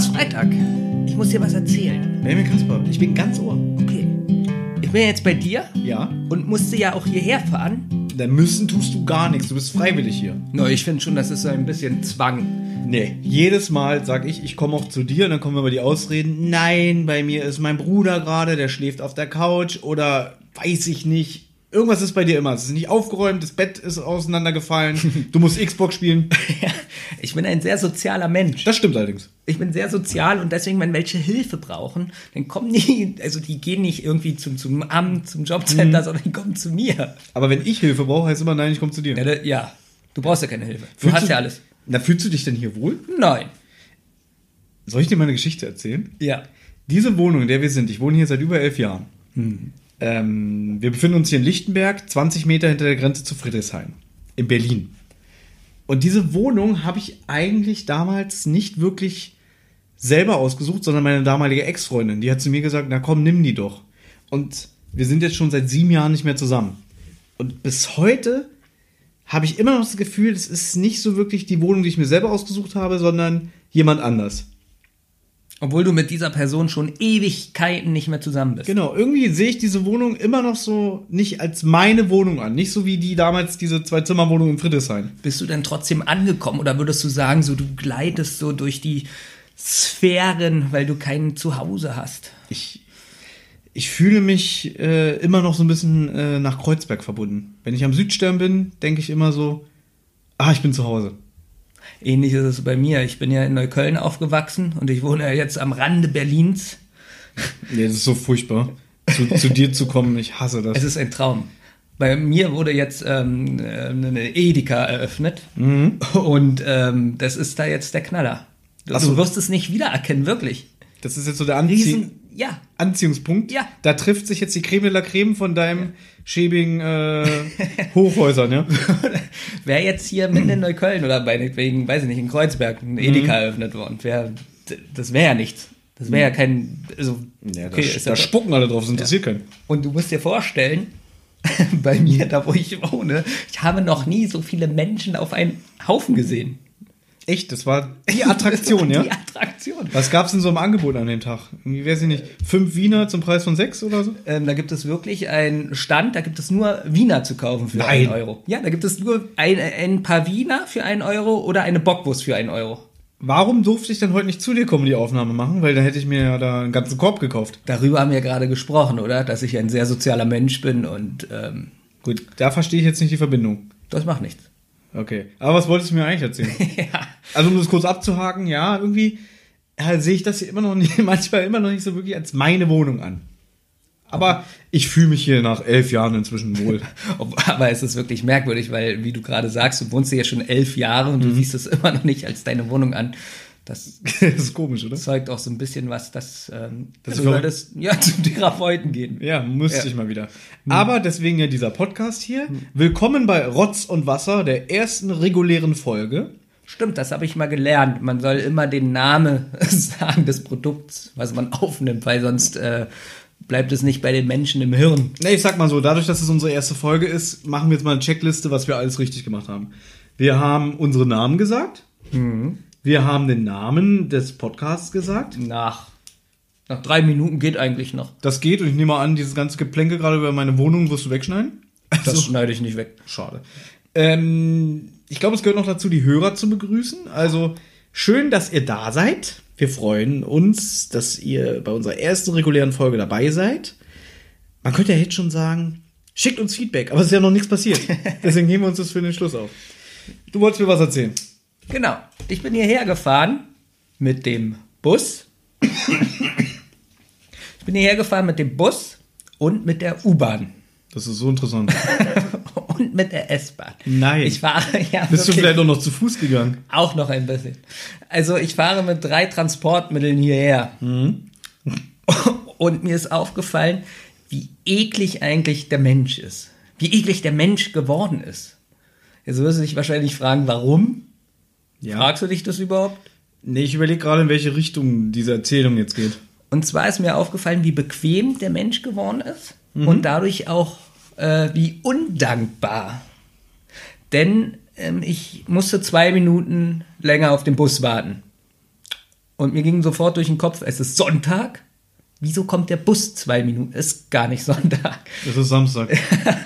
ist Freitag. Ich muss dir was erzählen. Benjamin Kasper, ich bin ganz ohr. Okay. Ich bin jetzt bei dir Ja? und musste ja auch hierher fahren. Dann müssen tust du gar nichts. Du bist freiwillig hier. No, ich finde schon, das ist so ein bisschen Zwang. Nee, jedes Mal sag ich, ich komme auch zu dir und dann kommen immer die Ausreden. Nein, bei mir ist mein Bruder gerade, der schläft auf der Couch oder weiß ich nicht. Irgendwas ist bei dir immer. Es ist nicht aufgeräumt, das Bett ist auseinandergefallen. Du musst Xbox spielen. ich bin ein sehr sozialer Mensch. Das stimmt allerdings. Ich bin sehr sozial und deswegen, wenn welche Hilfe brauchen, dann kommen die, also die gehen nicht irgendwie zum, zum Amt, zum Jobcenter, sondern die kommen zu mir. Aber wenn ich Hilfe brauche, heißt immer, nein, ich komme zu dir. Ja, da, ja, du brauchst ja keine Hilfe. Du Fühlst hast ja alles. Na, fühlst du dich denn hier wohl? Nein. Soll ich dir meine Geschichte erzählen? Ja. Diese Wohnung, in der wir sind, ich wohne hier seit über elf Jahren. Ähm, wir befinden uns hier in Lichtenberg, 20 Meter hinter der Grenze zu Friedrichshain, in Berlin. Und diese Wohnung habe ich eigentlich damals nicht wirklich selber ausgesucht, sondern meine damalige Ex-Freundin. Die hat zu mir gesagt, na komm, nimm die doch. Und wir sind jetzt schon seit sieben Jahren nicht mehr zusammen. Und bis heute habe ich immer noch das Gefühl, es ist nicht so wirklich die Wohnung, die ich mir selber ausgesucht habe, sondern jemand anders. Obwohl du mit dieser Person schon Ewigkeiten nicht mehr zusammen bist. Genau, irgendwie sehe ich diese Wohnung immer noch so nicht als meine Wohnung an. Nicht so wie die damals diese Zwei-Zimmer-Wohnung in Friedrichshain. Bist du denn trotzdem angekommen oder würdest du sagen, so du gleitest so durch die Sphären, weil du kein Zuhause hast? Ich, ich fühle mich äh, immer noch so ein bisschen äh, nach Kreuzberg verbunden. Wenn ich am Südstern bin, denke ich immer so, ah, ich bin zu Hause. Ähnlich ist es bei mir. Ich bin ja in Neukölln aufgewachsen und ich wohne ja jetzt am Rande Berlins. Nee, das ist so furchtbar. Zu, zu dir zu kommen, ich hasse das. Es ist ein Traum. Bei mir wurde jetzt ähm, äh, eine Edeka eröffnet und ähm, das ist da jetzt der Knaller. Du, so. du wirst es nicht wiedererkennen, wirklich. Das ist jetzt so der Anzie Riesen, ja, Anziehungspunkt. Ja. Da trifft sich jetzt die Creme de la Creme von deinem schäbigen äh, Hochhäusern, ja? wäre jetzt hier mitten in Neukölln oder meinetwegen, weiß ich nicht, in Kreuzberg ein Edeka Mhm. eröffnet worden, wär, das wäre ja nichts. Das wäre ja kein, also, Ja, da, okay, ist ja da doch- spucken alle drauf, das interessiert keinen. Und du musst dir vorstellen, bei mir, da wo ich wohne, ich habe noch nie so viele Menschen auf einen Haufen gesehen. Echt, das war die Attraktion, ja? Die Attraktion. Was gab's denn so im Angebot an dem Tag? Irgendwie, weiß ich nicht, fünf Wiener zum Preis von sechs oder so? Ähm, da gibt es wirklich einen Stand, da gibt es nur Wiener zu kaufen für Nein. einen Euro. Ja, da gibt es nur ein, ein paar Wiener für einen Euro oder eine Bockwurst für einen Euro. Warum durfte ich denn heute nicht zu dir kommen, die Aufnahme machen? Weil dann hätte ich mir ja da einen ganzen Korb gekauft. Darüber haben wir gerade gesprochen, oder? Dass ich ein sehr sozialer Mensch bin und ähm, Gut, da verstehe ich jetzt nicht die Verbindung. das macht nichts. Okay. Aber was wolltest du mir eigentlich erzählen? ja. Also um das kurz abzuhaken, ja, irgendwie ja, sehe ich das hier immer noch nicht, manchmal immer noch nicht so wirklich als meine Wohnung an. Aber ich fühle mich hier nach elf Jahren inzwischen wohl. Aber es ist wirklich merkwürdig, weil, wie du gerade sagst, du wohnst hier ja schon elf Jahre und du siehst es immer noch nicht als deine Wohnung an. Das das ist komisch, oder? zeugt auch so ein bisschen was, dass ähm, Das du solltest ja zu Therapeuten gehen. Ja, müsste Ja. ich mal wieder. Aber deswegen ja dieser Podcast hier. Willkommen bei Rotz und Wasser, der ersten regulären Folge. Stimmt, das habe ich mal gelernt. Man soll immer den Namen sagen des Produkts, was man aufnimmt, weil sonst äh, bleibt es nicht bei den Menschen im Hirn. Ne, ich sag mal so, dadurch, dass es unsere erste Folge ist, machen wir jetzt mal eine Checkliste, was wir alles richtig gemacht haben. Wir haben unsere Namen gesagt. Wir haben den Namen des Podcasts gesagt. Nach, nach drei Minuten geht eigentlich noch. Das geht und ich nehme mal an, dieses ganze Geplänke gerade über meine Wohnung wirst du wegschneiden. Das Also, schneide ich nicht weg. schade. Ähm, ich glaube, es gehört noch dazu, die Hörer zu begrüßen. Also schön, dass ihr da seid. Wir freuen uns, dass ihr bei unserer ersten regulären Folge dabei seid. Man könnte ja jetzt schon sagen, schickt uns Feedback, aber es ist ja noch nichts passiert. Deswegen heben wir uns das für den Schluss auf. Du wolltest mir was erzählen. Genau. Ich bin hierher gefahren mit dem Bus. Ich bin hierher gefahren mit dem Bus und mit der U-Bahn Das ist so interessant. und mit der S-Bahn. Nein. Ich fahre ja Bist du vielleicht auch noch zu Fuß gegangen? auch noch ein bisschen. Also ich fahre mit drei Transportmitteln hierher. Und mir ist aufgefallen, wie eklig eigentlich der Mensch ist. Wie eklig der Mensch geworden ist. Jetzt wirst du dich wahrscheinlich fragen, warum? Ja. Fragst du dich das überhaupt? Nee, ich überlege gerade, in welche Richtung diese Erzählung jetzt geht. Und zwar ist mir aufgefallen, wie bequem der Mensch geworden ist und dadurch auch äh, wie undankbar. Denn ähm, ich musste zwei Minuten länger auf den Bus warten. Und mir ging sofort durch den Kopf, es ist Sonntag. Wieso kommt der Bus zwei Minuten? Ist gar nicht Sonntag. Es ist Samstag.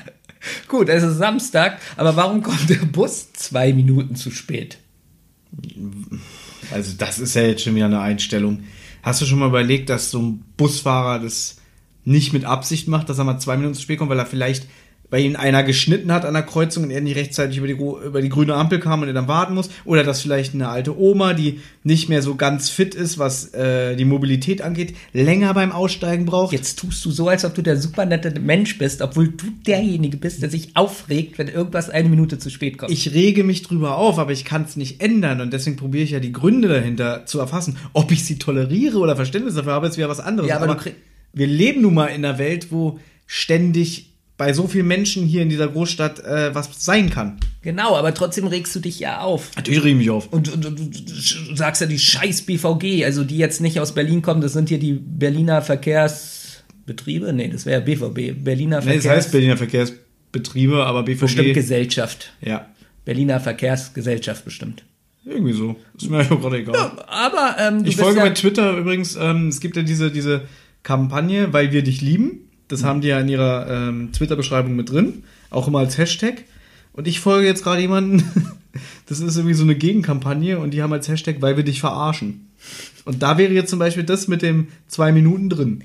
Gut, es ist Samstag, aber warum kommt der Bus zwei Minuten zu spät? Also das ist ja jetzt schon wieder eine Einstellung. Hast du schon mal überlegt, dass so ein Busfahrer das nicht mit Absicht macht, dass er mal zwei Minuten zu spät kommt, weil er vielleicht weil ihn einer geschnitten hat an der Kreuzung und er nicht rechtzeitig über die, über die grüne Ampel kam und er dann warten muss. Oder dass vielleicht eine alte Oma, die nicht mehr so ganz fit ist, was äh, die Mobilität angeht, länger beim Aussteigen braucht. Jetzt tust du so, als ob du der super nette Mensch bist, obwohl du derjenige bist, der sich aufregt, wenn irgendwas eine Minute zu spät kommt. Ich rege mich drüber auf, aber ich kann es nicht ändern und deswegen probiere ich ja die Gründe dahinter zu erfassen. Ob ich sie toleriere oder Verständnis dafür habe, ist wieder was anderes. Ja, aber aber wir leben nun mal in einer Welt, wo ständig bei so vielen Menschen hier in dieser Großstadt äh, was sein kann. genau, aber trotzdem regst du dich ja auf. Natürlich rege ich mich auf. Und, und, und du sagst ja die scheiß BVG, also die jetzt nicht aus Berlin kommen, das sind hier die Berliner Verkehrsbetriebe? Nee, das wäre BVB. Berliner Nee, das heißt Berliner Verkehrsbetriebe, aber BVG. bestimmt Gesellschaft. ja, Berliner Verkehrsgesellschaft bestimmt. irgendwie so. Ist mir eigentlich gerade egal. Aber ähm, du Ich bist folge ja, bei Twitter übrigens, ähm, es gibt ja diese, diese Kampagne, weil wir dich lieben. Das haben die ja in ihrer ähm, Twitter-Beschreibung mit drin, auch immer als Hashtag. Und ich folge jetzt gerade jemanden, das ist irgendwie so eine Gegenkampagne und die haben als Hashtag, weil wir dich verarschen. Und da wäre jetzt zum Beispiel das mit dem zwei Minuten drin.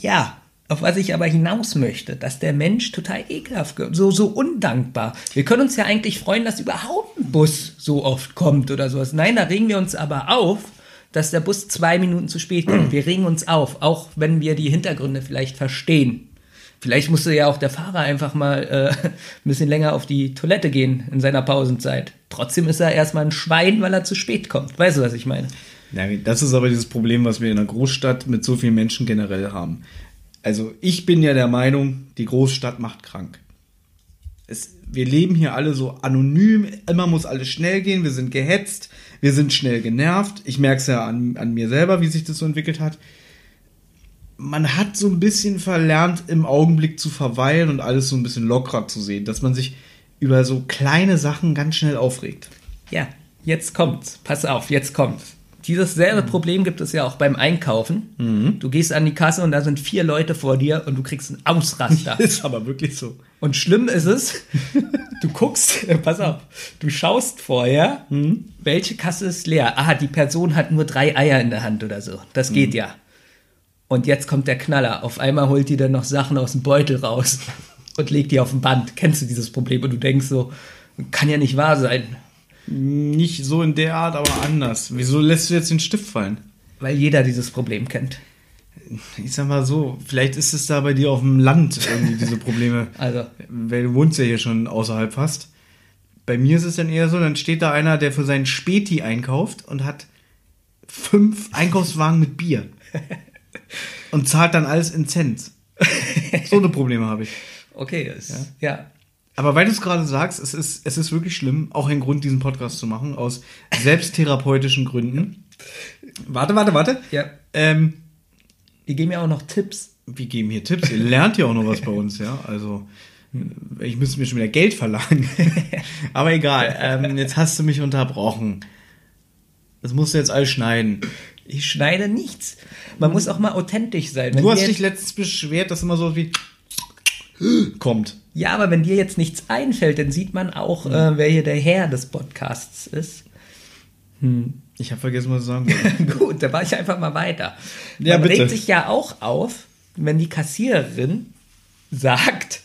Ja, auf was ich aber hinaus möchte, dass der Mensch total ekelhaft, so, so undankbar. Wir können uns ja eigentlich freuen, dass überhaupt ein Bus so oft kommt oder sowas. Nein, da regen wir uns aber auf, dass der Bus zwei Minuten zu spät kommt. Wir regen uns auf, auch wenn wir die Hintergründe vielleicht verstehen. Vielleicht musste ja auch der Fahrer einfach mal äh, ein bisschen länger auf die Toilette gehen in seiner Pausenzeit. Trotzdem ist er erstmal ein Schwein, weil er zu spät kommt. Weißt du, was ich meine? Ja, das ist aber dieses Problem, was wir in einer Großstadt mit so vielen Menschen generell haben. Also ich bin ja der Meinung, die Großstadt macht krank. Es, wir leben hier alle so anonym, immer muss alles schnell gehen, wir sind gehetzt, wir sind schnell genervt. Ich merke es ja an, an mir selber, wie sich das so entwickelt hat. Man hat so ein bisschen verlernt, im Augenblick zu verweilen und alles so ein bisschen lockerer zu sehen, dass man sich über so kleine Sachen ganz schnell aufregt. Ja, jetzt kommt's. Pass auf, jetzt kommt's. Dieses selbe Problem gibt es ja auch beim Einkaufen. Du gehst an die Kasse und da sind vier Leute vor dir und du kriegst einen Ausraster. Ist aber wirklich so. Und schlimm ist es, du guckst, pass auf, du schaust vorher, welche Kasse ist leer. Ah, die Person hat nur drei Eier in der Hand oder so. Das geht ja. Und jetzt kommt der Knaller. Auf einmal holt die dann noch Sachen aus dem Beutel raus und legt die auf den Band. Kennst du dieses Problem? Und du denkst so, kann ja nicht wahr sein. Nicht so in der Art, aber anders. Wieso lässt du jetzt den Stift fallen? Weil jeder dieses Problem kennt. Ich sag mal so, vielleicht ist es da bei dir auf dem Land irgendwie diese Probleme. Also. Weil du wohnst ja hier schon außerhalb fast. Bei mir ist es dann eher so, dann steht da einer, der für seinen Späti einkauft und hat fünf Einkaufswagen mit Bier. Und zahlt dann alles in Cent. So eine Probleme habe ich. Okay, ist, ja. Aber weil du es gerade sagst, es ist, es ist wirklich schlimm, auch ein Grund, diesen Podcast zu machen, aus selbsttherapeutischen Gründen. Warte, warte, warte. Ja. Ähm, Die geben ja auch noch Tipps. wir geben hier Tipps. Ihr lernt ja auch noch was bei uns, ja. Also, ich müsste mir schon wieder Geld verlangen. Aber egal. Ähm, jetzt hast du mich unterbrochen. Das musst du jetzt alles schneiden. Ich schneide nichts. Man muss auch mal authentisch sein. Wenn Du hast dich letztens beschwert, dass immer so wie kommt. ja, aber wenn dir jetzt nichts einfällt, dann sieht man auch, äh, wer hier der Herr des Podcasts ist. Ich habe vergessen, was ich sagen wollte. Gut, da war ich einfach mal weiter. Ja, Man bitte. regt sich ja auch auf, wenn die Kassiererin sagt,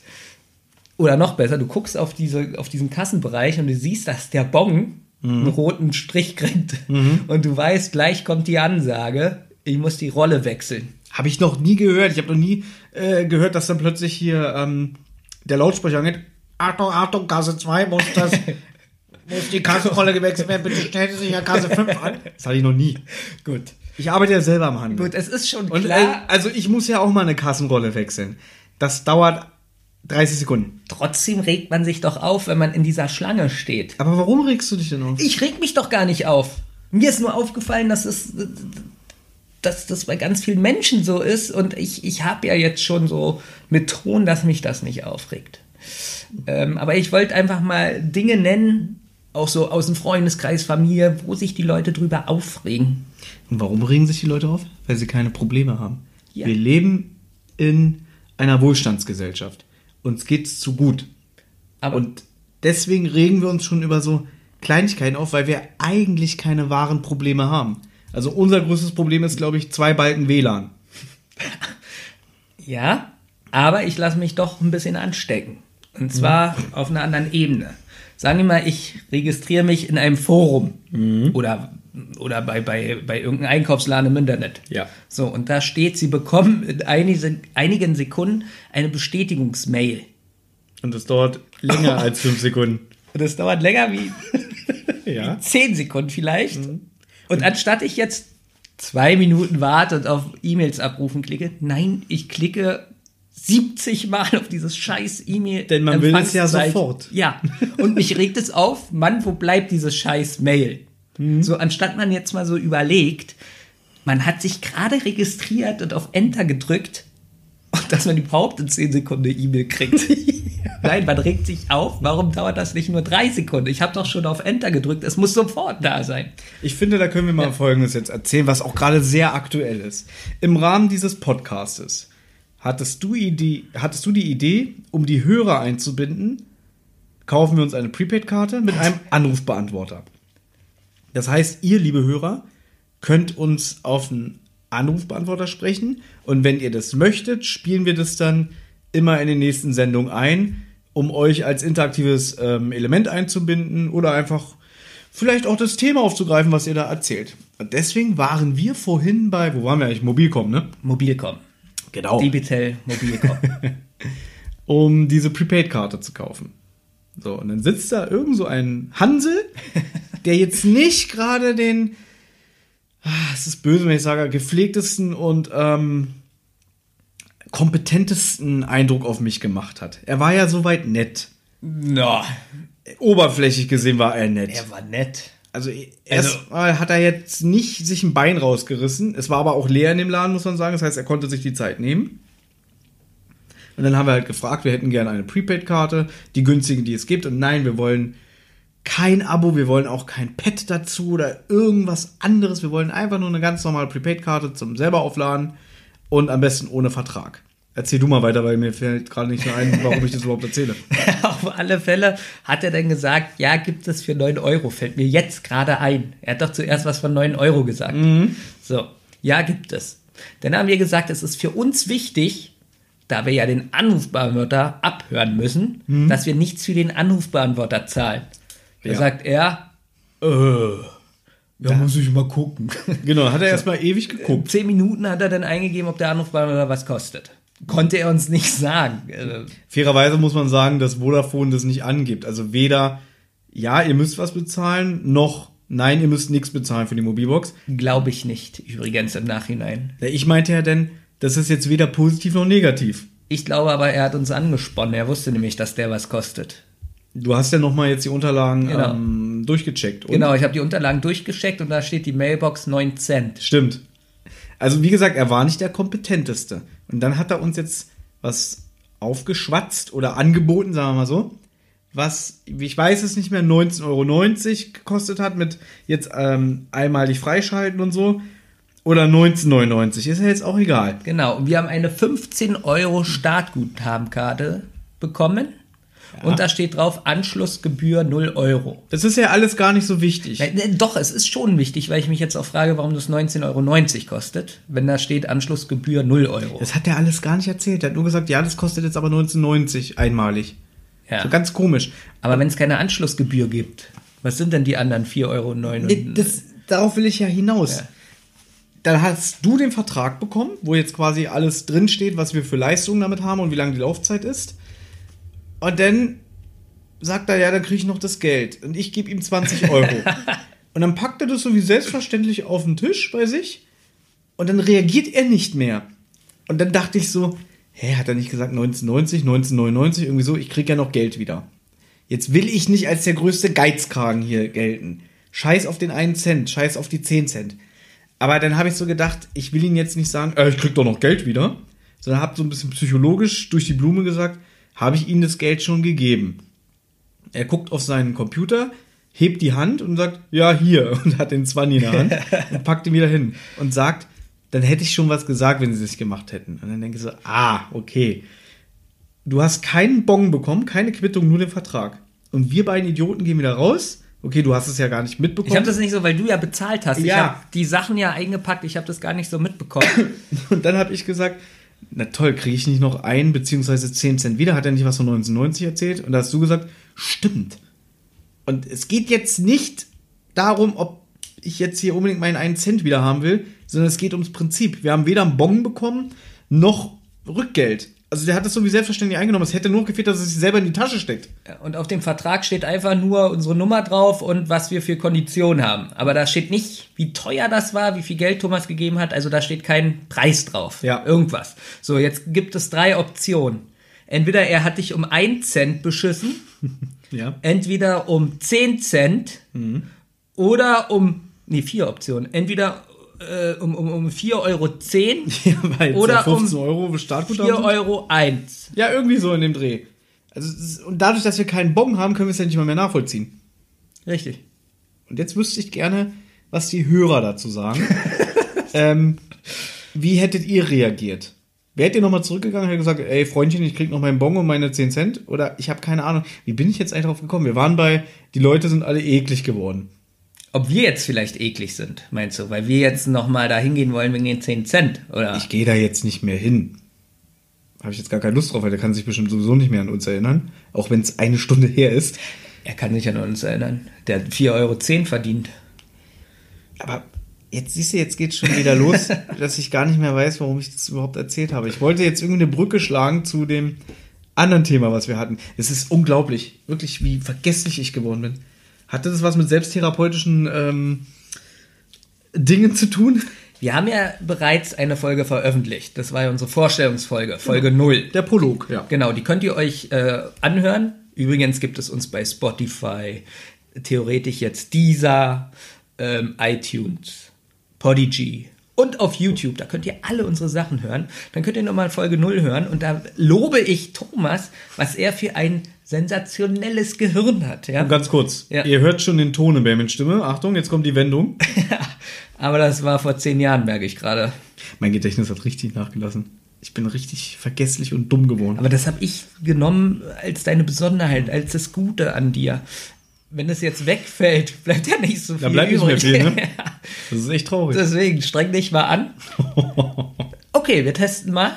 oder noch besser, du guckst auf, diese, auf diesen Kassenbereich und du siehst, dass der Bon einen roten Strich kriegt. Und du weißt, gleich kommt die Ansage, ich muss die Rolle wechseln. Habe ich noch nie gehört. Ich habe noch nie äh, gehört, dass dann plötzlich hier ähm, der Lautsprecher angeht. Achtung, Achtung, Kasse 2 muss das. muss die Kassenrolle gewechselt werden. Bitte stellen Sie sich an Kasse 5 an. Das hatte ich noch nie. Gut. Ich arbeite ja selber am Handel. Gut, es ist schon Und klar. äh, also ich muss ja auch mal eine Kassenrolle wechseln. Das dauert 30 Sekunden. Trotzdem regt man sich doch auf, wenn man in dieser Schlange steht. Aber warum regst du dich denn auf? Ich reg mich doch gar nicht auf. Mir ist nur aufgefallen, dass es dass das bei ganz vielen Menschen so ist und ich, ich habe ja jetzt schon so mit Ton, dass mich das nicht aufregt. Ähm, aber ich wollte einfach mal Dinge nennen, auch so aus dem Freundeskreis, Familie, wo sich die Leute drüber aufregen. Und warum regen sich die Leute auf? Weil sie keine Probleme haben. Ja. Wir leben in einer Wohlstandsgesellschaft. Uns geht's zu gut. Aber Und deswegen regen wir uns schon über so Kleinigkeiten auf, weil wir eigentlich keine wahren Probleme haben. Also unser größtes Problem ist, glaube ich, zwei Balken WLAN. Ja, aber ich lasse mich doch ein bisschen anstecken. Und zwar auf einer anderen Ebene. Sagen wir mal, ich registriere mich in einem Forum oder, oder bei, bei, bei irgendeinem Einkaufsladen im Internet. Ja. So, und da steht, Sie bekommen in einige, einigen Sekunden eine Bestätigungsmail. Und das dauert länger als fünf Sekunden. Und das dauert länger wie Ja. 10 Sekunden vielleicht. Und anstatt ich jetzt zwei Minuten warte und auf E-Mails abrufen klicke, nein, ich klicke 70 Mal auf dieses scheiß E-Mail. Denn man will es ja sofort. Ja. Und mich regt es auf, Mann, wo bleibt dieses scheiß Mail? Mhm. So, anstatt man jetzt mal so überlegt, man hat sich gerade registriert und auf Enter gedrückt und dass man überhaupt in 10 Sekunden eine E-Mail kriegt. Nein, man regt sich auf. Warum dauert das nicht nur drei Sekunden? Ich habe doch schon auf Enter gedrückt. Es muss sofort da sein. Ich finde, da können wir mal Folgendes jetzt erzählen, was auch gerade sehr aktuell ist. Im Rahmen dieses Podcastes hattest du, Idee, hattest du die Idee, um die Hörer einzubinden, kaufen wir uns eine Prepaid-Karte mit einem Anrufbeantworter. Das heißt, ihr, liebe Hörer, könnt uns auf einen Anrufbeantworter sprechen und wenn ihr das möchtet, spielen wir das dann immer in den nächsten Sendungen ein, um euch als interaktives ähm, Element einzubinden oder einfach vielleicht auch das Thema aufzugreifen, was ihr da erzählt. Und deswegen waren wir vorhin bei, wo waren wir eigentlich? Mobilcom, ne? Mobilcom. Genau. Debitel Mobilcom. um diese Prepaid-Karte zu kaufen. So, und dann sitzt da irgend so ein Hansel, der jetzt nicht gerade den, ah, es ist böse, wenn ich sage, gepflegtesten und ähm, kompetentesten Eindruck auf mich gemacht hat. Er war ja soweit nett. Na, Oberflächlich gesehen war er nett. er war nett. Also erstmal hat er jetzt nicht sich ein Bein rausgerissen. Es war aber auch leer in dem Laden, muss man sagen. Das heißt, er konnte sich die Zeit nehmen. Und dann haben wir halt gefragt, wir hätten gerne eine Prepaid-Karte, die günstige, die es gibt. Und nein, wir wollen kein Abo, wir wollen auch kein Pad dazu oder irgendwas anderes. Wir wollen einfach nur eine ganz normale Prepaid-Karte zum selber aufladen und am besten ohne Vertrag. Erzähl du mal weiter, weil mir fällt gerade nicht mehr ein, warum ich das überhaupt erzähle. Auf alle Fälle hat er dann gesagt, ja, gibt es für 9 Euro. Fällt mir jetzt gerade ein. Er hat doch zuerst was von 9 Euro gesagt. So, ja, gibt es. Dann haben wir gesagt, es ist für uns wichtig, da wir ja den Anrufbeantworter abhören müssen, dass wir nichts für den Anrufbeantworter zahlen. Da Ja. sagt er, äh, da muss ich mal gucken. Genau, hat er erstmal ewig geguckt. Zehn Minuten hat er dann eingegeben, ob der Anrufbeantworter was kostet. Konnte er uns nicht sagen. Äh, Fairerweise muss man sagen, dass Vodafone das nicht angibt. Also weder, ja, ihr müsst was bezahlen, noch, nein, ihr müsst nichts bezahlen für die Mobilbox. Glaube ich nicht, übrigens im Nachhinein. Ich meinte ja denn, das ist jetzt weder positiv noch negativ. Ich glaube aber, er hat uns angesponnen. Er wusste nämlich, dass der was kostet. Du hast ja nochmal jetzt die Unterlagen Genau. ähm, durchgecheckt. Und Genau, ich habe die Unterlagen durchgecheckt und da steht die Mailbox 9 Cent. Stimmt. Also wie gesagt, er war nicht der kompetenteste. Und dann hat er uns jetzt was aufgeschwatzt oder angeboten, sagen wir mal so, was, ich weiß es nicht mehr, 19,90 Euro gekostet hat mit jetzt ähm, einmalig freischalten und so. Oder 19,99, ist ja jetzt auch egal. Genau, und wir haben eine 15 Euro Startguthabenkarte bekommen. Und da steht drauf, Anschlussgebühr 0 Euro. Das ist ja alles gar nicht so wichtig. Äh, Doch, es ist schon wichtig, weil ich mich jetzt auch frage, warum das 19,90 Euro kostet, wenn da steht Anschlussgebühr 0 Euro. Das hat er alles gar nicht erzählt. Er hat nur gesagt, ja, das kostet jetzt aber 19,90 einmalig. Ja. So ganz komisch. Aber wenn es keine Anschlussgebühr gibt, was sind denn die anderen 4,09 Euro? Nee, Das, darauf will ich ja hinaus. Ja. Dann hast du den Vertrag bekommen, wo jetzt quasi alles drinsteht, was wir für Leistungen damit haben und wie lange die Laufzeit ist. Und dann sagt er, ja, dann kriege ich noch das Geld. Und ich gebe ihm 20 Euro. und dann packt er das so wie selbstverständlich auf den Tisch bei sich. Und dann reagiert er nicht mehr. Und dann dachte ich so, hä, hat er nicht gesagt 1990, 1999, irgendwie so, ich kriege ja noch Geld wieder. Jetzt will ich nicht als der größte Geizkragen hier gelten. Scheiß auf den einen Cent, scheiß auf die 10 Cent. Aber dann habe ich so gedacht, ich will ihn jetzt nicht sagen, äh, ich krieg doch noch Geld wieder, sondern habe so ein bisschen psychologisch durch die Blume gesagt, habe ich ihm das Geld schon gegeben. Er guckt auf seinen Computer, hebt die Hand und sagt, ja, hier, und hat den Zwanni in der Hand und packt ihn wieder hin und sagt, dann hätte ich schon was gesagt, wenn sie es gemacht hätten. Und dann denke ich so, ah, okay. Du hast keinen Bon bekommen, keine Quittung, nur den Vertrag. Und wir beiden Idioten gehen wieder raus. Okay, du hast es ja gar nicht mitbekommen. Ich habe das nicht so, weil du ja bezahlt hast. Ich Ja. habe die Sachen ja eingepackt, ich habe das gar nicht so mitbekommen. Und dann habe ich gesagt, na toll, kriege ich nicht noch ein beziehungsweise 10 Cent wieder? Hat er nicht was von 1990 erzählt? Und da hast du gesagt, stimmt. Und es geht jetzt nicht darum, ob ich jetzt hier unbedingt meinen einen Cent wieder haben will, sondern es geht ums Prinzip. Wir haben weder einen Bon bekommen, noch Rückgeld. Also der hat das so wie selbstverständlich eingenommen. Es hätte nur gefehlt, dass es sich selber in die Tasche steckt. Und auf dem Vertrag steht einfach nur unsere Nummer drauf und was wir für Konditionen haben. Aber da steht nicht, wie teuer das war, wie viel Geld Thomas gegeben hat. Also da steht kein Preis drauf. Ja. Irgendwas. So, jetzt gibt es drei Optionen. Entweder er hat dich um einen Cent beschissen, Ja. entweder um 10 Cent oder um, nee, vier Optionen. Entweder äh, um, um, um 4,10 Euro oder ja 15 um Euro 4,1 Startguthaben sind. Euro. eins. Ja, irgendwie so in dem Dreh. Also, und dadurch, dass wir keinen Bon haben, können wir es ja nicht mal mehr nachvollziehen. Richtig. Und jetzt wüsste ich gerne, was die Hörer dazu sagen. ähm, wie hättet ihr reagiert? Wärt ihr nochmal zurückgegangen und hättet gesagt, ey Freundchen, ich krieg noch meinen Bon und meine 10 Cent? Oder ich habe keine Ahnung. Wie bin ich jetzt eigentlich drauf gekommen? Wir waren bei, die Leute sind alle eklig geworden. Ob wir jetzt vielleicht eklig sind, meinst du? Weil wir jetzt nochmal da hingehen wollen wegen den 10 Cent, oder? Ich gehe da jetzt nicht mehr hin. Habe ich jetzt gar keine Lust drauf, weil der kann sich bestimmt sowieso nicht mehr an uns erinnern. Auch wenn es eine Stunde her ist. er kann sich an uns erinnern. Der hat 4,10 Euro verdient. Aber jetzt siehst du, jetzt geht's schon wieder los, dass ich gar nicht mehr weiß, warum ich das überhaupt erzählt habe. Ich wollte jetzt irgendwie eine Brücke schlagen zu dem anderen Thema, was wir hatten. Es ist unglaublich, wirklich, wie vergesslich ich geworden bin. Hatte das was mit selbsttherapeutischen ähm, Dingen zu tun? Wir haben ja bereits eine Folge veröffentlicht. Das war ja unsere Vorstellungsfolge, Folge 0. Der Prolog, ja. Genau, die könnt ihr euch äh, anhören. Übrigens gibt es uns bei Spotify, theoretisch jetzt Deezer, ähm, iTunes, Podigy und auf YouTube. Da könnt ihr alle unsere Sachen hören. Dann könnt ihr nochmal Folge 0 hören. Und da lobe ich Thomas, was er für ein sensationelles Gehirn hat. Ja? Und ganz kurz, Ja. ihr hört schon den Ton in Benjamins Stimme. Achtung, jetzt kommt die Wendung. Aber das war vor zehn Jahren, merke ich gerade. Mein Gedächtnis hat richtig nachgelassen. Ich bin richtig vergesslich und dumm geworden. Aber das habe ich genommen als deine Besonderheit, als das Gute an dir. Wenn es jetzt wegfällt, bleibt ja nicht so viel Da bleibt nicht mehr viel, ne? Das ist echt traurig. Deswegen, streng dich mal an. Okay, wir testen mal.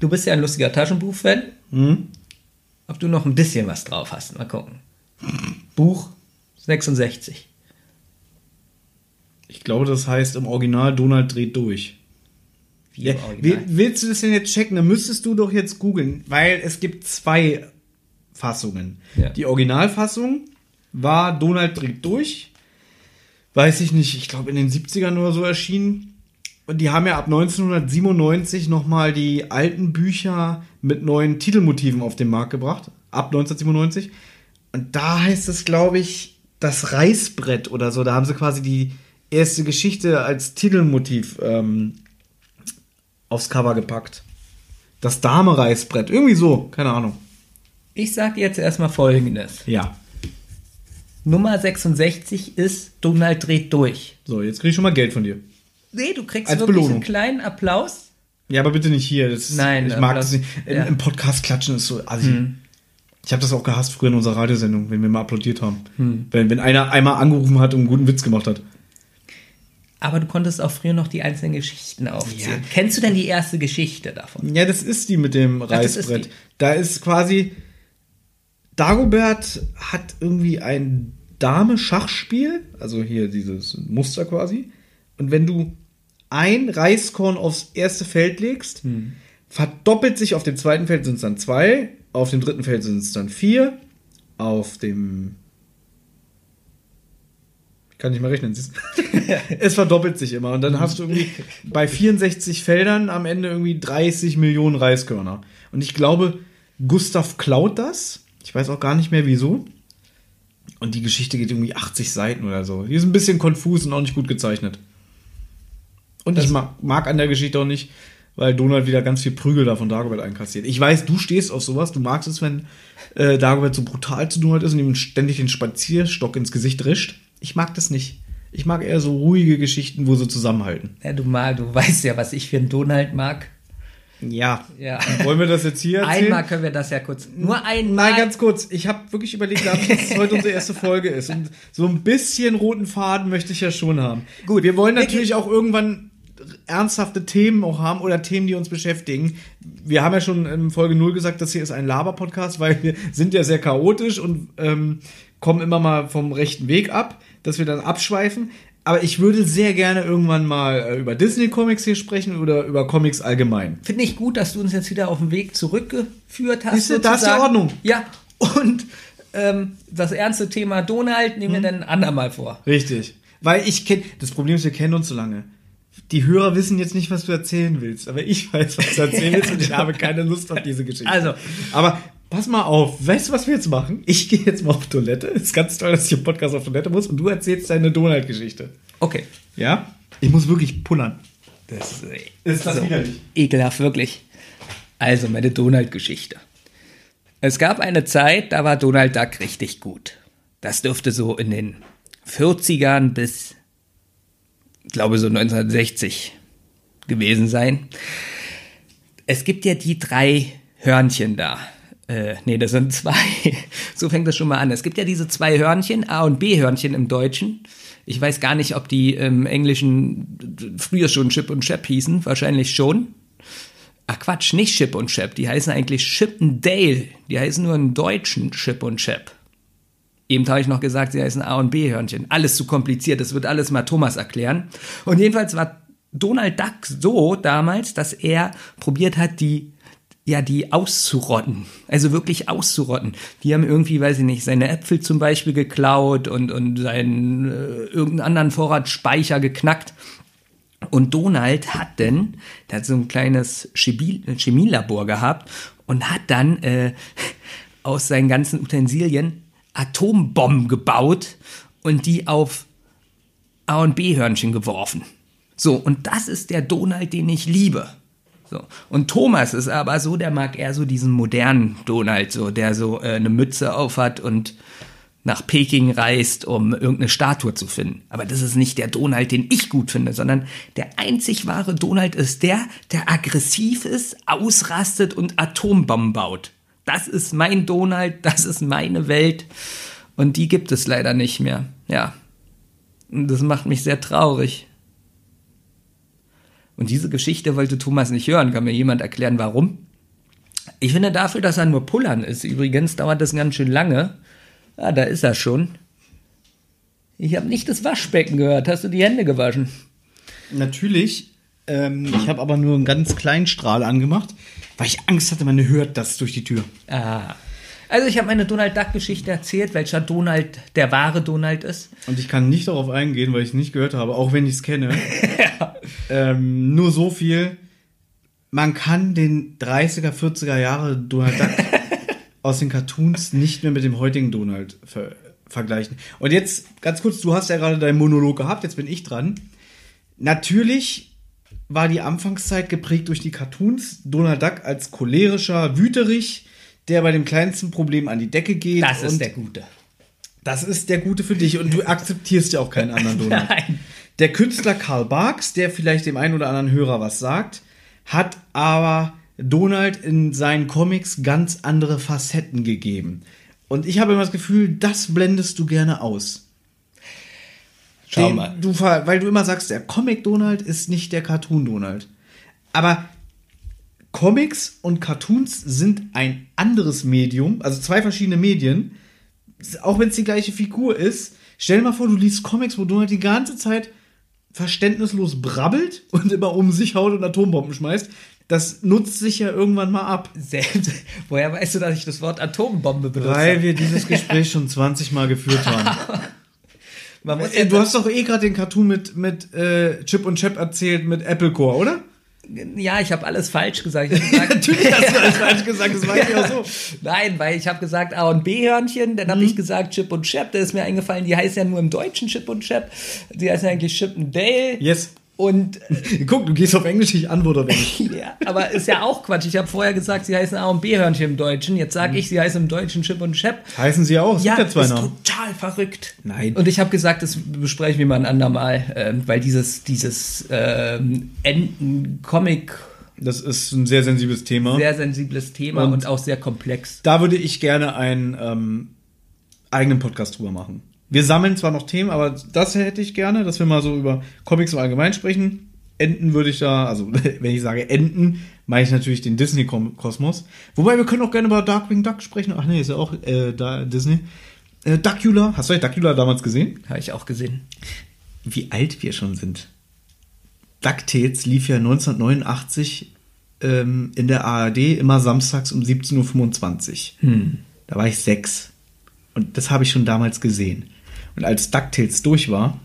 Du bist ja ein lustiger Taschenbuch-Fan. Mhm. Ob du noch ein bisschen was drauf hast. Mal gucken. Buch 66. Ich glaube, das heißt im Original Donald dreht durch. Ja, willst du das denn jetzt checken? Dann müsstest du doch jetzt googeln, weil es gibt zwei Fassungen. Ja. Die Originalfassung war Donald dreht durch. Weiß ich nicht, ich glaube in den 70ern oder so erschienen. Und die haben ja ab 1997 nochmal die alten Bücher mit neuen Titelmotiven auf den Markt gebracht. Ab 1997. Und da heißt es, glaube ich, das Reißbrett oder so. Da haben sie quasi die erste Geschichte als Titelmotiv ähm, aufs Cover gepackt. Das Dame-Reißbrett. Irgendwie so, keine Ahnung. Ich sage jetzt erstmal folgendes. Ja. Nummer 66 ist Donald dreht durch. So, jetzt kriege ich schon mal Geld von dir. Nee, du kriegst Als wirklich Belohnung. einen kleinen Applaus. Ja, aber bitte nicht hier. Das ist, Nein, ich mag das- das nicht. Im, ja. Im Podcast klatschen ist so. Also Ich habe das auch gehasst früher in unserer Radiosendung, wenn wir mal applaudiert haben. Mhm. Wenn, wenn einer einmal angerufen hat und einen guten Witz gemacht hat. Aber du konntest auch früher noch die einzelnen Geschichten aufzählen. Ja. Kennst du denn die erste Geschichte davon? Ja, das ist die mit dem ist Reißbrett. die. Da ist quasi. Dagobert hat irgendwie ein Dame-Schachspiel, also hier dieses Muster quasi. Und wenn du ein Reiskorn aufs erste Feld legst, Hm. verdoppelt sich auf dem zweiten Feld sind es dann zwei, auf dem dritten Feld sind es dann vier, auf dem ich kann nicht mehr rechnen, es verdoppelt sich immer und dann hast du irgendwie bei 64 Feldern am Ende irgendwie 30 Millionen Reiskörner. Und ich glaube, Gustav klaut das. Ich weiß auch gar nicht mehr wieso. Und die Geschichte geht irgendwie 80 Seiten oder so. Die ist ein bisschen konfus und auch nicht gut gezeichnet. Und ich mag, mag an der Geschichte auch nicht, weil Donald wieder ganz viel Prügel da von Dagobert einkassiert. Ich weiß, du stehst auf sowas, du magst es, wenn äh, Dagobert so brutal zu Donald ist und ihm ständig den Spazierstock ins Gesicht rischt. Ich mag das nicht. Ich mag eher so ruhige Geschichten, wo sie zusammenhalten. Ja, du mal, du weißt ja, was ich für einen Donald mag. Ja. Ja. Wollen wir das jetzt hier erzählen? Einmal können wir das ja kurz. Nur einmal. Nein, ganz kurz. Ich habe wirklich überlegt, dass das heute unsere erste Folge ist. Und so ein bisschen roten Faden möchte ich ja schon haben. Gut, wir wollen natürlich auch irgendwann ernsthafte Themen auch haben oder Themen, die uns beschäftigen. Wir haben ja schon in Folge 0 gesagt, das hier ist ein Laber-Podcast, weil wir sind ja sehr chaotisch und ähm, kommen immer mal vom rechten Weg ab, dass wir dann abschweifen. Aber ich würde sehr gerne irgendwann mal äh, über Disney-Comics hier sprechen oder über Comics allgemein. Finde ich gut, dass du uns jetzt wieder auf den Weg zurückgeführt hast. Siehste, da ist die. Ordnung. Ja, und ähm, das ernste Thema Donald nehmen wir dann ein andermal vor. Richtig. Weil ich kenne, das Problem ist, wir kennen uns so lange. Die Hörer wissen jetzt nicht, was du erzählen willst, aber ich weiß, was du erzählen willst und ich habe keine Lust auf diese Geschichte. Also. aber pass mal auf, weißt du, was wir jetzt machen? Ich gehe jetzt mal auf Toilette. Ist ganz toll, dass ich im Podcast auf Toilette muss und du erzählst deine Donald-Geschichte. Okay. Ja? Ich muss wirklich pullern. Das Ist das so widerlich? ekelhaft, wirklich. Also, meine Donald-Geschichte. Es gab eine Zeit, da war Donald Duck richtig gut. Das dürfte so in den 40ern bis, glaube, so 1960 gewesen sein. Es gibt ja die drei Hörnchen da. Äh, nee, das sind zwei. so fängt das schon mal an. Es gibt ja diese zwei Hörnchen, A- und B-Hörnchen im Deutschen. Ich weiß gar nicht, ob die im Englischen früher schon Chip und Chap hießen. Wahrscheinlich schon. Ach Quatsch, nicht Chip und Chap. Die heißen eigentlich Chip and Dale. Die heißen nur im Deutschen Chip und Chap. Eben habe ich noch gesagt, sie heißen A- und B-Hörnchen. Alles zu kompliziert, das wird alles mal Thomas erklären. Und jedenfalls war Donald Duck so damals, dass er probiert hat, die ja, die auszurotten. Also wirklich auszurotten. Die haben irgendwie, weiß ich nicht, seine Äpfel zum Beispiel geklaut und, und seinen äh, irgendeinen anderen Vorratsspeicher geknackt. Und Donald hat denn, der hat so ein kleines Chemie- Chemielabor gehabt und hat dann äh, aus seinen ganzen Utensilien Atombomben gebaut und die auf A- und B-Hörnchen geworfen. So, und das ist der Donald, den ich liebe. So. Und Thomas ist aber so, der mag eher so diesen modernen Donald, so, der so äh, eine Mütze aufhat und nach Peking reist, um irgendeine Statue zu finden. Aber das ist nicht der Donald, den ich gut finde, sondern der einzig wahre Donald ist der, der aggressiv ist, ausrastet und Atombomben baut. Das ist mein Donald, das ist meine Welt. Und die gibt es leider nicht mehr. Ja. Und das macht mich sehr traurig. Und diese Geschichte wollte Thomas nicht hören. Kann mir jemand erklären, warum? Ich finde dafür, dass er nur Pullern ist. Übrigens dauert das ganz schön lange. Ah, da ist er schon. Ich habe nicht das Waschbecken gehört. Hast du die Hände gewaschen? Natürlich. Ähm, ich habe aber nur einen ganz kleinen Strahl angemacht, weil ich Angst hatte, man hört das durch die Tür. Ah. Also ich habe meine Donald Duck Geschichte erzählt, welcher Donald der wahre Donald ist. Und ich kann nicht darauf eingehen, weil ich es nicht gehört habe, auch wenn ich es kenne. ähm, nur so viel. Man kann den 30er, 40er Jahre Donald Duck aus den Cartoons nicht mehr mit dem heutigen Donald ver vergleichen. Und jetzt ganz kurz, du hast ja gerade deinen Monolog gehabt, jetzt bin ich dran. Natürlich war die Anfangszeit geprägt durch die Cartoons. Donald Duck als cholerischer Wüterich, der bei dem kleinsten Problem an die Decke geht. Das ist der Gute. das ist der Gute für dich und du akzeptierst ja auch keinen anderen Donald. Nein. Der Künstler Karl Barks, der vielleicht dem einen oder anderen Hörer was sagt, hat aber Donald in seinen Comics ganz andere Facetten gegeben. Und ich habe immer das Gefühl, das blendest du gerne aus. Schau mal. Du, weil du immer sagst, der Comic Donald ist nicht der Cartoon Donald. Aber Comics und Cartoons sind ein anderes Medium, also zwei verschiedene Medien. Auch wenn es die gleiche Figur ist. Stell dir mal vor, du liest Comics, wo Donald die ganze Zeit verständnislos brabbelt und immer um sich haut und Atombomben schmeißt. Das nutzt sich ja irgendwann mal ab. Selbst, woher weißt du, dass ich das Wort Atombombe benutze? Weil wir dieses Gespräch schon 20 Mal geführt haben. Man muss ja Äh, du hast doch eh gerade den Cartoon mit, mit äh, Chip und Chap erzählt mit Apple Core, oder? ja, ich habe alles falsch gesagt. Gesagt Natürlich hast du alles falsch gesagt, das weiß ich auch so. Nein, weil ich habe gesagt A und B Hörnchen, dann Mhm. habe ich gesagt Chip und Chap, da ist mir eingefallen, die heißt ja nur im Deutschen Chip und Chap. Die heißt ja eigentlich Chip und Dale. Yes. Und Guck, du gehst auf Englisch, ich antworte auf Englisch. ja, aber ist ja auch Quatsch. Ich habe vorher gesagt, sie heißen A und B-Hörnchen im Deutschen. Jetzt sage ich, sie heißen im Deutschen Chip und Chap. Heißen sie auch? Ja, ja zwei ist Namen. total verrückt. Nein. Und ich habe gesagt, das besprechen wir mal ein andermal, ähm, weil dieses, dieses ähm, Enten-Comic Das ist ein sehr sensibles Thema. sehr sensibles Thema Und- und, auch sehr komplex. da würde ich gerne einen ähm, eigenen Podcast drüber machen. Wir sammeln zwar noch Themen, aber das hätte ich gerne, dass wir mal so über Comics im Allgemeinen sprechen. Enten würde ich da, also wenn ich sage Enten, meine ich natürlich den Disney-Kosmos. Wobei wir können auch gerne über Darkwing Duck sprechen. Ach nee, ist ja auch äh, da, Disney. Äh, Duckula, hast du Duckula damals gesehen? Habe ich auch gesehen. Wie alt wir schon sind. DuckTales lief ja 1989 ähm, in der ARD immer samstags um 17.25 Uhr. Da war ich sechs. Und das habe ich schon damals gesehen. Und als DuckTales durch war,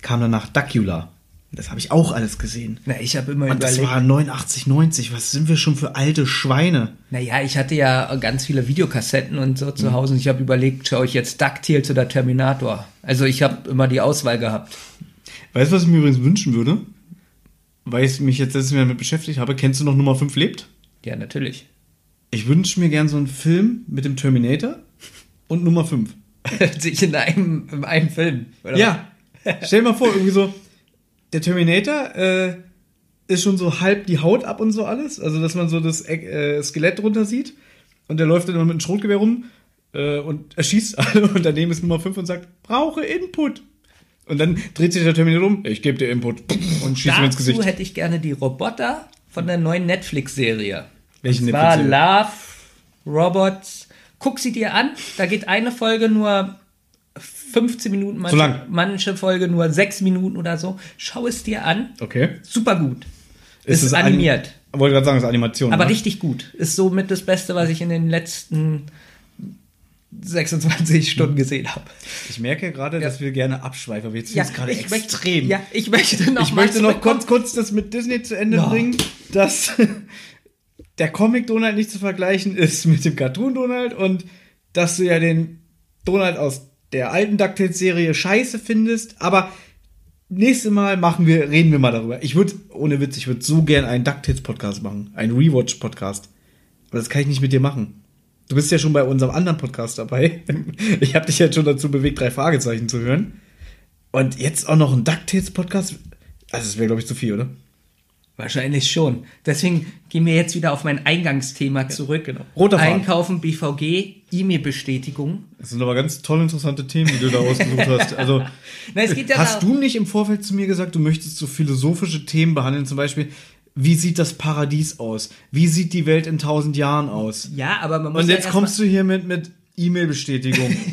kam danach Duckula. Das habe ich auch alles gesehen. Na, ich habe immer Und das überlegt. war 89, 90. Was sind wir schon für alte Schweine? Naja, ich hatte ja ganz viele Videokassetten und so Mhm. zu Hause und ich habe überlegt, schaue ich jetzt DuckTales oder Terminator? Also ich habe immer die Auswahl gehabt. Weißt du, was ich mir übrigens wünschen würde? Weil ich mich jetzt letztes Mal damit beschäftigt habe. Kennst du noch Nummer 5 lebt? Ja, natürlich. Ich wünsche mir gern so einen Film mit dem Terminator und Nummer 5. Sich in einem, in einem Film. oder Ja. Stell dir mal vor, irgendwie so, der Terminator äh, ist schon so halb die Haut ab und so alles. Also, dass man so das äh, Skelett drunter sieht. Und der läuft dann immer mit einem Schrotgewehr rum äh, und erschießt alle. Und daneben ist Nummer 5 und sagt, brauche Input. Und dann dreht sich der Terminator um, ich gebe dir Input. Und schießt ihm ins Dazu Gesicht. hätte ich gerne die Roboter von der neuen Netflix-Serie. Welche Das war Netflix-Serie? Love, Robots. Guck sie dir an. Da geht eine Folge nur 15 Minuten, manche, lang. manche Folge nur 6 Minuten oder so. Schau es dir an. Okay. Super gut. Ist, es animiert. Anim wollte gerade sagen, es ist Animation. Aber ne? richtig gut. Ist somit das Beste, was ich in den letzten 26 Stunden gesehen habe. Ich merke gerade, dass wir gerne abschweifen, aber jetzt Ja, ist es gerade ich möchte- extrem. Ja, ich möchte noch ich möchte noch kurz, kurz das mit Disney zu Ende Ja. bringen, dass der Comic Donald nicht zu vergleichen ist mit dem Cartoon Donald und dass du ja den Donald aus der alten DuckTales-Serie scheiße findest, aber nächstes Mal machen wir, reden wir mal darüber. Ich würde, ohne Witz, ich würde so gern einen DuckTales-Podcast machen, einen Rewatch-Podcast. Aber das kann ich nicht mit dir machen. Du bist ja schon bei unserem anderen Podcast dabei. Ich habe dich jetzt schon dazu bewegt, drei Fragezeichen zu hören. Und jetzt auch noch ein DuckTales-Podcast? Also, das wäre, glaube ich, zu viel, oder? Wahrscheinlich schon. Deswegen gehen wir jetzt wieder auf mein Eingangsthema zurück. genau. Roter. Einkaufen, BVG, E-Mail-Bestätigung. Das sind aber ganz toll interessante Themen, die du da ausgesucht hast. Also, Na, es geht ja hast du nicht im Vorfeld zu mir gesagt, du möchtest so philosophische Themen behandeln? Zum Beispiel, wie sieht das Paradies aus? Wie sieht die Welt in tausend Jahren aus? Ja, aber man muss Und ja jetzt erst kommst du hier mit, mit E-Mail-Bestätigung.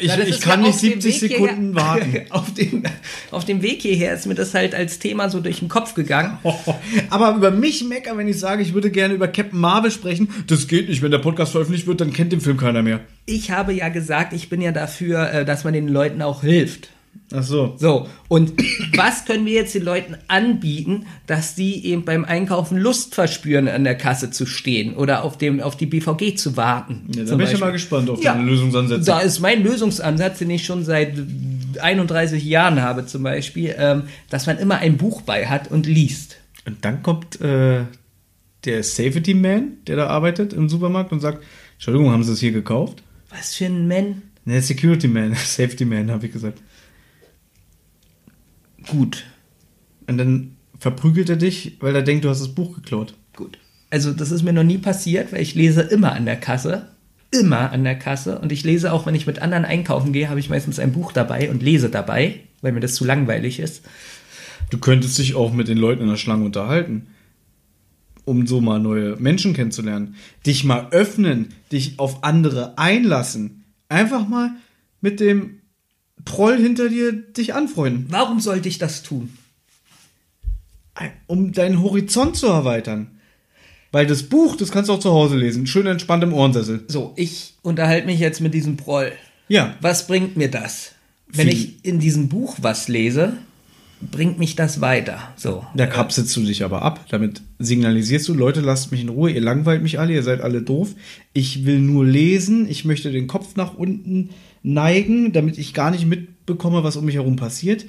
Ich, Na, das ich kann ja nicht auf dem 70 Weg Sekunden hierher- warten. auf, dem, auf dem Weg hierher ist mir das halt als Thema so durch den Kopf gegangen. Aber über mich meckern, wenn ich sage, ich würde gerne über Captain Marvel sprechen, das geht nicht. Wenn der Podcast veröffentlicht wird, dann kennt den Film keiner mehr. Ich habe ja gesagt, ich bin ja dafür, äh, dass man den Leuten auch hilft. Ach so. So, und was können wir jetzt den Leuten anbieten, dass die eben beim Einkaufen Lust verspüren, an der Kasse zu stehen oder auf, dem, auf die BVG zu warten? Ja, da bin ich ja Beispiel. mal gespannt auf Ja. deine Lösungsansätze. Da ist mein Lösungsansatz, den ich schon seit 31 Jahren habe zum Beispiel, ähm, dass man immer ein Buch bei hat und liest. Und dann kommt äh, der Safety Man, der da arbeitet im Supermarkt und sagt, Entschuldigung, haben Sie es hier gekauft? Was für ein Man? Ne, Security Man, Safety Man, habe ich gesagt. Gut, Und dann verprügelt er dich, weil er denkt, du hast das Buch geklaut. gut. Also das ist mir noch nie passiert, weil ich lese immer an der Kasse. Immer an der Kasse. Und ich lese auch, wenn ich mit anderen einkaufen gehe, habe ich meistens ein Buch dabei und lese dabei, weil mir das zu langweilig ist. Du könntest dich auch mit den Leuten in der Schlange unterhalten, um so mal neue Menschen kennenzulernen. Dich mal öffnen, dich auf andere einlassen. Einfach mal mit dem Proll hinter dir dich anfreunden, Warum sollte ich das tun? um deinen Horizont zu erweitern. Weil das Buch, das kannst du auch zu Hause lesen, schön entspannt im Ohrensessel. So, ich unterhalte mich jetzt mit diesem Proll. Ja, Was bringt mir das? Wenn Viel. ich in diesem Buch was lese, bringt mich das weiter. So. da kapselst du dich aber ab. Damit signalisierst du, Leute, lasst mich in Ruhe, ihr langweilt mich alle, ihr seid alle doof. Ich will nur lesen, ich möchte den Kopf nach unten neigen, damit ich gar nicht mitbekomme, was um mich herum passiert.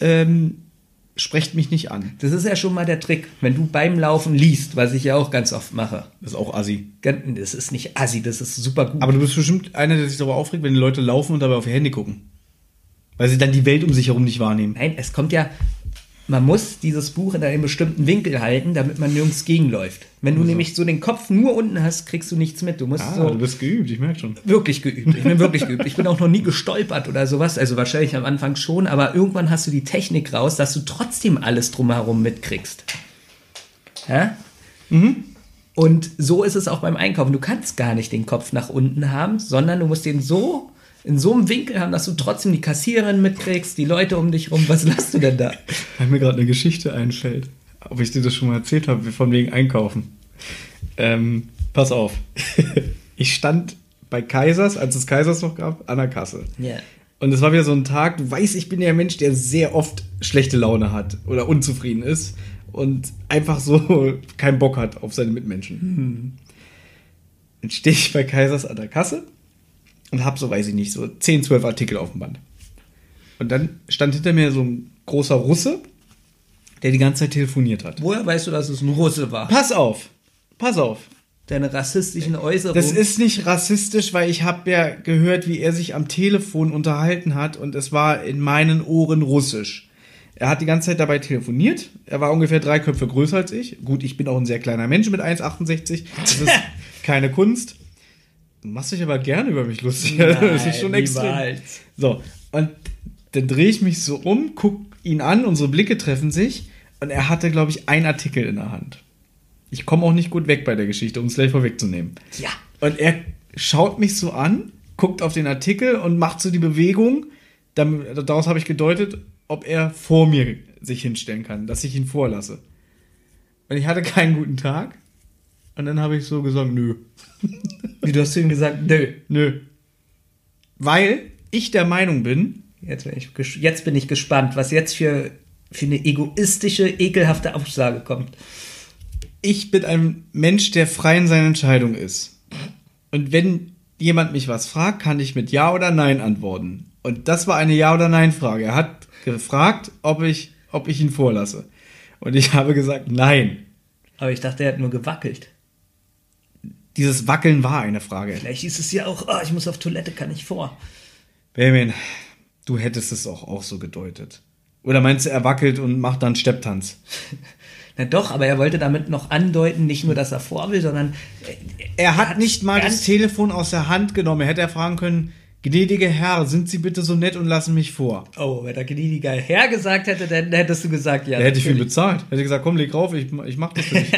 Ähm, sprecht mich nicht an. Das ist ja schon mal der Trick. Wenn du beim Laufen liest, was ich ja auch ganz oft mache. Das ist auch assi. Das ist nicht assi, das ist super gut. Aber du bist bestimmt einer, der sich darüber aufregt, wenn die Leute laufen und dabei auf ihr Handy gucken. Weil sie dann die Welt um sich herum nicht wahrnehmen. Nein, es kommt ja, man muss dieses Buch in einem bestimmten Winkel halten, damit man nirgends gegenläuft. Wenn du nämlich so den Kopf nur unten hast, kriegst du nichts mit. Du musst Ah, so du bist geübt, ich merke schon. wirklich geübt. Ich bin wirklich geübt. Ich bin auch noch nie gestolpert oder sowas. Also wahrscheinlich am Anfang schon, aber irgendwann hast du die Technik raus, dass du trotzdem alles drumherum mitkriegst. Ja? Und so ist es auch beim Einkaufen. Du kannst gar nicht den Kopf nach unten haben, sondern du musst den so in so einem Winkel haben, dass du trotzdem die Kassiererin mitkriegst, die Leute um dich rum. Was lasst du denn da? Weil mir gerade eine Geschichte einfällt. Ob ich dir das schon mal erzählt habe, von wegen Einkaufen. Ähm, pass auf. ich stand bei Kaisers, als es Kaisers noch gab, an der Kasse. Ja. Und es war wieder so ein Tag, du weißt, ich bin ja ein Mensch, der sehr oft schlechte Laune hat oder unzufrieden ist und einfach so keinen Bock hat auf seine Mitmenschen. Dann stehe ich bei Kaisers an der Kasse und habe so, weiß ich nicht, so 10, 12 Artikel auf dem Band. Und dann stand hinter mir so ein großer Russe, der die ganze Zeit telefoniert hat. Woher weißt du, dass es ein Russe war? Pass auf, pass auf. Deine rassistischen Äußerungen. Das ist nicht rassistisch, weil ich habe ja gehört, wie er sich am Telefon unterhalten hat und es war in meinen Ohren russisch. Er hat die ganze Zeit dabei telefoniert. Er war ungefähr drei Köpfe größer als ich. Gut, ich bin auch ein sehr kleiner Mensch mit 1,68. Das ist keine Kunst. Du machst dich aber gerne über mich lustig. das ist schon Nein, extrem. niemals. So, und dann drehe ich mich so um, guck ihn an, unsere Blicke treffen sich und er hatte, glaube ich, einen Artikel in der Hand. Ich komme auch nicht gut weg bei der Geschichte, um es gleich vorwegzunehmen. Ja. Und er schaut mich so an, guckt auf den Artikel und macht so die Bewegung. Daraus habe ich gedeutet, ob er vor mir sich hinstellen kann, dass ich ihn vorlasse. Und ich hatte keinen guten Tag. Und dann habe ich so gesagt, nö, Wie du hast zu ihm gesagt, nö. nö. Weil ich der Meinung bin, Jetzt bin ich, jetzt bin ich gespannt, was jetzt für, für eine egoistische, ekelhafte Aussage kommt. ich bin ein Mensch, der frei in seiner Entscheidung ist. Und wenn jemand mich was fragt, kann ich mit Ja oder Nein antworten. Und das war eine Ja- oder Nein-Frage. Er hat gefragt, ob ich, ob ich ihn vorlasse. Und ich habe gesagt, nein. Aber ich dachte, er hat nur gewackelt. Dieses Wackeln war eine Frage. Vielleicht hieß es ja auch, oh, ich muss auf Toilette, kann ich vor. Benjamin, du hättest es auch, auch so gedeutet. Oder meinst du, er wackelt und macht dann Stepptanz? Na doch, aber er wollte damit noch andeuten, nicht nur, dass er vor will, sondern äh, Er hat nicht mal das Telefon aus der Hand genommen. Er hätte er fragen können, gnädige Herr, sind Sie bitte so nett und lassen mich vor. Oh, wenn der gnädiger Herr gesagt hätte, dann hättest du gesagt, ja. Da hätte ich viel bezahlt. Hätte gesagt, komm, leg rauf, ich, ich mach das für dich.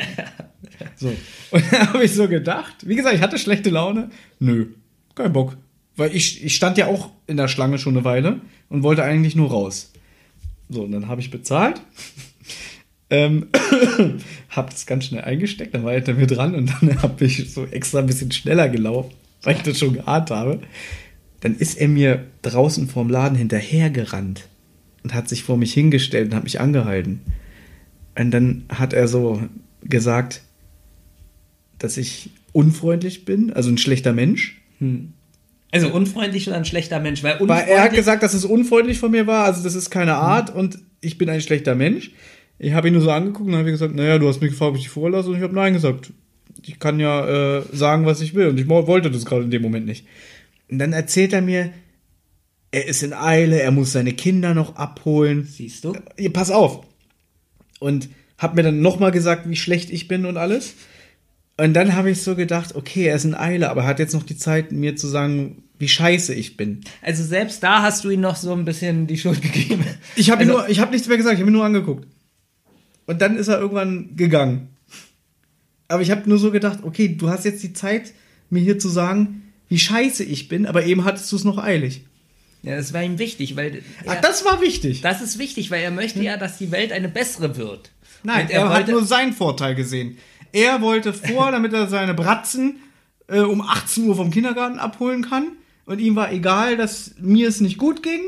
so. Und dann habe ich so gedacht, wie gesagt, ich hatte schlechte Laune. Nö, kein Bock. Weil ich, ich stand ja auch in der Schlange schon eine Weile und wollte eigentlich nur raus. So, und dann habe ich bezahlt. ähm, hab das ganz schnell eingesteckt, dann war er hinter mir dran und dann habe ich so extra ein bisschen schneller gelaufen, weil ich das schon geahnt habe. Dann ist er mir draußen vorm Laden hinterhergerannt und hat sich vor mich hingestellt und hat mich angehalten. Und dann hat er so gesagt, dass ich unfreundlich bin, also ein schlechter Mensch. Also unfreundlich oder ein schlechter Mensch, weil unfreundlich, er hat gesagt, dass es unfreundlich von mir war, also das ist keine Art und ich bin ein schlechter Mensch. Ich habe ihn nur so angeguckt und habe gesagt, naja, du hast mich gefragt, ob ich dich vorlasse und ich habe nein gesagt. Ich kann ja äh, sagen, was ich will und ich wollte das gerade in dem Moment nicht. Und dann erzählt er mir, er ist in Eile, er muss seine Kinder noch abholen. siehst du? Ihr, pass auf. Und hab mir dann nochmal gesagt, wie schlecht ich bin und alles. Und dann habe ich so gedacht, okay, er ist in Eile, aber er hat jetzt noch die Zeit, mir zu sagen, wie scheiße ich bin. Also selbst da hast du ihm noch so ein bisschen die Schuld gegeben. Ich habe also, nur, ich habe nichts mehr gesagt, ich habe ihn nur angeguckt. Und dann ist er irgendwann gegangen. Aber ich habe nur so gedacht, okay, du hast jetzt die Zeit, mir hier zu sagen, wie scheiße ich bin, aber eben hattest du es noch eilig. Ja, das war ihm wichtig, weil Ach, er, das war wichtig. das ist wichtig, weil er möchte ja, dass die Welt eine bessere wird. Nein, Und er, hat nur seinen Vorteil gesehen. Er wollte vor, damit er seine Bratzen äh, um 18 Uhr vom Kindergarten abholen kann. Und ihm war egal, dass mir es nicht gut ging.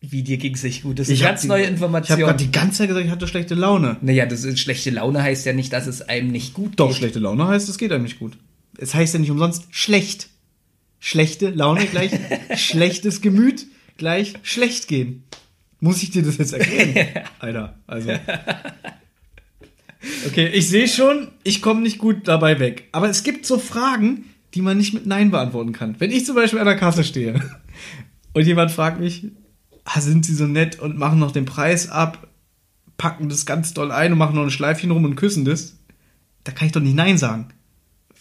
Wie dir ging es nicht gut. Das ist Ich ganz die- neue Ich habe Information. gerade die ganze Zeit gesagt, ich hatte schlechte Laune. naja, das ist schlechte Laune heißt ja nicht, dass es einem nicht gut Doch, geht. schlechte Laune heißt, es geht einem nicht gut. Es heißt ja nicht umsonst schlecht. Schlechte Laune gleich schlechtes Gemüt gleich schlecht gehen. Muss ich dir das jetzt erklären? Alter, also. Okay, ich sehe schon, ich komme nicht gut dabei weg. Aber es gibt so Fragen, die man nicht mit Nein beantworten kann. Wenn ich zum Beispiel an der Kasse stehe und jemand fragt mich, ah, sind Sie so nett und machen noch den Preis ab, packen das ganz doll ein und machen noch ein Schleifchen rum und küssen das, da kann ich doch nicht Nein sagen.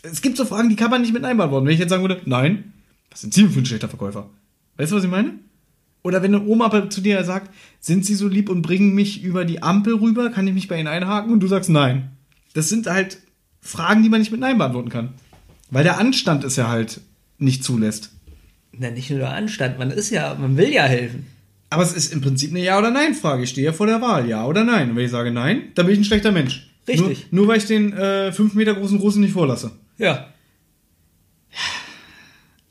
Es gibt so Fragen, die kann man nicht mit Nein beantworten. Wenn ich jetzt sagen würde, nein, was sind Sie für ein schlechter Verkäufer? Weißt du, was ich meine? Oder wenn eine Oma zu dir sagt, sind Sie so lieb und bringen mich über die Ampel rüber, kann ich mich bei Ihnen einhaken? Und du sagst nein. Das sind halt Fragen, die man nicht mit Nein beantworten kann. Weil der Anstand es ja halt nicht zulässt. Na, nicht nur der Anstand, man ist ja, man will ja helfen. Aber es ist im Prinzip eine Ja- oder Nein-Frage. Ich stehe ja vor der Wahl, Ja oder Nein. Und wenn ich sage Nein, dann bin ich ein schlechter Mensch. Richtig. Nur, nur weil ich den äh, fünf Meter großen Russen nicht vorlasse. Ja.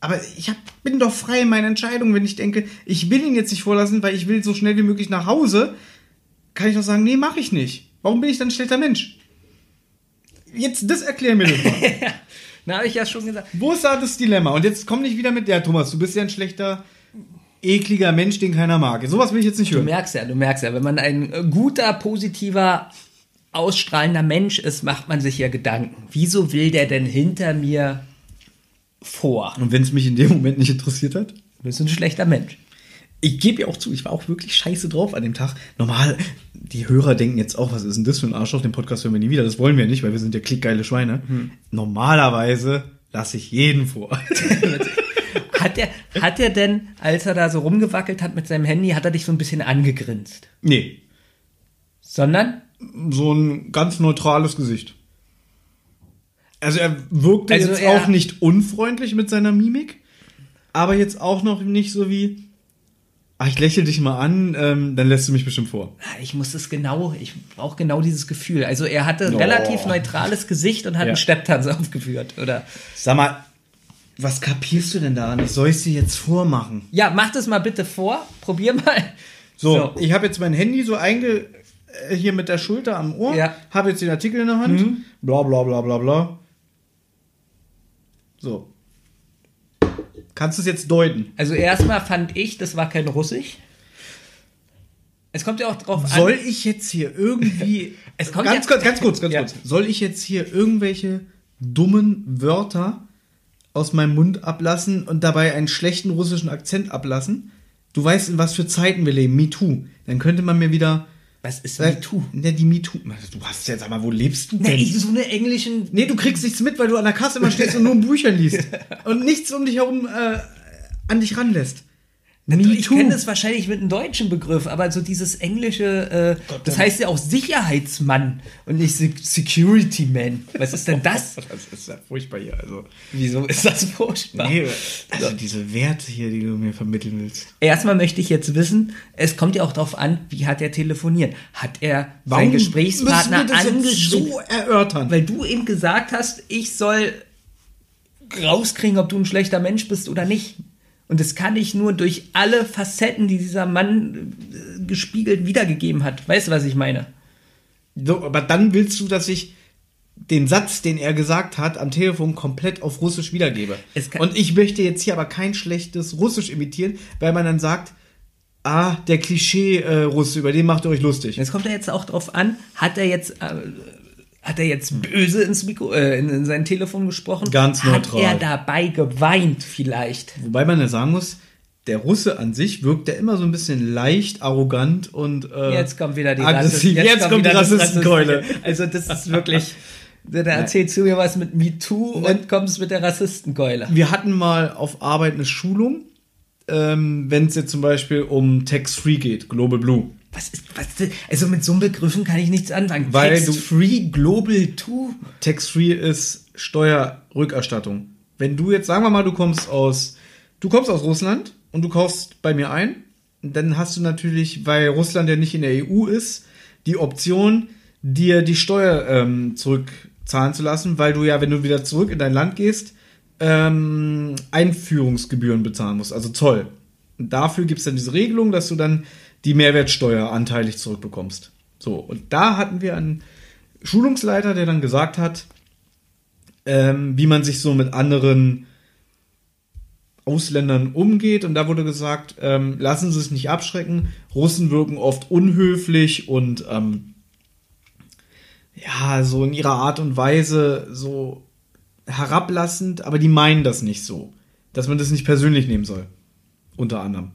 Aber ich hab, bin doch frei in meinen Entscheidungen, wenn ich denke, ich will ihn jetzt nicht vorlassen, weil ich will so schnell wie möglich nach Hause, kann ich doch sagen, nee, mache ich nicht. Warum bin ich dann ein schlechter Mensch? Jetzt, das erklär mir doch mal. Na, habe ich ja schon gesagt. Wo ist da das Dilemma? Und jetzt komm nicht wieder mit, ja, Thomas, du bist ja ein schlechter, ekliger Mensch, den keiner mag. Sowas will ich jetzt nicht Du hören. merkst ja, du merkst ja, wenn man ein guter, positiver, ausstrahlender Mensch ist, macht man sich ja Gedanken. Wieso will der denn hinter mir vor? Und wenn es mich in dem Moment nicht interessiert hat? Du bist ein schlechter Mensch. Ich gebe ja auch zu, ich war auch wirklich scheiße drauf an dem Tag. Normal, die Hörer denken jetzt auch, was ist denn das für ein Arschloch? Den Podcast hören wir nie wieder. Das wollen wir nicht, weil wir sind ja klickgeile Schweine. Normalerweise lasse ich jeden vor. Hat er, hat er denn, als er da so rumgewackelt hat mit seinem Handy, hat er dich so ein bisschen angegrinst? nee, Sondern? so ein ganz neutrales Gesicht. Also er wirkte Also jetzt er- auch nicht unfreundlich mit seiner Mimik, aber jetzt auch noch nicht so wie, ach, ich lächle dich mal an, ähm, dann lässt du mich bestimmt vor. Ah, Ich muss es genau, ich brauche genau dieses Gefühl. Also er hatte ein Oh. relativ neutrales Gesicht und hat Ja. einen Stepptanz aufgeführt, oder? Sag mal, was kapierst du denn daran? Ich soll es dir jetzt vormachen. Ja, mach das mal bitte vor. Probier mal. So, ich habe jetzt mein Handy so einge äh, hier mit der Schulter am Ohr, Ja. habe jetzt den Artikel in der Hand, bla bla bla bla bla. So. Kannst du es jetzt deuten? Also erstmal fand ich, das war kein Russisch. Es kommt ja auch drauf Soll an. ich jetzt hier irgendwie. Es kommt ganz ja- kurz, ganz kurz, ganz Ja. kurz. Soll ich jetzt hier irgendwelche dummen Wörter aus meinem Mund ablassen und dabei einen schlechten russischen Akzent ablassen? Du weißt, in was für Zeiten wir leben. MeToo. Dann könnte man mir wieder. Was ist Äh, MeToo? Ne, die MeToo. Du hast sag mal, wo lebst du Nee, denn? ich, so eine englischen. Nee, du kriegst nichts mit, weil du an der Kasse immer stehst und nur in Büchern liest. Und nichts um dich herum äh, an dich ranlässt. Ich kenne es wahrscheinlich mit einem deutschen Begriff, aber so dieses englische, äh, das heißt ja auch Sicherheitsmann und nicht Se- Security Man. Was ist denn das? Das ist ja furchtbar hier. Also, Wieso ist das furchtbar? nee, also diese Werte hier, die du mir vermitteln willst. Erstmal möchte ich jetzt wissen, es kommt ja auch darauf an, wie hat er telefoniert? Hat er seinen Warum Gesprächspartner das jetzt angeschrieben? so erörtern? Weil du eben gesagt hast, ich soll rauskriegen, ob du ein schlechter Mensch bist oder nicht. Und das kann ich nur durch alle Facetten, die dieser Mann äh, gespiegelt wiedergegeben hat. Weißt du, was ich meine? So, aber dann willst du, dass ich den Satz, den er gesagt hat, am Telefon komplett auf Russisch wiedergebe. Es Und ich möchte jetzt hier aber kein schlechtes Russisch imitieren, weil man dann sagt, ah, der Klischee-Russe, über den macht ihr euch lustig. Jetzt kommt er jetzt auch drauf an, hat er jetzt, äh, hat er jetzt böse ins Mikro, äh, in, in sein Telefon gesprochen? Ganz neutral. Hat er dabei geweint vielleicht? Wobei man ja sagen muss, der Russe an sich wirkt ja immer so ein bisschen leicht, arrogant und äh, Jetzt kommt wieder die aggressiv. Rassist- Jetzt, kommt die wieder das Rassistenkeule. Rassisten- Also das ist wirklich, da erzählst du mir was mit MeToo und kommst mit der Rassistenkeule. Wir hatten mal auf Arbeit eine Schulung, ähm, wenn es jetzt zum Beispiel um Tax-Free geht, Global Blue. Was ist, was, also mit so einem Begriffen kann ich nichts anfangen. Weil Tax du- Free Global 2? Tax-Free ist Steuerrückerstattung. Wenn du jetzt, sagen wir mal, du kommst aus, du kommst aus Russland und du kaufst bei mir ein, dann hast du natürlich, weil Russland ja nicht in der EU ist, die Option, dir die Steuer ähm, zurückzahlen zu lassen, weil du ja, wenn du wieder zurück in dein Land gehst, ähm, Einführungsgebühren bezahlen musst, also Zoll. Und dafür gibt es dann diese Regelung, dass du dann die Mehrwertsteuer anteilig zurückbekommst. So, und da hatten wir einen Schulungsleiter, der dann gesagt hat, ähm, wie man sich so mit anderen Ausländern umgeht. Und da wurde gesagt, ähm, lassen Sie es nicht abschrecken. Russen wirken oft unhöflich und ähm, ja, so in ihrer Art und Weise so herablassend, aber die meinen das nicht so. Dass man das nicht persönlich nehmen soll. Unter anderem.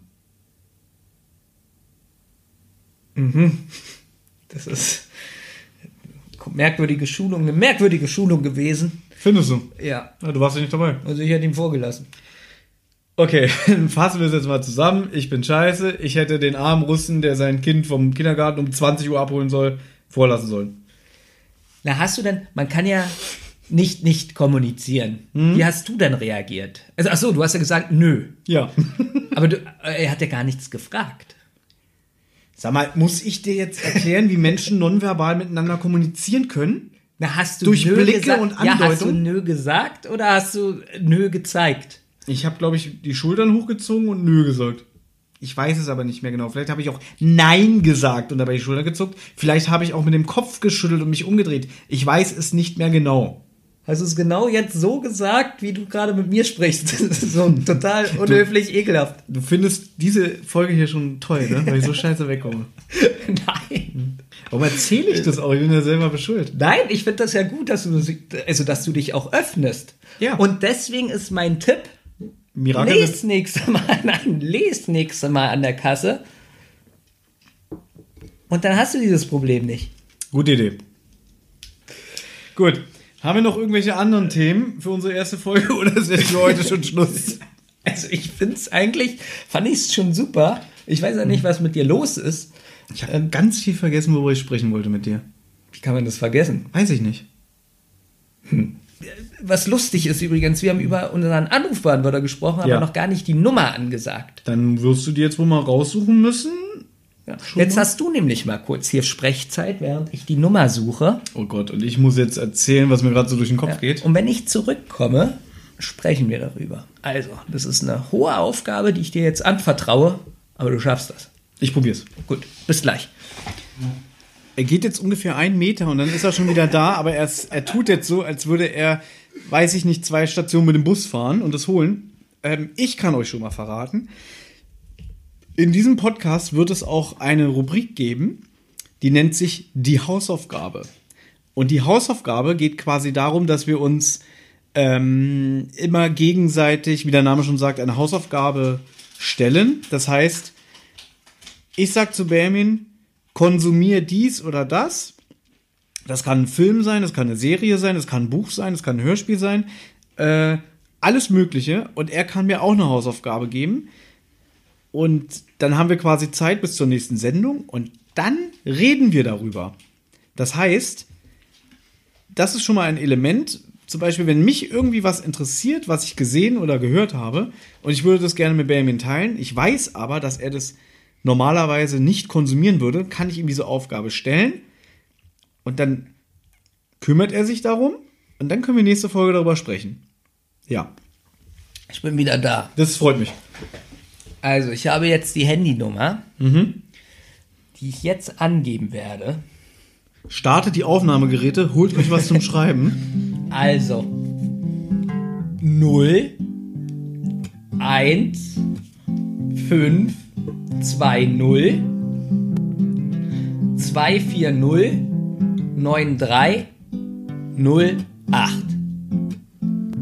Das ist merkwürdige Schulung, eine merkwürdige Schulung gewesen. Findest du? Ja. Ja, du warst ja nicht dabei. Also ich hätte ihm vorgelassen. Okay, dann fassen wir es jetzt mal zusammen. Ich bin scheiße. Ich hätte den armen Russen, der sein Kind vom Kindergarten um 20 Uhr abholen soll, vorlassen sollen. Na, hast du denn, man kann ja nicht nicht kommunizieren. Wie hast du denn reagiert? Also, ach so, du hast ja gesagt, nö. Ja. Aber du, äh, er hat ja gar nichts gefragt. Sag mal, muss ich dir jetzt erklären, wie Menschen nonverbal miteinander kommunizieren können? Na, hast du Durch nö Blicke gesagt? und Ja, hast du Andeutung? nö gesagt oder hast du nö gezeigt? Ich habe, glaube ich, die Schultern hochgezogen und nö gesagt. Ich weiß es aber nicht mehr genau. Vielleicht habe ich auch Nein gesagt und dabei die Schulter gezuckt. Vielleicht habe ich auch mit dem Kopf geschüttelt und mich umgedreht. Ich weiß es nicht mehr genau. Hast du es genau jetzt so gesagt, wie du gerade mit mir sprichst? Das ist so total unhöflich, ekelhaft. Du findest diese Folge hier schon toll, ne? Weil ich so scheiße wegkomme. Nein. Warum erzähle ich das auch? Ich bin ja selber beschuldigt. Nein, ich finde das ja gut, dass du, also, dass du dich auch öffnest. Ja. Und deswegen ist mein Tipp, Mirakel. les nächste Mal, nein, les nächste Mal an der Kasse. Und dann hast du dieses Problem nicht. Gute Idee. Gut. Haben wir noch irgendwelche anderen Themen für unsere erste Folge oder ist jetzt für heute schon Schluss? Also ich finde es eigentlich, fand ich es schon super. Ich weiß ja nicht, was mit dir los ist. Ich habe ganz viel vergessen, worüber ich sprechen wollte mit dir. Wie kann man das vergessen? Weiß ich nicht. Was lustig ist übrigens, wir haben über unseren Anrufbeantworter gesprochen, aber Ja. noch gar nicht die Nummer angesagt. Dann wirst du dir jetzt wohl mal raussuchen müssen. Ja. Jetzt hast du nämlich mal kurz hier Sprechzeit, während ich die Nummer suche. Oh Gott, und ich muss jetzt erzählen, was mir gerade so durch den Kopf geht. Und wenn ich zurückkomme, sprechen wir darüber. Also, das ist eine hohe Aufgabe, die ich dir jetzt anvertraue, aber du schaffst das. Ich probier's. Gut, bis gleich. Er geht jetzt ungefähr einen Meter und dann ist er schon wieder da, aber er, ist- er tut jetzt so, als würde er, weiß ich nicht, zwei Stationen mit dem Bus fahren und das holen. Ähm, ich kann euch schon mal verraten, in diesem Podcast wird es auch eine Rubrik geben, die nennt sich die Hausaufgabe. Und die Hausaufgabe geht quasi darum, dass wir uns ähm, immer gegenseitig, wie der Name schon sagt, eine Hausaufgabe stellen. Das heißt, ich sag zu Benjamin, konsumier dies oder das. Das kann ein Film sein, das kann eine Serie sein, das kann ein Buch sein, das kann ein Hörspiel sein. Äh, alles Mögliche. Und er kann mir auch eine Hausaufgabe geben. Und dann haben wir quasi Zeit bis zur nächsten Sendung und dann reden wir darüber. Das heißt, das ist schon mal ein Element. Zum Beispiel, wenn mich irgendwie was interessiert, was ich gesehen oder gehört habe, und ich würde das gerne mit Benjamin teilen, ich weiß aber, dass er das normalerweise nicht konsumieren würde, kann ich ihm diese Aufgabe stellen und dann kümmert er sich darum und dann können wir nächste Folge darüber sprechen. Ja, Ich bin wieder da. das freut mich. Also, ich habe jetzt die Handynummer, Mhm. die ich jetzt angeben werde. Startet die Aufnahmegeräte, holt euch was zum Schreiben. Also 0 1 5 2 0 2 4 0 9 3 0 8.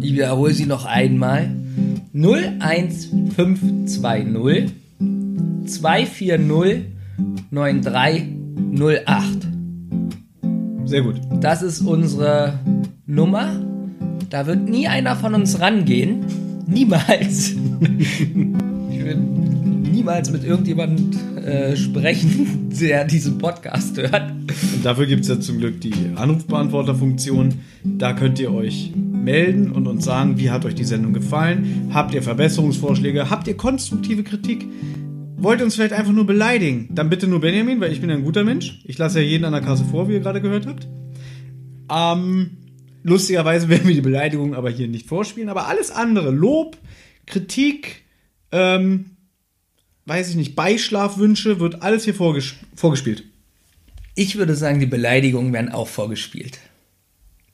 Ich wiederhole sie noch einmal. 0 1 5 2 0 2 4 0 9 3 0 8. Sehr gut. Das ist unsere Nummer. Da wird nie einer von uns rangehen. Niemals. ich will niemals mit irgendjemandem äh, sprechen, der diesen Podcast hört. Und dafür gibt es ja zum Glück die Anrufbeantworterfunktion. Da könnt ihr euch melden und uns sagen, wie hat euch die Sendung gefallen? Habt ihr Verbesserungsvorschläge? Habt ihr konstruktive Kritik? Wollt ihr uns vielleicht einfach nur beleidigen? Dann bitte nur Benjamin, weil ich bin ein guter Mensch. Ich lasse ja jeden an der Kasse vor, wie ihr gerade gehört habt. Ähm, lustigerweise werden wir die Beleidigung aber hier nicht vorspielen. Aber alles andere, Lob, Kritik, ähm, weiß ich nicht, Beischlafwünsche, wird alles hier vorges vorgespielt. Ich würde sagen, die Beleidigungen werden auch vorgespielt.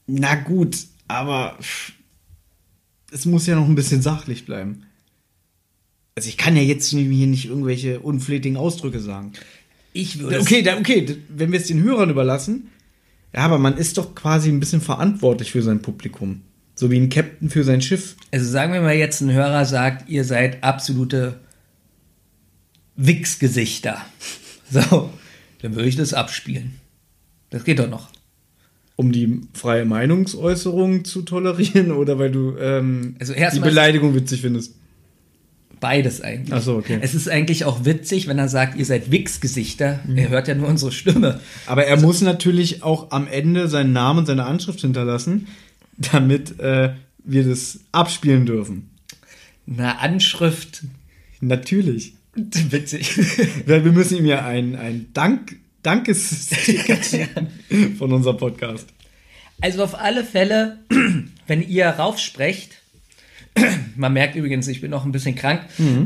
Na gut, aber es muss ja noch ein bisschen sachlich bleiben. Also ich kann ja jetzt hier nicht irgendwelche unflätigen Ausdrücke sagen. Ich würde Okay, da, okay, wenn wir es den Hörern überlassen, ja, aber man ist doch quasi ein bisschen verantwortlich für sein Publikum. So wie ein Captain für sein Schiff. Also sagen wir mal jetzt, ein Hörer sagt, ihr seid absolute Wichsgesichter. So, dann würde ich das abspielen. Das geht doch noch. Um die freie Meinungsäußerung zu tolerieren oder weil du ähm, Also die Beleidigung witzig findest. Beides eigentlich. Ach so, okay. Es ist eigentlich auch witzig, wenn er sagt, ihr seid Wichsgesichter. Er hört ja nur unsere Stimme. Aber er muss natürlich auch am Ende seinen Namen und seine Anschrift hinterlassen, damit äh, wir das abspielen dürfen. Eine Anschrift. Natürlich. Witzig. Wir müssen ihm ja ein, ein Dank, Dankesticker schicken von unserem Podcast. Also auf alle Fälle, wenn ihr raufsprecht, man merkt übrigens, ich bin noch ein bisschen krank,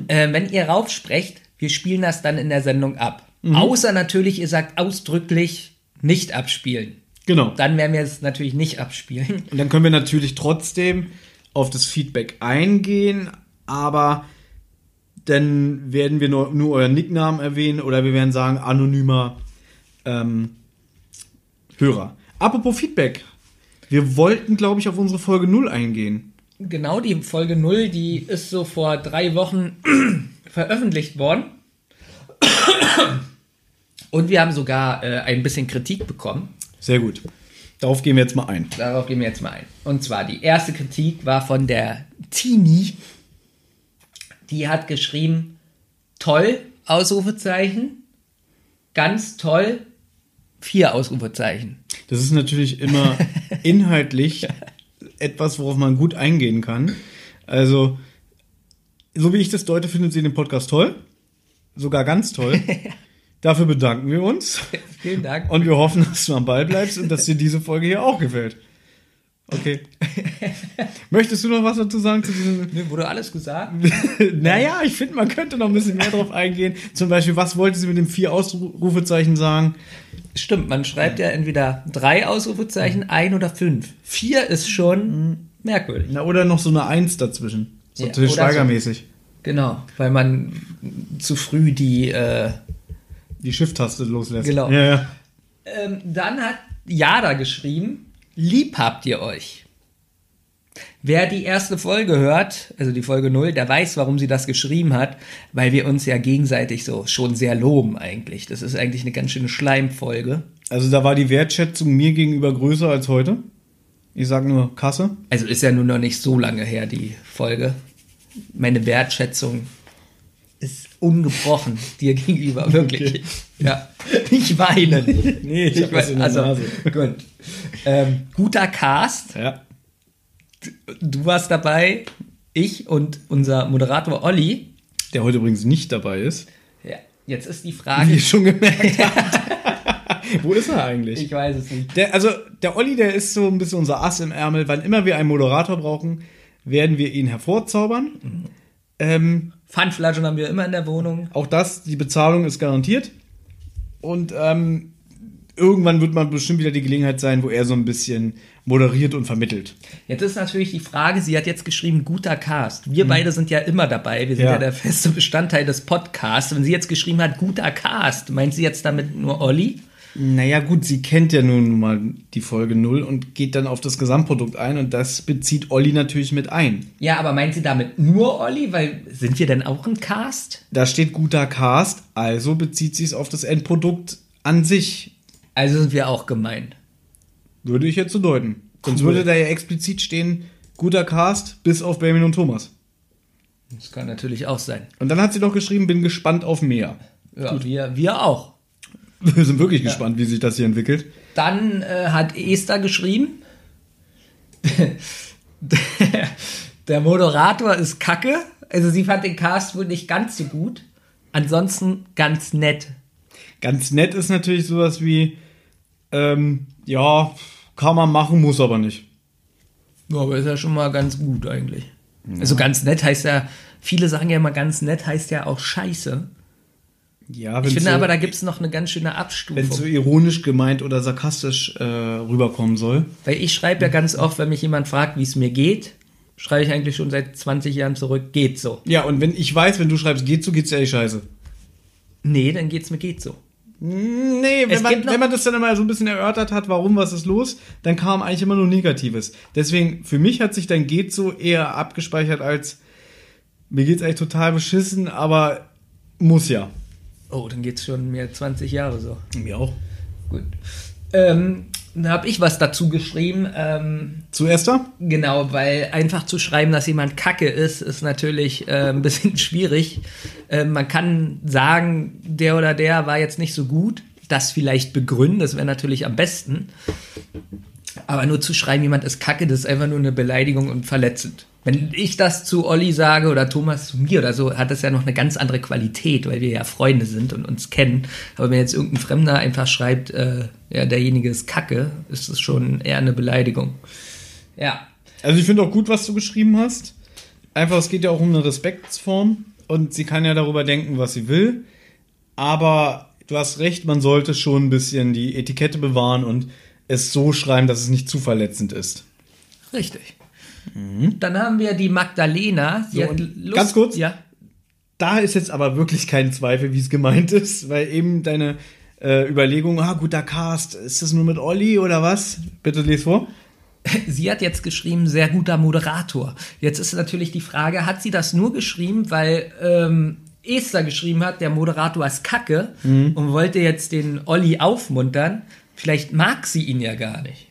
äh, wenn ihr raufsprecht, wir spielen das dann in der Sendung ab. Außer natürlich, ihr sagt ausdrücklich nicht abspielen. Genau. Dann werden wir es natürlich nicht abspielen. Und dann können wir natürlich trotzdem auf das Feedback eingehen, aber dann werden wir nur, nur euren Nicknamen erwähnen oder wir werden sagen, anonymer ähm, Hörer. Apropos Feedback. Wir wollten, glaube ich, auf unsere Folge 0 eingehen. Genau, die Folge 0, die ist so vor drei Wochen veröffentlicht worden. Und wir haben sogar äh, ein bisschen Kritik bekommen. Sehr gut. Darauf gehen wir jetzt mal ein. Darauf gehen wir jetzt mal ein. Und zwar die erste Kritik war von der Tini. Die hat geschrieben, toll, Ausrufezeichen, ganz toll, vier Ausrufezeichen. Das ist natürlich immer inhaltlich etwas, worauf man gut eingehen kann. Also, so wie ich das deute, findet sie den Podcast toll. Sogar ganz toll. Dafür bedanken wir uns. Vielen Dank. Und wir hoffen, dass du am Ball bleibst und dass dir diese Folge hier auch gefällt. Okay. Möchtest du noch was dazu sagen zu diesem? Nö, wurde alles gesagt? naja, ich finde, man könnte noch ein bisschen mehr drauf eingehen. Zum Beispiel, was wollte sie mit dem vier Ausrufezeichen sagen? Stimmt, man schreibt ja entweder drei Ausrufezeichen, ein oder fünf. Vier ist schon merkwürdig. Na, oder noch so eine Eins dazwischen. So Ja, oder Schweiger-mäßig. Genau, weil man zu früh die. Äh, Die Shift-Taste loslässt. Genau. Ja, ja. ähm, dann hat Jada geschrieben: Lieb habt ihr euch. Wer die erste Folge hört, also die Folge 0, der weiß, warum sie das geschrieben hat, weil wir uns ja gegenseitig so schon sehr loben eigentlich. Das ist eigentlich eine ganz schöne Schleimfolge. Also da war die Wertschätzung mir gegenüber größer als heute. Ich sag nur Kasse. Also ist ja nun noch nicht so lange her, die Folge. Meine Wertschätzung ungebrochen dir gegenüber, wirklich. Ja. Nicht weinen. Nee, ich in der also, Nase. Gut. Ähm, guter Cast. Ja. Du warst dabei, ich und unser Moderator Olli. Der heute übrigens nicht dabei ist. Ja, jetzt ist die Wie Frage. ihr schon gemerkt habt. Wo ist er eigentlich? Ich weiß es nicht. Der, also, der Olli, der ist so ein bisschen unser Ass im Ärmel. Wann immer wir einen Moderator brauchen, werden wir ihn hervorzaubern. Ähm, Pfandflaschen haben wir immer in der Wohnung. auch das, die Bezahlung ist garantiert. Und ähm, irgendwann wird man bestimmt wieder die Gelegenheit sein, wo er so ein bisschen moderiert und vermittelt. Jetzt ist natürlich die Frage, sie hat jetzt geschrieben, guter Cast. Wir beide sind ja immer dabei. Wir sind. Ja. ja. der feste Bestandteil des Podcasts. Wenn sie jetzt geschrieben hat, guter Cast, meint sie jetzt damit nur Olli? Naja, gut, sie kennt ja nun mal die Folge 0 und geht dann auf das Gesamtprodukt ein und das bezieht Olli natürlich mit ein. Ja, aber meint sie damit nur Olli? Weil sind wir denn auch ein Cast? Da steht guter Cast, also bezieht sie es auf das Endprodukt an sich, Also sind wir auch gemeint. würde ich jetzt so deuten. Sonst Cool. würde da ja explizit stehen, guter Cast, bis auf Benjamin und Thomas. Das kann natürlich auch sein. Und dann hat sie noch geschrieben, bin gespannt auf mehr. Ja, wir, wir auch. Wir sind wirklich gespannt, wie sich das hier entwickelt. Dann äh, hat Esther geschrieben, der, der Moderator ist kacke. Also sie fand den Cast wohl nicht ganz so gut. Ansonsten ganz nett. Ganz nett ist natürlich sowas wie, ähm, ja, kann man machen, muss aber nicht. Ja, aber ist ja schon mal ganz gut eigentlich. Also ganz nett heißt ja, viele sagen ja immer ganz nett heißt ja auch scheiße. Ja, Ich finde so, aber, da gibt es noch eine ganz schöne wenn es so Abstufung. ironisch gemeint oder sarkastisch äh, rüberkommen soll. Weil ich schreibe ja ganz oft, wenn mich jemand fragt, wie es mir geht, schreibe ich eigentlich schon seit 20 Jahren zurück, geht so. Ja, und wenn ich weiß, wenn du schreibst, geht so, geht's ja echt scheiße. Nee, dann geht's mir geht so. Nee, wenn man, wenn man das dann mal so ein bisschen erörtert hat, warum, was ist los, dann kam eigentlich immer nur Negatives. Deswegen, für mich hat sich dann geht so eher abgespeichert als mir geht's eigentlich total beschissen, aber muss ja. Oh, dann geht's schon mehr 20 Jahre so. Mir auch. Gut. Ähm, da habe ich was dazu geschrieben. Ähm, Zu Esther? Genau, weil einfach zu schreiben, dass jemand kacke ist, ist natürlich äh, ein bisschen schwierig. Äh, man kann sagen, der oder der war jetzt nicht so gut, das vielleicht begründen, das wäre natürlich am besten. Aber nur zu schreiben, jemand ist kacke, das ist einfach nur eine Beleidigung und verletzend. Wenn ich das zu Olli sage oder Thomas zu mir oder so, hat das ja noch eine ganz andere Qualität, weil wir ja Freunde sind und uns kennen. Aber wenn jetzt irgendein Fremder einfach schreibt, äh, ja, derjenige ist kacke, ist es schon eher eine Beleidigung. Ja, Also ich finde auch gut, was du geschrieben hast. Einfach, es geht ja auch um eine Respektsform und sie kann ja darüber denken, was sie will. Aber du hast recht, man sollte schon ein bisschen die Etikette bewahren und es so schreiben, dass es nicht zu verletzend ist. Richtig. Dann haben wir die Magdalena. So, ganz kurz. Ja. Da ist jetzt aber wirklich kein Zweifel, wie es gemeint ist, weil eben deine äh, Überlegung, ah, guter Cast, ist das nur mit Olli oder was? Bitte les vor. Sie hat jetzt geschrieben, sehr guter Moderator. Jetzt ist natürlich die Frage, hat sie das nur geschrieben, weil ähm, Esther geschrieben hat, der Moderator ist kacke und wollte jetzt den Olli aufmuntern. Vielleicht mag sie ihn ja gar nicht.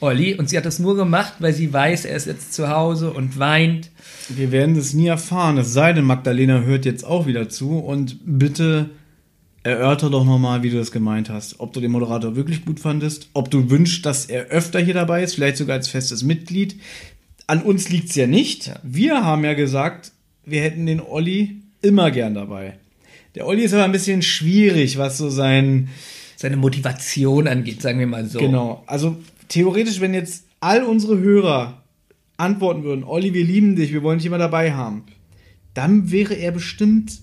Olli. Und sie hat das nur gemacht, weil sie weiß, er ist jetzt zu Hause und weint. Wir werden es nie erfahren, es sei denn, Magdalena hört jetzt auch wieder zu und bitte erörter doch nochmal, wie du das gemeint hast. Ob du den Moderator wirklich gut fandest, ob du wünschst, dass er öfter hier dabei ist, vielleicht sogar als festes Mitglied. An uns liegt es ja nicht. Wir haben ja gesagt, wir hätten den Olli immer gern dabei. Der Olli ist aber ein bisschen schwierig, was so sein, Seine Motivation angeht, sagen wir mal so. Genau. Also theoretisch, wenn jetzt all unsere Hörer antworten würden, Olli, wir lieben dich, wir wollen dich immer dabei haben, dann wäre er bestimmt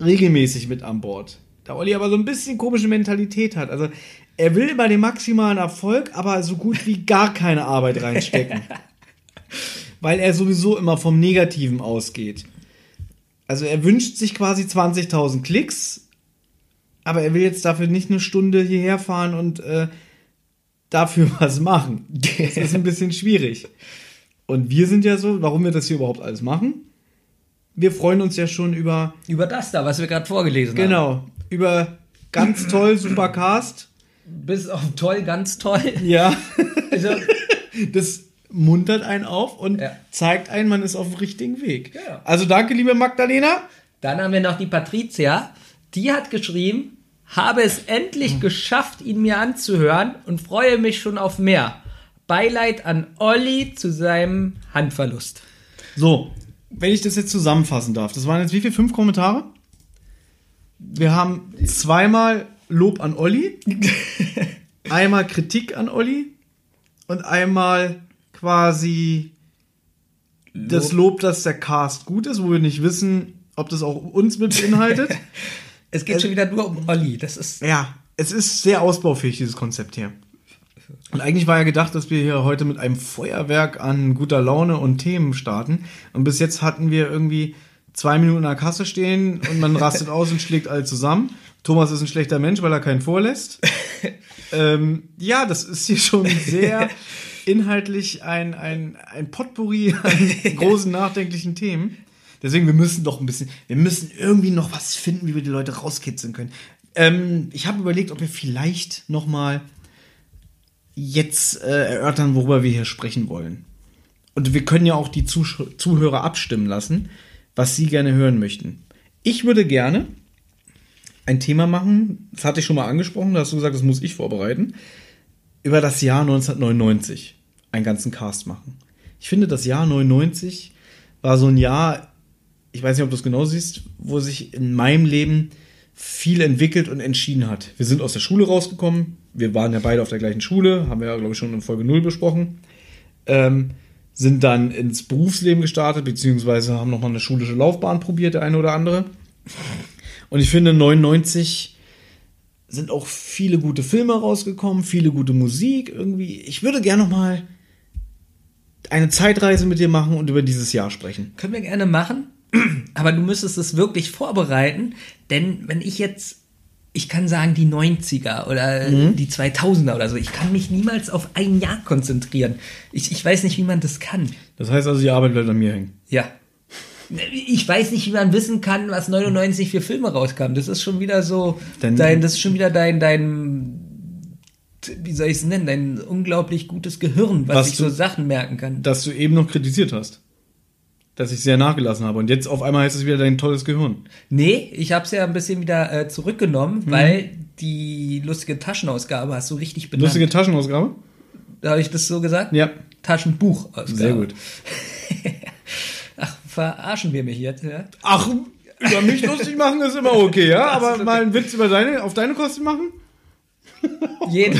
regelmäßig mit an Bord. Da Olli aber so ein bisschen komische Mentalität hat. Also er will immer den maximalen Erfolg, aber so gut wie gar keine Arbeit reinstecken. Weil er sowieso immer vom Negativen ausgeht. Also er wünscht sich quasi 20.000 Klicks, aber er will jetzt dafür nicht eine Stunde hierher fahren und äh, dafür was machen. Das ist ein bisschen schwierig. Und wir sind ja so, warum wir das hier überhaupt alles machen? Wir freuen uns ja schon über, Über das da, was wir gerade vorgelesen haben. genau, über ganz toll, super Cast. Bis auf toll, ganz toll. Ja, Also, das muntert einen auf und Ja. zeigt einen, man ist auf dem richtigen Weg. Ja. Also danke, liebe Magdalena. Dann haben wir noch die Patricia. Die hat geschrieben, habe es endlich geschafft, ihn mir anzuhören und freue mich schon auf mehr. Beileid an Olli zu seinem Handverlust. So, wenn ich das jetzt zusammenfassen darf, das waren jetzt wie viel? Fünf Kommentare? Wir haben zweimal Lob an Olli, einmal Kritik an Olli und einmal quasi das Lob, dass der Cast gut ist, wo wir nicht wissen, ob das auch uns mit beinhaltet. Es geht schon wieder nur um Olli. Das ist ja, es ist sehr ausbaufähig, dieses Konzept hier. Und eigentlich war ja gedacht, dass wir hier heute mit einem Feuerwerk an guter Laune und Themen starten. Und bis jetzt hatten wir irgendwie zwei Minuten in der Kasse stehen und man rastet aus und schlägt alle zusammen. Thomas ist ein schlechter Mensch, weil er keinen vorlässt. ähm, ja, das ist hier schon sehr inhaltlich ein, ein, ein Potpourri an großen nachdenklichen Themen. Deswegen, wir müssen doch ein bisschen, wir müssen irgendwie noch was finden, wie wir die Leute rauskitzeln können. Ähm, ich habe überlegt, ob wir vielleicht noch mal jetzt äh, erörtern, worüber wir hier sprechen wollen. Und wir können ja auch die Zusch Zuhörer abstimmen lassen, was sie gerne hören möchten. Ich würde gerne ein Thema machen, das hatte ich schon mal angesprochen, da hast du gesagt, das muss ich vorbereiten, über das Jahr 1999 einen ganzen Cast machen. Ich finde, das Jahr 99 war so ein Jahr, ich weiß nicht, ob du es genau siehst, wo sich in meinem Leben viel entwickelt und entschieden hat. Wir sind aus der Schule rausgekommen, wir waren ja beide auf der gleichen Schule, haben wir ja, glaube ich, schon in Folge 0 besprochen. Ähm, sind dann ins Berufsleben gestartet, beziehungsweise haben nochmal eine schulische Laufbahn probiert, der eine oder andere. Und ich finde, 99 sind auch viele gute Filme rausgekommen, viele gute Musik irgendwie. Ich würde gerne nochmal eine Zeitreise mit dir machen und über dieses Jahr sprechen. Können wir gerne machen, aber du müsstest es wirklich vorbereiten, denn wenn ich jetzt, ich kann sagen die 90er oder die 2000er oder so, ich kann mich niemals auf ein Jahr konzentrieren. Ich, ich weiß nicht, wie man das kann. Das heißt also, die Arbeit bleibt an mir hängen. Ja. Ich weiß nicht, wie man wissen kann, was 99 für Filme rauskamen. Das ist schon wieder so, Denn- dein, das ist schon wieder dein, dein, wie soll ich es nennen, dein unglaublich gutes Gehirn, was, Was sich du- so Sachen merken kann. Dass du eben noch kritisiert hast. Dass ich sehr nachgelassen habe. Und jetzt auf einmal heißt es wieder dein tolles Gehirn. Nee, ich habe es ja ein bisschen wieder äh, zurückgenommen, Mhm. weil die lustige Taschenausgabe hast du richtig benannt. Lustige Taschenausgabe? Habe ich das so gesagt? Ja. Taschenbuchausgabe. Sehr gut. Ach, verarschen wir mich jetzt, ja? Ach, über mich lustig machen ist immer okay, ja? Aber mal einen Witz über deine, auf deine Kosten machen? Jeden,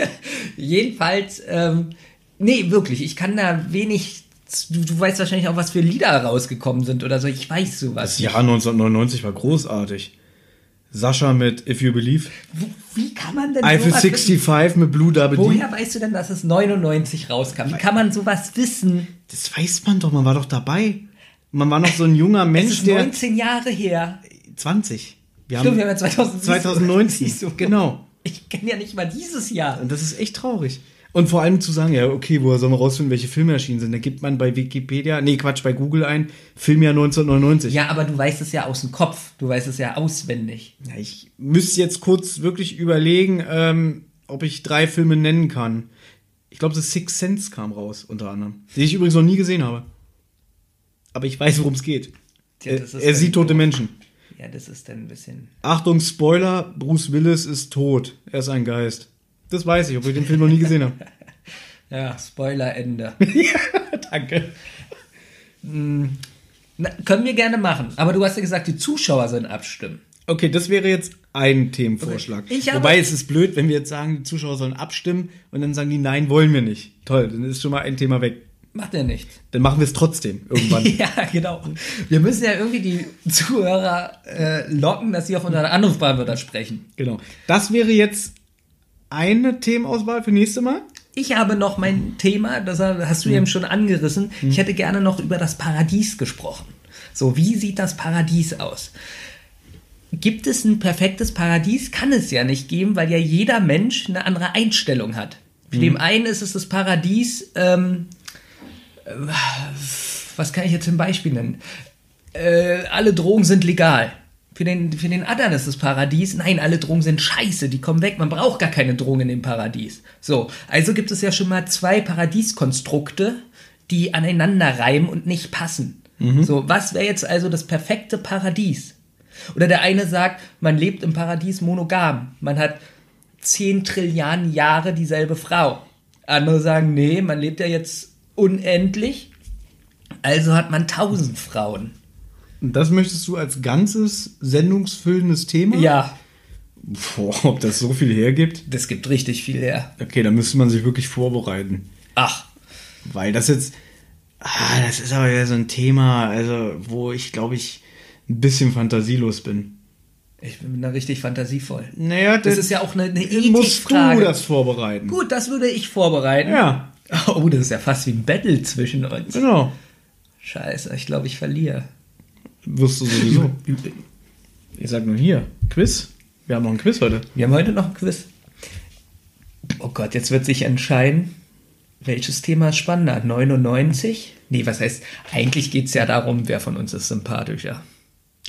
jedenfalls, ähm, nee, wirklich, ich kann da wenig. Du, du weißt wahrscheinlich auch, was für Lieder rausgekommen sind oder so. Ich weiß sowas. Das Jahr 1999 war großartig. Sascha mit If You Believe. Wo, wie kann man denn Eiffel sowas wissen? 65 mit Blue Double. Woher weißt du denn, dass es 99 rauskam? Wie kann man sowas wissen? Das weiß man doch, man war doch dabei. Man war noch so ein junger Es Mensch, ist der 19 Jahre her. 20. Wir Stimmt, haben wir haben ja 2019. 2019. Siehst du? Genau. Ich kenne ja nicht mal dieses Jahr. Und das ist echt traurig. Und vor allem zu sagen, ja, okay, woher soll man rausfinden, welche Filme erschienen sind? Da gibt man bei Wikipedia, nee, Quatsch, bei Google ein, Filmjahr 1999. Ja, aber du weißt es ja aus dem Kopf. Du weißt es ja auswendig. Ja, ich müsste jetzt kurz wirklich überlegen, ähm, ob ich drei Filme nennen kann. Ich glaube, The Sixth Sense kam raus, unter anderem. Den ich übrigens noch nie gesehen habe. Aber ich weiß, worum es geht. Tja, er er sieht tote. Menschen. Ja, das ist dann ein bisschen. Achtung, Spoiler, Bruce Willis ist tot. Er ist ein Geist. Das weiß ich, obwohl ich den Film noch nie gesehen habe. Ja, Spoiler-Ende. Danke. Na, können wir gerne machen. Aber du hast ja gesagt, die Zuschauer sollen abstimmen. Okay, das wäre jetzt ein Themenvorschlag. Ich habe- Wobei es ist blöd, wenn wir jetzt sagen, die Zuschauer sollen abstimmen und dann sagen die, nein, wollen wir nicht. Toll, dann ist schon mal ein Thema weg. Macht er nicht. Dann machen wir es trotzdem irgendwann. Ja, genau. Wir müssen ja irgendwie die Zuhörer äh, locken, dass sie auf unseren Anrufbeantworter sprechen. genau. Das wäre jetzt eine Themenauswahl für nächste Mal. Ich habe noch mein Thema, das hast du eben schon angerissen. Ich hätte gerne noch über das Paradies gesprochen. So, wie sieht das Paradies aus? Gibt es ein perfektes Paradies? Kann es ja nicht geben, weil ja jeder Mensch eine andere Einstellung hat. Für dem einen ist es das Paradies, ähm, äh, was kann ich jetzt zum Beispiel nennen? Äh, alle Drogen sind legal. Für den, für den anderen ist das Paradies, nein, alle Drogen sind scheiße, die kommen weg, man braucht gar keine Drogen in dem Paradies. So, also gibt es ja schon mal zwei Paradieskonstrukte, die aneinander reimen und nicht passen. So, was wäre jetzt also das perfekte Paradies? Oder der eine sagt, man lebt im Paradies monogam, man hat 10 Trilliarden Jahre dieselbe Frau. Andere sagen, nee, man lebt ja jetzt unendlich, also hat man 1000 Frauen. Und das möchtest du als ganzes sendungsfüllendes Thema? Ja, Boah, ob das so viel hergibt? das gibt richtig viel her. Okay, da müsste man sich wirklich vorbereiten. Ach, Weil das jetzt, ah, das ist aber ja so ein Thema, also wo ich glaube ich ein bisschen fantasielos bin. ich bin da richtig fantasievoll. Naja, Das ist ja auch eine, eine musst du Ethikfrage. das vorbereiten. Gut, das würde ich vorbereiten. Ja, Oh, das ist ja fast wie ein Battle zwischen uns. genau. Scheiße, ich glaube, ich verliere. Wirst du sowieso. Ich sag nur hier, Quiz. Wir haben noch ein Quiz heute. Wir haben heute noch ein Quiz. Oh Gott, jetzt wird sich entscheiden, welches Thema ist spannender. 99? Nee, was heißt, eigentlich geht es ja darum, wer von uns ist sympathischer.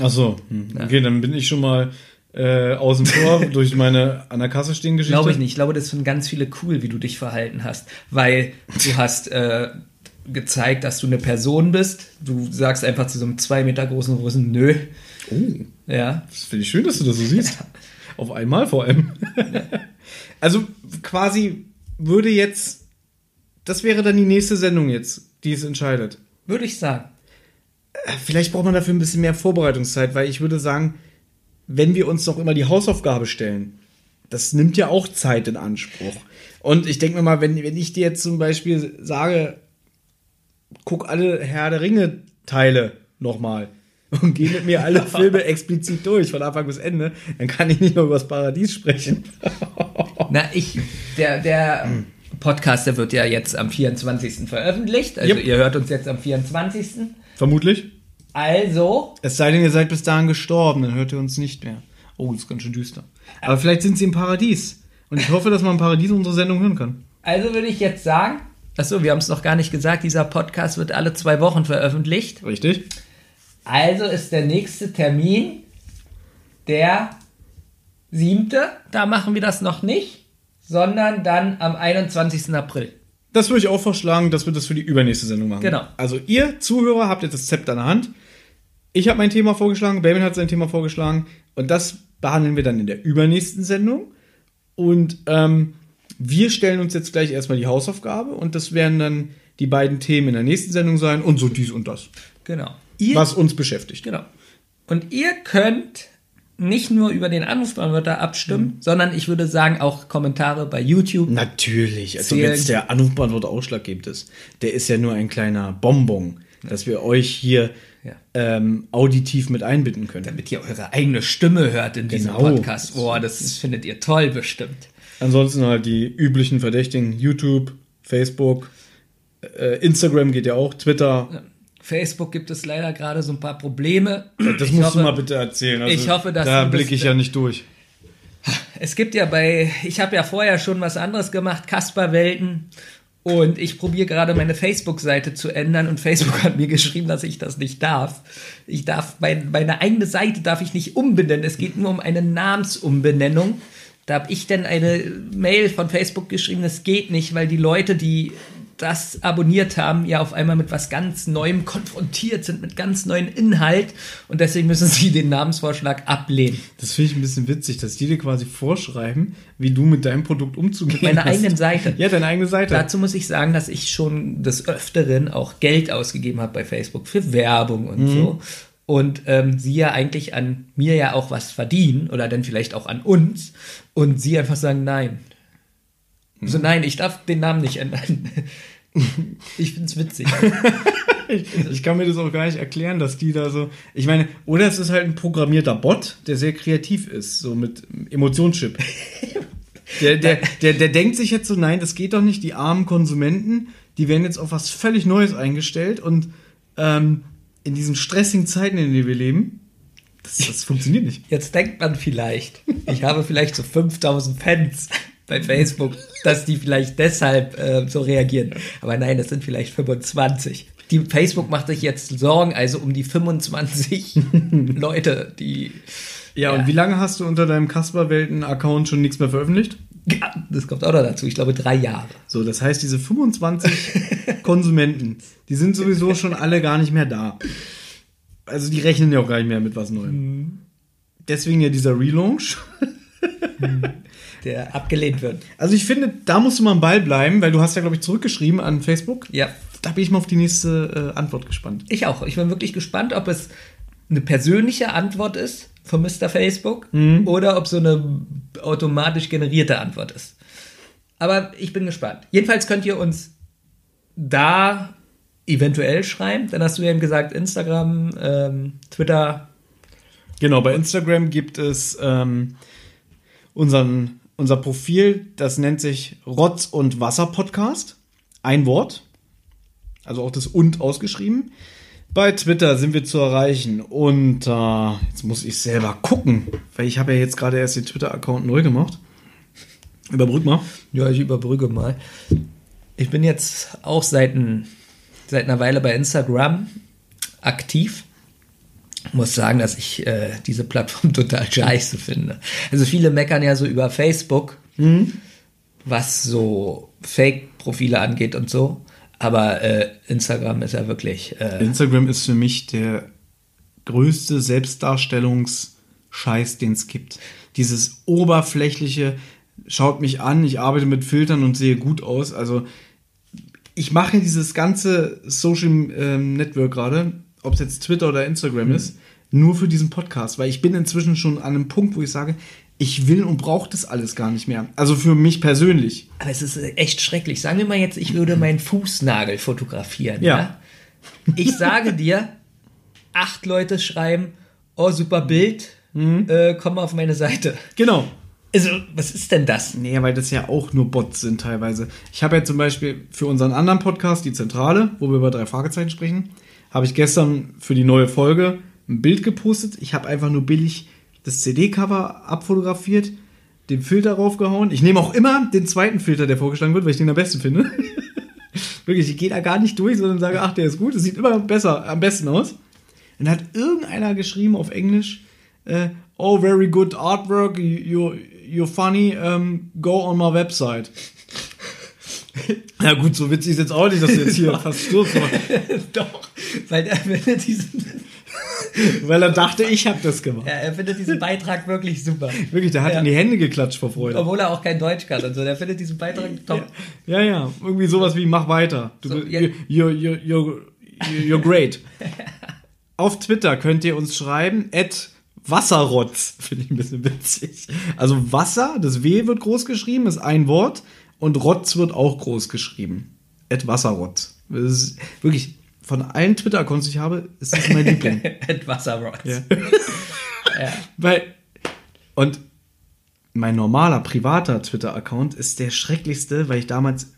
Ach so, hm. okay, dann bin ich schon mal äh, außen vor durch meine an der Kasse stehen Geschichte. Glaube ich nicht. Ich glaube, das finden ganz viele cool, wie du dich verhalten hast. Weil du hast äh, gezeigt, dass du eine Person bist. Du sagst einfach zu so einem zwei Meter großen Russen, nö. Oh, Ja. das finde ich schön, dass du das so siehst. Auf einmal vor allem. also quasi würde jetzt, das wäre dann die nächste Sendung jetzt, die es entscheidet. Würde ich sagen. Vielleicht braucht man dafür ein bisschen mehr Vorbereitungszeit, weil ich würde sagen, wenn wir uns noch immer die Hausaufgabe stellen, das nimmt ja auch Zeit in Anspruch. Und ich denke mir mal, wenn, wenn ich dir jetzt zum Beispiel sage, guck alle Herr der Ringe Teile nochmal und geh mit mir alle Filme explizit durch, von Anfang bis Ende, dann kann ich nicht nur über das Paradies sprechen. Na, ich, der, der Podcast, der wird ja jetzt am 24. veröffentlicht. Also Yep. ihr hört uns jetzt am 24. Vermutlich. Also, Es sei denn, ihr seid bis dahin gestorben, dann hört ihr uns nicht mehr. Oh, das ist ganz schön düster. Aber vielleicht sind sie im Paradies. Und ich hoffe, dass man im Paradies unsere Sendung hören kann. also würde ich jetzt sagen, achso, wir haben es noch gar nicht gesagt, dieser Podcast wird alle zwei Wochen veröffentlicht. Richtig? Also ist der nächste Termin der siebte. Da machen wir das noch nicht, sondern dann am 21. April. Das würde ich auch vorschlagen, dass wir das für die übernächste Sendung machen. Genau. Also ihr Zuhörer habt jetzt das Zepter in der Hand. Ich habe mein Thema vorgeschlagen, Baby hat sein Thema vorgeschlagen und das behandeln wir dann in der übernächsten Sendung. Und ähm, wir stellen uns jetzt gleich erstmal die Hausaufgabe und das werden dann die beiden Themen in der nächsten Sendung sein und so dies und das, Genau. Ihr, was uns beschäftigt. Genau. Und ihr könnt nicht nur über den Anrufbeantworter abstimmen, sondern ich würde sagen auch Kommentare bei YouTube. Natürlich, also wenn Zählen- jetzt der Anrufbeantworter ausschlaggebend ist, der ist ja nur ein kleiner Bonbon, dass wir euch hier Ja. ähm, auditiv mit einbinden können. Damit ihr eure eigene Stimme hört in diesem Genau. Podcast. Boah, das findet ihr toll bestimmt. Ansonsten halt die üblichen Verdächtigen, YouTube, Facebook, äh, Instagram geht ja auch, Twitter. Facebook gibt es leider gerade so ein paar Probleme. Das Ich musst hoffe- du mal bitte erzählen. Also, ich hoffe, dass da blicke ich ja nicht durch. Es gibt ja bei, ich habe ja vorher schon was anderes gemacht, Kasperwelten. Und ich probiere gerade meine Facebook-Seite zu ändern und Facebook hat mir geschrieben, dass ich das nicht darf. Ich darf, mein, meine eigene Seite darf ich nicht umbenennen. Es geht nur um eine Namensumbenennung. Da habe ich dann eine Mail von Facebook geschrieben, das geht nicht, weil die Leute, die das abonniert haben, ja auf einmal mit was ganz Neuem konfrontiert sind, mit ganz neuen Inhalt. Und deswegen müssen sie den Namensvorschlag ablehnen. Das finde ich ein bisschen witzig, dass die dir quasi vorschreiben, wie du mit deinem Produkt umzugehen Mit meiner hast. eigenen Seite. Ja, deine eigene Seite. Dazu muss ich sagen, dass ich schon des Öfteren auch Geld ausgegeben habe bei Facebook für Werbung und so. Und ähm, sie ja eigentlich an mir ja auch was verdienen oder dann vielleicht auch an uns. Und sie einfach sagen, nein. So, nein, ich darf den Namen nicht ändern. ich find's witzig. Ich kann mir das auch gar nicht erklären, dass die da so. Ich meine, oder es ist halt ein programmierter Bot, der sehr kreativ ist, so mit Emotionschip. Der, der, der, der denkt sich jetzt so, nein, das geht doch nicht, die armen Konsumenten, die werden jetzt auf was völlig Neues eingestellt und ähm, in diesen stressigen Zeiten, in denen wir leben, das, das funktioniert nicht. Jetzt denkt man vielleicht, ich habe vielleicht so 5000 Fans bei Facebook, dass die vielleicht deshalb äh, so reagieren. Aber nein, das sind vielleicht 25. Die Facebook macht sich jetzt Sorgen, also um die 25 Leute, die. Ja, und wie lange hast du unter deinem Kasperwelten-Account schon nichts mehr veröffentlicht? Ja, das kommt auch noch dazu. Ich glaube, drei Jahre. So, das heißt, diese 25 Konsumenten, die sind sowieso schon alle gar nicht mehr da. Also die rechnen ja auch gar nicht mehr mit was Neuem. Deswegen ja dieser Relaunch. Der abgelehnt wird. Also ich finde, da musst du mal am Ball bleiben, weil du hast ja, glaube ich, zurückgeschrieben an Facebook. Ja, Da bin ich mal auf die nächste äh, Antwort gespannt. ich auch. Ich bin wirklich gespannt, ob es eine persönliche Antwort ist von Mr. Facebook oder ob so eine automatisch generierte Antwort ist. Aber ich bin gespannt. Jedenfalls könnt ihr uns da eventuell schreiben. Dann hast du ja eben gesagt, Instagram, ähm, Twitter. Genau, bei Instagram gibt es ähm, unseren, unser Profil, das nennt sich Rotz- und Wasser-Podcast. Ein Wort. Also auch das und ausgeschrieben. Bei Twitter sind wir zu erreichen und äh, jetzt muss ich selber gucken, weil ich habe ja jetzt gerade erst den Twitter-Account neu gemacht. Überbrück mal. Ja, ich überbrücke mal. Ich bin jetzt auch seit, ein, seit einer Weile bei Instagram aktiv. Muss sagen, dass ich äh, diese Plattform total scheiße finde. Also viele meckern ja so über Facebook, was so Fake-Profile angeht und so. Aber äh, Instagram ist ja wirklich. Äh, Instagram ist für mich der größte Selbstdarstellungsscheiß, den es gibt. Dieses oberflächliche, schaut mich an, ich arbeite mit Filtern und sehe gut aus. Also ich mache dieses ganze Social ähm, Network gerade, ob es jetzt Twitter oder Instagram ist, nur für diesen Podcast, weil ich bin inzwischen schon an einem Punkt, wo ich sage, ich will und brauche das alles gar nicht mehr. Also für mich persönlich. aber es ist echt schrecklich. Sagen wir mal jetzt, ich würde meinen Fußnagel fotografieren. Ja. Ja. Ich sage dir, acht Leute schreiben, oh super Bild, Mhm. äh, komm mal auf meine Seite. Genau. Also, was ist denn das? Nee, weil das ja auch nur Bots sind teilweise. Ich habe ja zum Beispiel für unseren anderen Podcast, die Zentrale, wo wir über drei Fragezeichen sprechen, habe ich gestern für die neue Folge ein Bild gepostet. Ich habe einfach nur billig das CD-Cover abfotografiert, den Filter raufgehauen. Ich nehme auch immer den zweiten Filter, der vorgeschlagen wird, weil ich den am besten finde. Wirklich, ich gehe da gar nicht durch, sondern sage, ach, der ist gut, es sieht immer besser, am besten aus. Und dann hat irgendeiner geschrieben auf Englisch, äh, oh, very good artwork, you, you're funny, um, go on my website. Ja gut, so witzig ist jetzt auch nicht, dass du jetzt hier fast stirbst. Doch, weil er findet diesen, Weil er dachte, ich habe das gemacht. ja, er findet diesen Beitrag wirklich super. Wirklich, der hat Ja. in die Hände geklatscht vor Freude. Obwohl er auch kein Deutsch kann und so. Der findet diesen Beitrag top. Ja, ja, irgendwie sowas wie mach weiter. Du, So, ja. you're, you're, you're, you're great. Auf Twitter könnt ihr uns schreiben, at Wasserrotz, finde ich ein bisschen witzig. Also Wasser, das W wird groß geschrieben, ist ein Wort und Rotz wird auch groß geschrieben. At Wasserrotz. Das ist wirklich, von allen Twitter-Accounts, die ich habe, ist das mein Liebling. At Wasserrotz. Ja. Weil, und mein normaler privater Twitter-Account ist der schrecklichste, weil ich damals,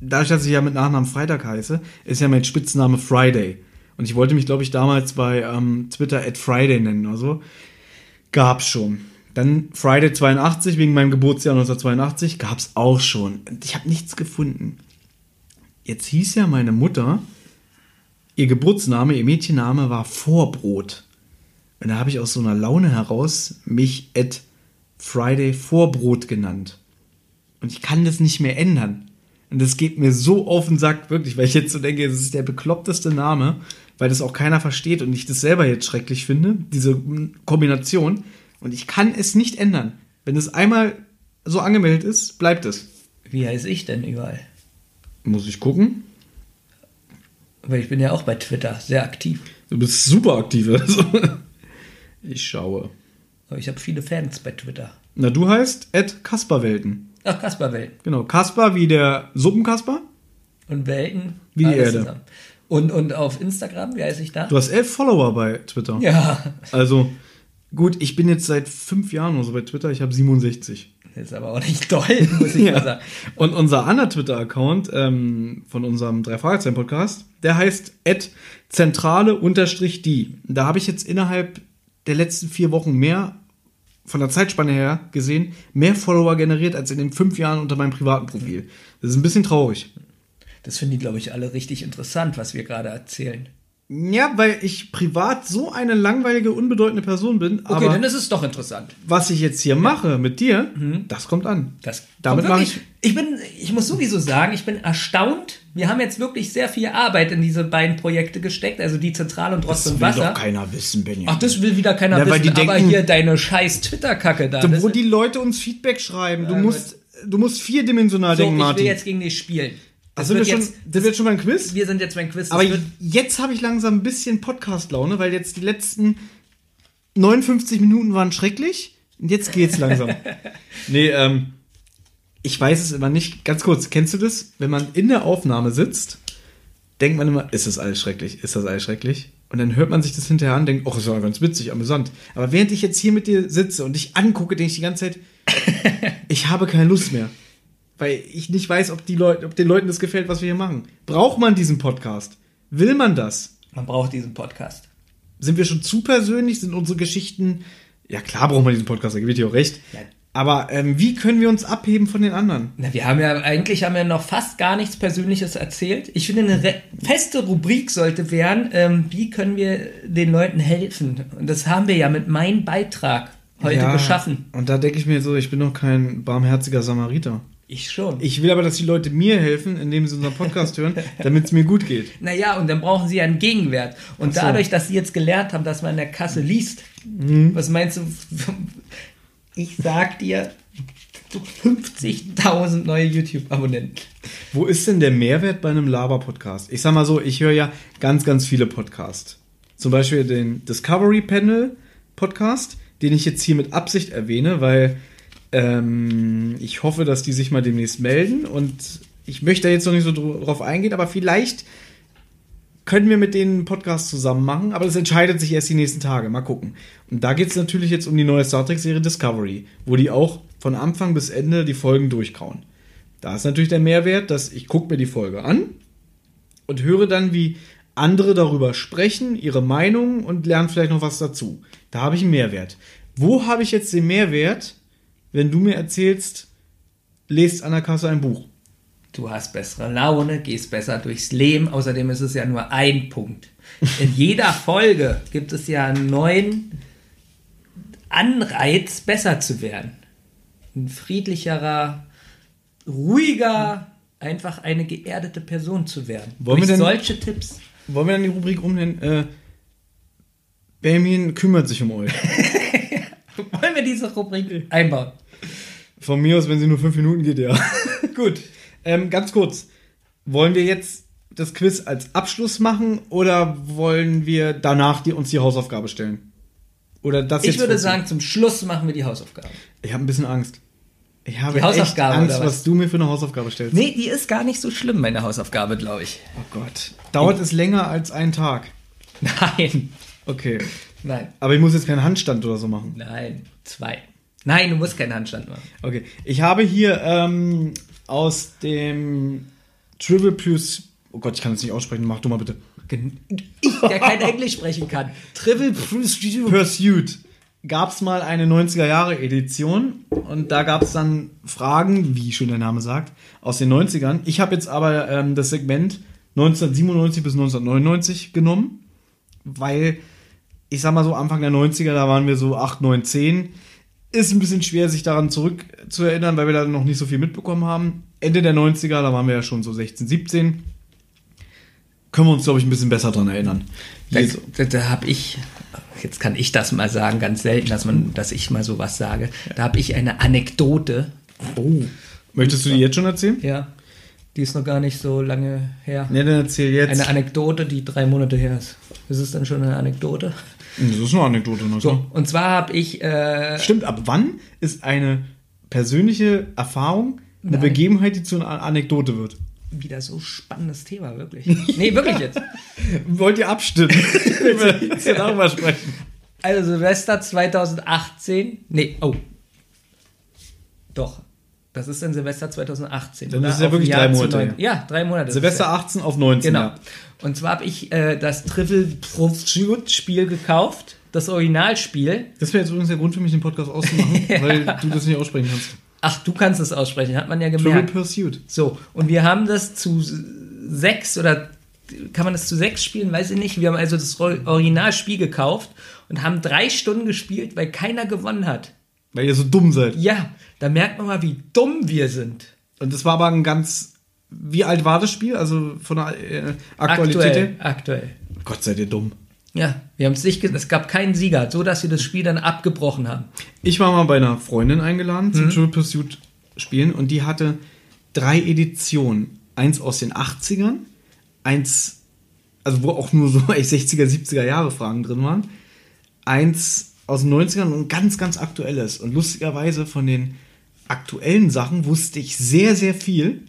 dadurch, dass ich ja mit Nachnamen Freitag heiße, ist ja mein Spitzname Friday. Und ich wollte mich, glaube ich, damals bei ähm, Twitter at Friday nennen oder so. Gab's schon. Dann Friday 82 wegen meinem Geburtsjahr 1982 gab's auch schon. Und ich habe nichts gefunden. Jetzt hieß ja meine Mutter, ihr Geburtsname, ihr Mädchenname war Vorbrot. Und da habe ich aus so einer Laune heraus mich at Friday Vorbrot genannt. Und ich kann das nicht mehr ändern. Und das geht mir so auf den Sack, wirklich, weil ich jetzt so denke, das ist der bekloppteste Name, weil das auch keiner versteht und ich das selber jetzt schrecklich finde, diese Kombination. Und ich kann es nicht ändern. Wenn es einmal so angemeldet ist, bleibt es. Wie heiße ich denn überall? Muss ich gucken. Weil ich bin ja auch bei Twitter sehr aktiv. Du bist super aktiv. Also. Ich schaue. Aber ich habe viele Fans bei Twitter. Na, du heißt Ed Kasperwelten. Ach, Kasperwelten. Genau, Kasper wie der Suppenkasper. Und Welten. Wie die Erde. zusammen. Und, und auf Instagram, wie heiße ich da? Du hast elf Follower bei Twitter. Ja. Also, gut, ich bin jetzt seit fünf Jahren oder so bei Twitter, ich habe 67. Das ist aber auch nicht toll, muss ich mal sagen. Und unser anderer Twitter-Account ähm, von unserem drei fragezeichen podcast der heißt zentrale-die. Da habe ich jetzt innerhalb der letzten vier Wochen mehr, von der Zeitspanne her gesehen, mehr Follower generiert als in den fünf Jahren unter meinem privaten Profil. Das ist ein bisschen traurig. Das finden die, glaube ich, alle richtig interessant, was wir gerade erzählen. Ja, weil ich privat so eine langweilige, unbedeutende Person bin, Okay, aber dann ist es doch interessant. was ich jetzt hier mache mit dir, das kommt an. Das Damit kommt mache wirklich- ich bin, ich muss sowieso sagen, ich bin erstaunt. Wir haben jetzt wirklich sehr viel Arbeit in diese beiden Projekte gesteckt, also die Zentrale und Rost und Wasser. keiner wissen, Benjamin. Ach, das will wieder keiner Ja, wissen, die aber denken- hier deine scheiß Twitter-Kacke da. das wo die Leute uns Feedback schreiben. Du Ja, musst, du musst vierdimensional so, denken, ich will Martin. jetzt gegen dich spielen. Das sind wir schon, jetzt, sind wir jetzt schon beim Quiz? wir sind jetzt beim Quiz. Das Aber jetzt habe ich langsam ein bisschen Podcast-Laune, weil jetzt die letzten 59 Minuten waren schrecklich und jetzt geht's langsam. nee, ähm, ich weiß es immer nicht. Ganz kurz, kennst du das? Wenn man in der Aufnahme sitzt, denkt man immer, ist das alles schrecklich? Ist das alles schrecklich? Und dann hört man sich das hinterher an und denkt, oh, ist ja ganz witzig, amüsant. Aber während ich jetzt hier mit dir sitze und dich angucke, denke ich die ganze Zeit, ich habe keine Lust mehr. Weil ich nicht weiß, ob, die Leute, ob den Leuten das gefällt, was wir hier machen. Braucht man diesen Podcast? Will man das? man braucht diesen Podcast. Sind wir schon zu persönlich? Sind unsere Geschichten. Ja, klar braucht man diesen Podcast, da gebe ich dir auch recht. Ja. Aber ähm, wie können wir uns abheben von den anderen? Na, wir haben ja eigentlich haben wir noch fast gar nichts Persönliches erzählt. Ich finde, eine feste Rubrik sollte werden, ähm, wie können wir den Leuten helfen? Und das haben wir ja mit meinem Beitrag heute Ja, geschaffen. Und da denke ich mir so, ich bin doch kein barmherziger Samariter. Ich schon. Ich will aber, dass die Leute mir helfen, indem sie unseren Podcast hören, damit es mir gut geht. Naja, und dann brauchen sie ja einen Gegenwert. Und so. dadurch, dass sie jetzt gelernt haben, dass man in der Kasse liest, Mhm. was meinst du? Ich sag dir, so 50.000 neue YouTube-Abonnenten. Wo ist denn der Mehrwert bei einem Laber-Podcast? Ich sag mal so, ich höre ja ganz, ganz viele Podcasts. Zum Beispiel den Discovery Panel Podcast, den ich jetzt hier mit Absicht erwähne, weil ähm, ich hoffe, dass die sich mal demnächst melden und ich möchte da jetzt noch nicht so dr- drauf eingehen, aber vielleicht können wir mit denen einen Podcast zusammen machen, aber das entscheidet sich erst die nächsten Tage. Mal gucken. Und da geht es natürlich jetzt um die neue Star Trek-Serie Discovery, wo die auch von Anfang bis Ende die Folgen durchkauen. Da ist natürlich der Mehrwert, dass ich gucke mir die Folge an und höre dann, wie andere darüber sprechen, ihre Meinung und lerne vielleicht noch was dazu. Da habe ich einen Mehrwert. Wo habe ich jetzt den Mehrwert, wenn du mir erzählst, lest an der Kasse ein Buch? Du hast bessere Laune, gehst besser durchs Leben. Außerdem ist es ja nur ein Punkt. In jeder Folge gibt es ja einen neuen Anreiz, besser zu werden. Ein friedlicherer, ruhiger, einfach eine geerdete Person zu werden. Wollen wir Durch denn- solche Tipps. Wollen wir dann die Rubrik umnennen? Äh, Benjamin kümmert sich um euch. Wollen wir diese Rubrik einbauen? Von mir aus, wenn sie nur fünf Minuten geht, ja. Gut. Ähm, ganz kurz. Wollen wir jetzt das Quiz als Abschluss machen oder wollen wir danach die, uns die Hausaufgabe stellen? Oder das Ich jetzt würde vorziehen? sagen, zum Schluss machen wir die Hausaufgabe. Ich habe ein bisschen Angst. Ich habe Die Hausaufgabe, echt Angst, was? was du mir für eine Hausaufgabe stellst. Nee, die ist gar nicht so schlimm, meine Hausaufgabe, glaube ich. Oh Gott. Dauert es länger als einen Tag? Nein. Okay. Nein. Aber ich muss jetzt keinen Handstand oder so machen. Nein. Zwei. Nein, du musst keinen Handstand machen. Okay. Ich habe hier ähm, aus dem Trivial Plus. Oh Gott, ich kann das nicht aussprechen. Mach du mal bitte. Ich, der kein Englisch sprechen kann. Trivial Pursuit. Pursuit gab es mal eine 90er-Jahre-Edition und da gab es dann Fragen, wie schon der Name sagt, aus den 90ern. Ich habe jetzt aber ähm, das Segment 1997 bis 1999 genommen, weil ich sag mal so Anfang der 90er, da waren wir so 8, 9, 10. Ist ein bisschen schwer, sich daran zurück zu erinnern, weil wir da noch nicht so viel mitbekommen haben. Ende der 90er, da waren wir ja schon so 16, 17. Können wir uns, glaube ich, ein bisschen besser dran erinnern. Da, da, da habe ich, jetzt kann ich das mal sagen, ganz selten, dass, man, dass ich mal sowas sage. Da habe ich eine Anekdote. Oh. Möchtest du die jetzt schon erzählen? Ja. Die ist noch gar nicht so lange her. Ne, dann erzähl jetzt. Eine Anekdote, die drei Monate her ist. Ist es dann schon eine Anekdote? Das ist eine Anekdote. Ne? So, und zwar habe ich. Äh, Stimmt, ab wann ist eine persönliche Erfahrung eine Nein. Begebenheit, die zu einer Anekdote wird? wieder so spannendes Thema, wirklich. Nee, wirklich jetzt. Wollt ihr abstimmen? Willst du darüber sprechen? Also Silvester 2018. Nee, oh. Doch. Das ist dann Silvester 2018. Dann ist es ja wirklich Jahr drei Monate neun- Ja, drei Monate. Silvester ja. 18 auf 19. Genau. Ja. Und zwar habe ich äh, das Trivial Pursuit Spiel gekauft. Das Originalspiel. Das wäre jetzt übrigens der Grund für mich, den Podcast auszumachen, weil du das nicht aussprechen kannst. Ach, du kannst es aussprechen, hat man ja Trivial gemerkt. Pursuit. So, und wir haben das zu sechs oder kann man das zu sechs spielen? Weiß ich nicht. Wir haben also das Originalspiel gekauft und haben drei Stunden gespielt, weil keiner gewonnen hat. Weil ihr so dumm seid. Ja, da merkt man mal, wie dumm wir sind. Und das war aber ein ganz. Wie alt war das Spiel? Also von der äh, Aktualität Aktuell. Aktuell. Gott seid ihr dumm. Ja, wir haben es nicht, ge- es gab keinen Sieger, so dass wir das Spiel dann abgebrochen haben. Ich war mal bei einer Freundin eingeladen zum Trivial Pursuit spielen und die hatte drei Editionen. Eins aus den 80ern, eins, also wo auch nur so 60er, 70er Jahre Fragen drin waren, eins aus den 90ern und ein ganz, ganz aktuelles. Und lustigerweise von den aktuellen Sachen wusste ich sehr, sehr viel.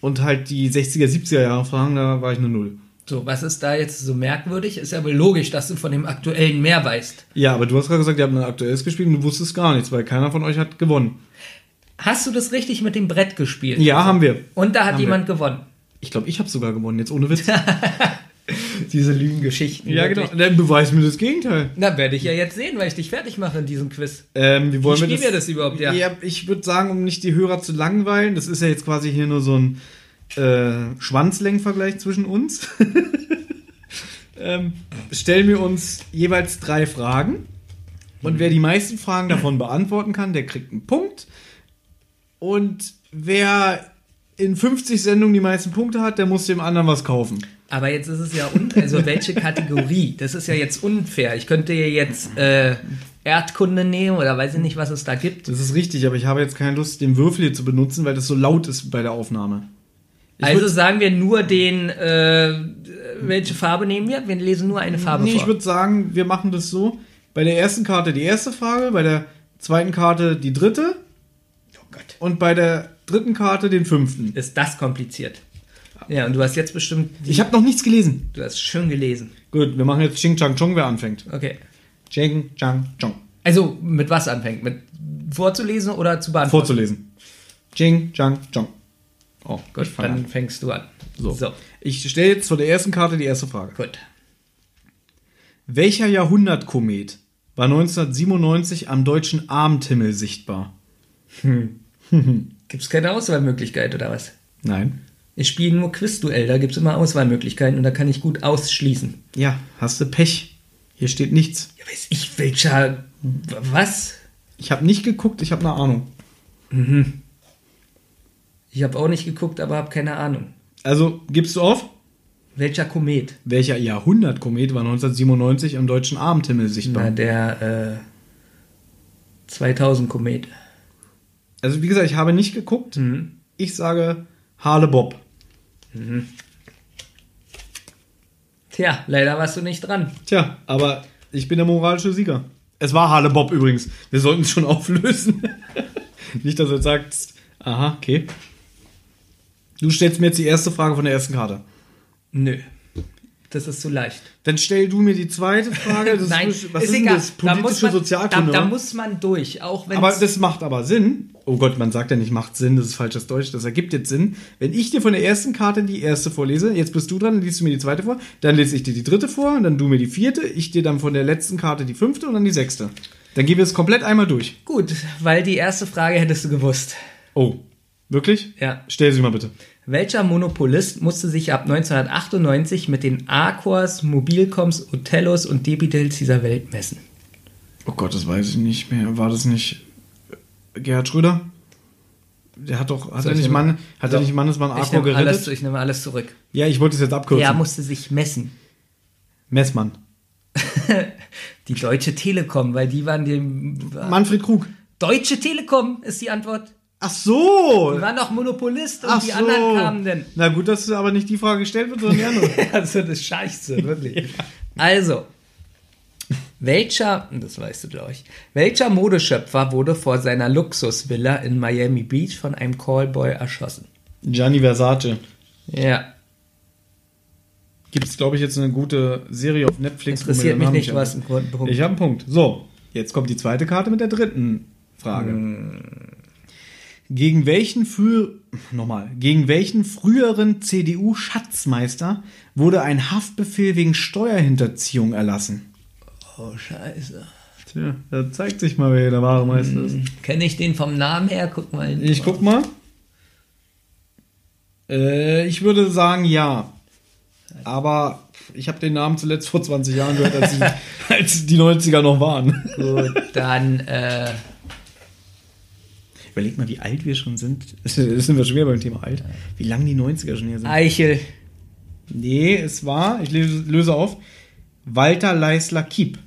Und halt die 60er, 70er Jahre Fragen, da war ich eine Null. So, was ist da jetzt so merkwürdig? Ist ja wohl logisch, dass du von dem aktuellen mehr weißt. Ja, aber du hast gerade gesagt, ihr habt ein aktuelles gespielt und du wusstest gar nichts, weil keiner von euch hat gewonnen. Hast du das richtig mit dem Brett gespielt? Ja, haben wir. Und da hat Haben jemand gewonnen. Ich glaube, ich habe sogar gewonnen, jetzt ohne Witz. Diese Lügengeschichten. ja, genau. wirklich. Dann beweis mir das Gegenteil. Na, werde ich ja jetzt sehen, weil ich dich fertig mache in diesem Quiz. Ähm, wie wollen Wie wir spielen wir das überhaupt, ja? Ja, ich würde sagen, um nicht die Hörer zu langweilen, das ist ja jetzt quasi hier nur so ein äh, Schwanzlängenvergleich zwischen uns. ähm, stellen wir uns jeweils drei Fragen. Und wer die meisten Fragen davon beantworten kann, der kriegt einen Punkt. Und wer in 50 Sendungen die meisten Punkte hat, der muss dem anderen was kaufen. Aber jetzt ist es ja, un also welche Kategorie? Das ist ja jetzt unfair. Ich könnte ja jetzt äh, Erdkunde nehmen oder weiß ich nicht, was es da gibt. Das ist richtig, aber ich habe jetzt keine Lust, den Würfel hier zu benutzen, weil das so laut ist bei der Aufnahme. Ich Also sagen wir nur den, äh, welche Farbe nehmen wir? Wir lesen nur eine Farbe nee, ich vor. würde sagen, wir machen das so. Bei der ersten Karte die erste Frage, bei der zweiten Karte die dritte Oh Gott. und bei der dritten Karte den fünften. Ist das kompliziert? Ja, und du hast jetzt bestimmt. Ich habe noch nichts gelesen. du hast schön gelesen. Gut, wir machen jetzt Ching Chang Chong, wer anfängt. Okay. Ching Chang Chong. Also mit was anfängt? Mit vorzulesen oder zu beantworten? Vorzulesen. Ching Chang Chong. Oh, Gut, fang dann an. fängst du an. So. so. Ich stelle jetzt vor der ersten Karte die erste Frage. Gut. Welcher Jahrhundertkomet war 1997 am deutschen Abendhimmel sichtbar? Gibt es keine Auswahlmöglichkeit oder was? Nein. Ich spiele nur Quizduell, da gibt es immer Auswahlmöglichkeiten und da kann ich gut ausschließen. Ja, hast du Pech. Hier steht nichts. Ja, weiß ich, welcher. Was? Ich habe nicht geguckt, ich habe eine Ahnung. Ich habe auch nicht geguckt, aber habe keine Ahnung. Also, gibst du auf? Welcher Komet? Welcher Jahrhundertkomet war 1997 am deutschen Abendhimmel sichtbar? Na, der äh, 2000 Komet. Also, wie gesagt, ich habe nicht geguckt. Ich sage Harle Bob. Tja, leider warst du nicht dran. Tja, aber ich bin der moralische Sieger. Es war Harle Bob übrigens. Wir sollten es schon auflösen. nicht, dass du jetzt sagst, aha, okay. Du stellst mir jetzt die erste Frage von der ersten Karte. Nö. Das ist zu leicht. Dann stell du mir die zweite Frage. Das Nein, ist, was ist ist das? Da muss Politische man, Sozialkunde. Da, da muss man durch, auch wenn aber das macht aber Sinn. Oh Gott, man sagt ja nicht, macht Sinn, das ist falsches Deutsch. Das ergibt jetzt Sinn. Wenn ich dir von der ersten Karte die erste vorlese, jetzt bist du dran, dann liest du mir die zweite vor, dann lese ich dir die dritte vor, dann du mir die vierte, ich dir dann von der letzten Karte die fünfte und dann die sechste. Dann gehen wir es komplett einmal durch. gut, weil die erste Frage hättest du gewusst. Oh, wirklich? Ja. Stell sie mal bitte. Welcher Monopolist musste sich ab 1998 mit den Arcors, Mobilcoms, Othellos und Debitels dieser Welt messen? Oh Gott, das weiß ich nicht mehr. War das nicht Gerhard Schröder? Der hat doch, hat Soll er ich nicht? Mann, hat er nicht Mannesmann Ich Arco nehme, alles, gerettet? ich nehme alles zurück. Ja, ich wollte es jetzt abkürzen. Er musste sich messen. Messmann. Die Deutsche Telekom, weil die waren dem. Manfred Krug. Deutsche Telekom ist die Antwort. Ach so. Die waren doch Monopolist und Ach die so. anderen kamen denn. Na gut, dass aber nicht die Frage gestellt wird, sondern die andere. Also das ist scheiße, wirklich. Also, welcher, das weißt du, glaube ich, welcher Modeschöpfer wurde vor seiner Luxusvilla in Miami Beach von einem Callboy erschossen? Gianni Versace. Ja, Gibt es, glaube ich, jetzt eine gute Serie auf Netflix. interessiert mich nicht, was ein Punkt. Ich habe einen Punkt. So, jetzt kommt die zweite Karte mit der dritten Frage. Hm. Gegen welchen früher nochmal, gegen welchen früheren CDU-Schatzmeister wurde ein Haftbefehl wegen Steuerhinterziehung erlassen? Oh, scheiße. Tja, da zeigt sich mal, wer der wahre Meister ist. Kenne ich den vom Namen her? Guck mal. hin. Ich guck mal. Äh, ich würde sagen ja. Aber ich habe den Namen zuletzt vor 20 Jahren gehört, als, ich, als die 90er noch waren. Gut, dann, äh, Überleg mal, wie alt wir schon sind. Das sind wir schon wieder beim Thema alt. Wie lange die 90er schon her sind. Eichel. Nee, es war, ich löse, löse auf, Walter Leisler Kiep.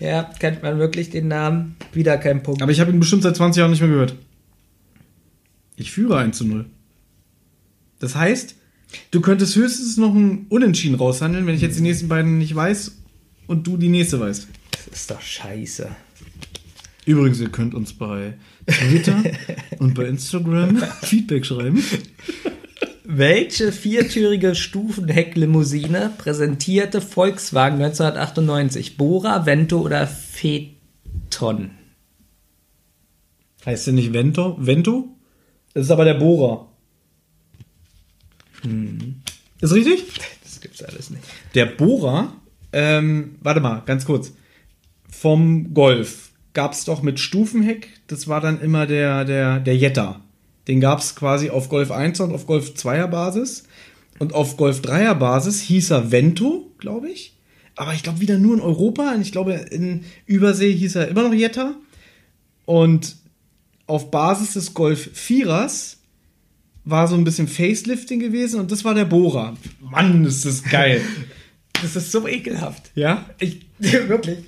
Ja, kennt man wirklich den Namen? Wieder kein Punkt. Aber ich habe ihn bestimmt seit 20 Jahren nicht mehr gehört. Ich führe 1 zu 0. Das heißt, du könntest höchstens noch ein Unentschieden raushandeln, wenn ich jetzt die nächsten beiden nicht weiß und du die nächste weißt. Das ist doch scheiße. Übrigens, ihr könnt uns bei Twitter und bei Instagram Feedback schreiben. Welche viertürige Stufenhecklimousine präsentierte Volkswagen 1998? Bora, Vento oder Phaeton? Heißt der nicht Vento? Vento? Das ist aber der Bohrer. Ist richtig? Das gibt's alles nicht. Der Bohrer, ähm, warte mal, ganz kurz. Vom Golf gab es doch mit Stufenheck, das war dann immer der, der, der Jetta. Den gab es quasi auf Golf 1 und auf Golf 2er Basis. Und auf Golf 3er Basis hieß er Vento, glaube ich. Aber ich glaube wieder nur in Europa. Und ich glaube, in Übersee hieß er immer noch Jetta. Und auf Basis des Golf 4ers war so ein bisschen Facelifting gewesen und das war der Bohrer. Mann, ist das geil. Das ist so ekelhaft. ja? Ich, wirklich.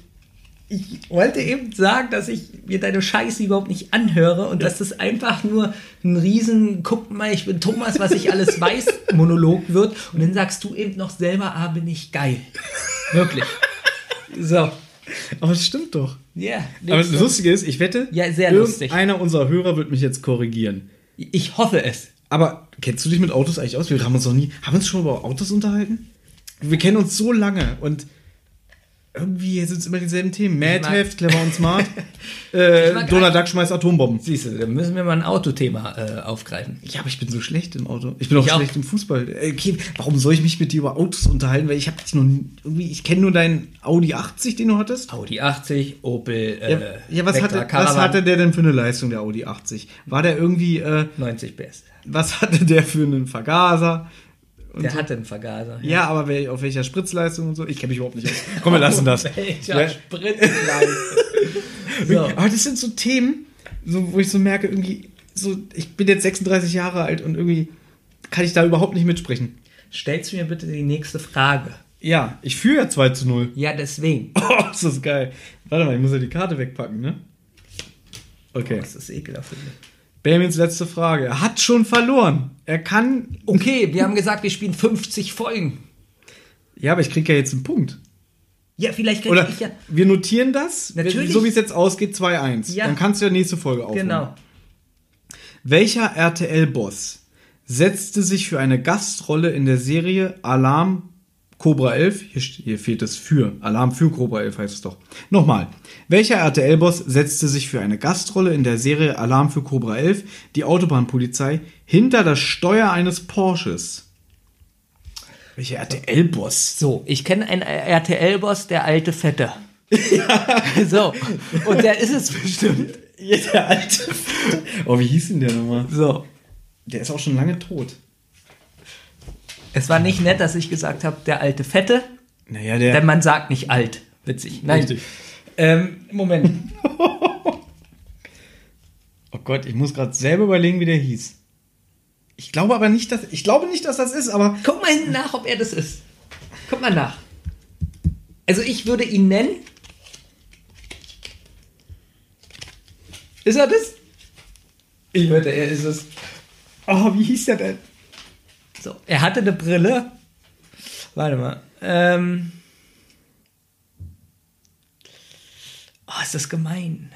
Ich wollte eben sagen, dass ich mir deine Scheiße überhaupt nicht anhöre und dass das einfach nur ein riesen, guck mal, ich bin Thomas, was ich alles weiß, Monolog wird. Und dann sagst du eben noch selber, ah, bin ich geil. Wirklich. So. Aber es stimmt doch. Ja. Aber das Lustige ist, ich wette, Ja, sehr lustig. irgendeiner unserer Hörer wird mich jetzt korrigieren. Ich hoffe es. Aber kennst du dich mit Autos eigentlich aus? Wir haben uns noch nie, haben wir uns schon über Autos unterhalten? Wir kennen uns so lange und irgendwie sind es immer dieselben Themen. mag- Madheft, clever und smart. äh, Donald Duck schmeißt Atombomben. Siehst du, dann müssen wir mal ein Autothema äh, aufgreifen. Ja, aber ich bin so schlecht im Auto. Ich bin auch Ich auch. schlecht im Fußball. Äh, Okay, warum soll ich mich mit dir über Autos unterhalten? Weil ich habe dich noch irgendwie, ich kenne nur deinen Audi 80, den du hattest. Audi 80, Opel, Ja, äh, ja was, Vectra hatte, was hatte der denn für eine Leistung, der Audi 80? War der irgendwie, äh, 90 PS. was hatte der für einen Vergaser? Der hatte einen Vergaser. Ja, aber wel, auf welcher Spritzleistung und so? Ich kenne mich überhaupt nicht aus. Komm, wir lassen das. Welcher Ja. Spritzleiste. so. Aber das sind so Themen, so, wo ich so merke, irgendwie, so, ich bin jetzt 36 Jahre alt und irgendwie kann ich da überhaupt nicht mitsprechen. Stellst du mir bitte die nächste Frage? Ja, ich führe ja 2 zu 0. Ja, deswegen. Oh, ist das geil. Warte mal, ich muss ja die Karte wegpacken, ne? Okay. Das ist ekelhaft. Benjamins letzte Frage. Er hat schon verloren. Er kann. Okay, wir haben gesagt, wir spielen 50 Folgen. Ja, aber ich kriege ja jetzt einen Punkt. Ja, vielleicht kriege Oder ich ja. wir notieren das, Natürlich. so wie es jetzt ausgeht, 2-1. Ja. Dann kannst du ja nächste Folge aufnehmen. Genau. Welcher RTL-Boss setzte sich für eine Gastrolle in der Serie Alarm Cobra 11, hier, hier fehlt es für, Alarm für Cobra 11 heißt es doch. Nochmal. Welcher RTL-Boss setzte sich für eine Gastrolle in der Serie Alarm für Cobra 11, die Autobahnpolizei, hinter das Steuer eines Porsches? Welcher RTL-Boss? So, ich kenne einen RTL-Boss, der alte Fette. Ja. So, und der ist es bestimmt. Ja, der alte. Oh, wie hieß denn der nochmal? So. Der ist auch schon lange tot. Es war nicht nett, dass ich gesagt habe, der alte Fette, Naja, der. denn man sagt nicht alt. Witzig. Nein. Richtig. Ähm, Moment. Oh Gott, ich muss gerade selber überlegen, wie der hieß. Ich glaube aber nicht, dass ich glaube nicht, dass das ist, aber Guck mal hinten nach, ob er das ist. Guck mal nach. Also ich würde ihn nennen. Ist er das? Ich würde, er ist es. oh, wie hieß der denn? So, er hatte eine Brille. Warte mal. Ähm. Oh, ist das gemein.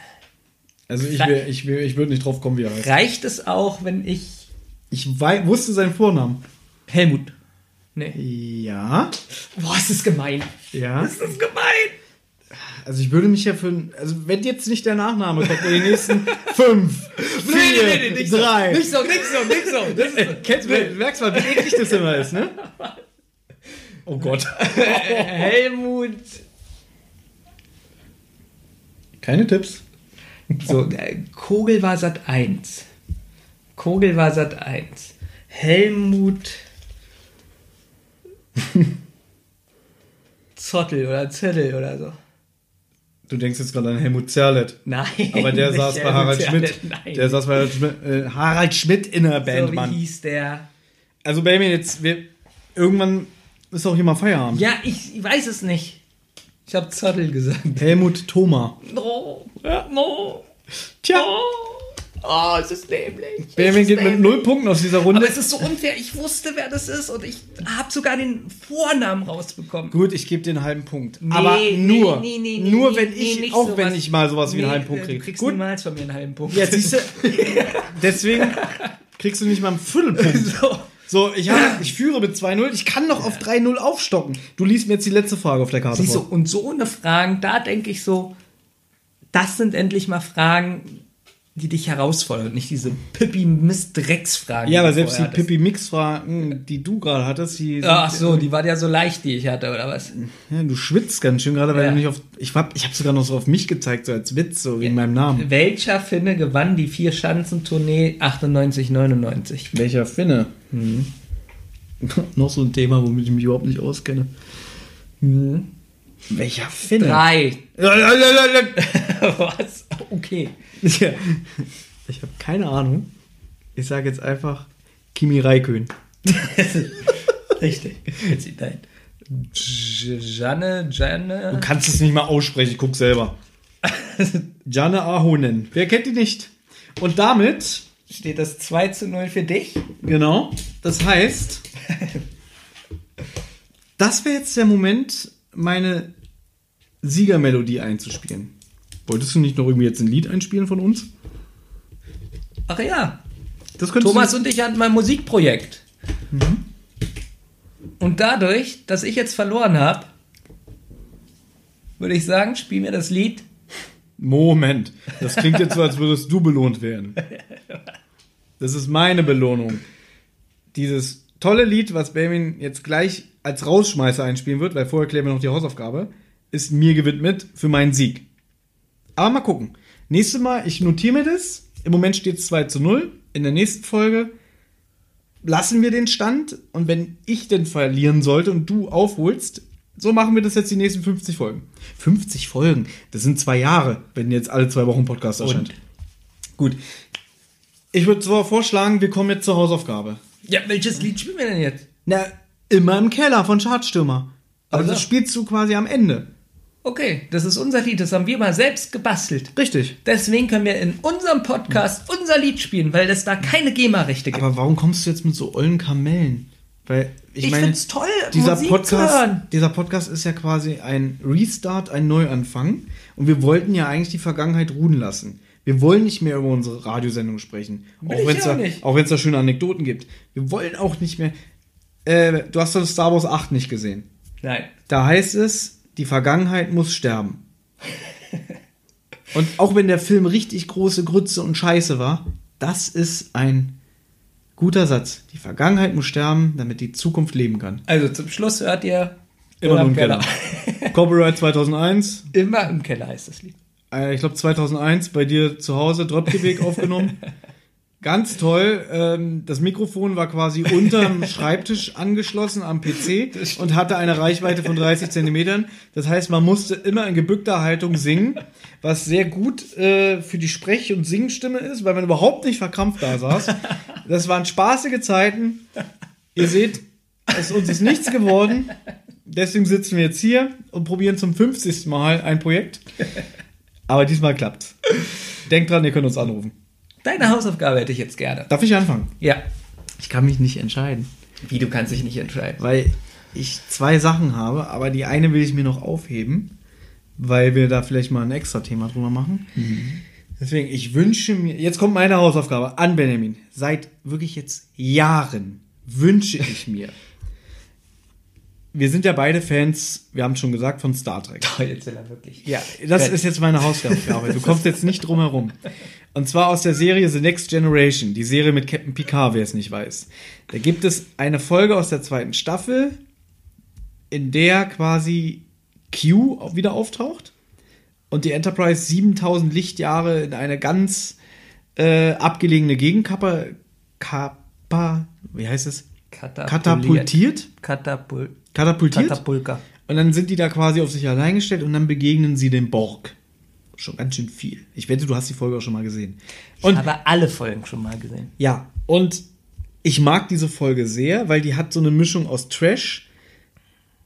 Also ich, wär, ich, wär, ich würde nicht drauf kommen, wie er heißt. Reicht es auch, wenn ich Ich wei wusste seinen Vornamen. Helmut? Nee. Ja, Boah, ist das gemein. ja. Ist das gemein? Also ich würde mich ja für, also wenn jetzt nicht der Nachname kommt, in den nächsten fünf, vier, nicht drei. so. Nicht so, nicht so, nicht so. Das ist, Kennst du, merkst mal, wie eklig das immer ist, ne? Oh Gott. Helmut. Keine Tipps. So, äh, Kogel war Sat 1. Kogel war Sat 1. Helmut. Zottel oder Zettel oder so. Du denkst jetzt gerade an Helmut Zerlett. Nein. Aber der saß bei Harald Zerlett, Schmidt. Nein. Der saß bei Harald Schmidt, äh, Harald Schmidt in der Band, so, wie Mann. hieß der? Also Baby, jetzt wir, irgendwann ist auch hier mal Feierabend. Ja, ich, ich weiß es nicht. Ich habe Zottel gesagt. Helmut Thoma. No. No. Tja, Oh. Oh, es ist dämlich. Benjamin geht mit null Punkten aus dieser Runde. Aber es ist so unfair. Ich wusste, wer das ist und ich habe sogar den Vornamen rausbekommen. Gut, ich gebe dir einen halben Punkt. Nee, Aber nur, nee, nee, nur wenn ich, auch sowas. wenn ich mal sowas wie einen halben Punkt äh, kriege. Du kriegst Gut, niemals von mir einen halben Punkt. jetzt siehst du, deswegen kriegst du nicht mal einen Viertelpunkt. so. So, ich, hab, ich führe mit 2-0. Ich kann noch auf 3-0 aufstocken. Du liest mir jetzt die letzte Frage auf der Karte Siehst du, vor. und so eine Fragen, da denke ich so, das sind endlich mal Fragen, die dich herausfordern und nicht diese Pippi-Mist-Drecks-Fragen. Ja, aber du selbst die. Pippi-Mix-Fragen, die du gerade hattest, die sind, Ach so, die war ja so leicht, die ich hatte, oder was? Ja, du schwitzt ganz schön gerade, weil Ja. du nicht auf. Ich hab, ich hab sogar noch so auf mich gezeigt, so als Witz, so wegen meinem Namen. Welcher Finne gewann die Vier-Schanzentournee 98-99? Welcher Finne? Mhm. noch so ein Thema, womit ich mich überhaupt nicht auskenne. Welcher Finne? Drei. Ja, was? Okay. Ich habe keine Ahnung. Ich sage jetzt einfach Kimi Raikön. Richtig. Jetzt nein. Janne, Janne. Du kannst es nicht mal aussprechen, ich guck selber. Janne Ahonen. Wer kennt die nicht? Und damit, Steht das 2 zu 0 für dich? genau, das heißt, das wäre jetzt der Moment, meine Siegermelodie einzuspielen. Wolltest du nicht noch irgendwie jetzt ein Lied einspielen von uns? Ach ja. Thomas du, und ich hatten mal ein Musikprojekt. Und dadurch, dass ich jetzt verloren habe, würde ich sagen, spiel mir das Lied. Moment. Das klingt jetzt so, als würdest du belohnt werden. Das ist meine Belohnung. Dieses tolle Lied, was Benjamin jetzt gleich als Rausschmeißer einspielen wird, weil vorher klären wir noch die Hausaufgabe, ist mir gewidmet für meinen Sieg. Aber mal gucken. Nächstes Mal, ich notiere mir das. Im Moment steht es 2 zu 0. In der nächsten Folge lassen wir den Stand. Und wenn ich denn verlieren sollte und du aufholst, so machen wir das jetzt die nächsten 50 Folgen. 50 Folgen, das sind zwei Jahre, wenn jetzt alle zwei Wochen Podcast erscheint. Gut. Ich würde so vorschlagen, wir kommen jetzt zur Hausaufgabe. Ja, welches Lied spielen wir denn jetzt? Na, immer im Keller von Schadstürmer. Aber Also. das spielst du quasi am Ende. Okay, das ist unser Lied, das haben wir mal selbst gebastelt. Richtig. Deswegen können wir in unserem Podcast unser Lied spielen, weil es da keine GEMA-Rechte gibt. Aber warum kommst du jetzt mit so ollen Kamellen? Weil ich, Ich meine, find's toll, dieser Musik zu Podcast, hören. dieser Podcast ist ja quasi ein Restart, ein Neuanfang. Und wir wollten ja eigentlich die Vergangenheit ruhen lassen. Wir wollen nicht mehr über unsere Radiosendung sprechen. Will auch wenn es da, auch wenn's da schöne Anekdoten gibt. Wir wollen auch nicht mehr. Äh, du hast das Star Wars 8 nicht gesehen. Nein. Da heißt es, die Vergangenheit muss sterben. Und auch wenn der Film richtig große Grütze und Scheiße war, das ist ein guter Satz. Die Vergangenheit muss sterben, damit die Zukunft leben kann. Also zum Schluss hört ihr Immer nur im Keller. Copyright 2001. Immer im Keller heißt das Lied. Äh, ich glaube 2001 bei dir zu Hause Drottgeweg aufgenommen. Ganz toll. Ähm, das Mikrofon war quasi unterm Schreibtisch angeschlossen am PC und hatte eine Reichweite von 30 Zentimetern. Das heißt, man musste immer in gebückter Haltung singen, was sehr gut äh, für die Sprech- und Singstimme ist, weil man überhaupt nicht verkrampft da saß. Das waren spaßige Zeiten. Ihr seht, es uns ist nichts geworden. Deswegen sitzen wir jetzt hier und probieren zum 50. Mal ein Projekt. Aber diesmal klappt's. Denkt dran, ihr könnt uns anrufen. Deine Hausaufgabe hätte ich jetzt gerne. Darf ich anfangen? Ja. Ich kann mich nicht entscheiden, Wie, du kannst dich nicht entscheiden. weil ich zwei Sachen habe, aber die eine will ich mir noch aufheben, weil wir da vielleicht mal ein extra Thema drüber machen. Deswegen, ich wünsche mir, jetzt kommt meine Hausaufgabe an Benjamin. Seit wirklich jetzt Jahren wünsche ich mir. Wir sind ja beide Fans, wir haben es schon gesagt, von Star Trek. Oh, jetzt will er wirklich. Ja, das ist jetzt meine Hausaufgabe. Du kommst jetzt nicht drum herum. Und zwar aus der Serie The Next Generation, die Serie mit Captain Picard, wer es nicht weiß. Da gibt es eine Folge aus der zweiten Staffel, in der quasi Q wieder auftaucht und die Enterprise 7000 Lichtjahre in eine ganz äh, abgelegene Gegend kappa, wie heißt es? Katapultiert? Katapul Katapultiert? Katapulka. Und dann sind die da quasi auf sich allein gestellt und dann begegnen sie dem Borg. Schon ganz schön viel. Ich wette, du hast die Folge auch schon mal gesehen. Ich Und habe alle Folgen schon mal gesehen. ja, und ich mag diese Folge sehr, weil die hat so eine Mischung aus Trash,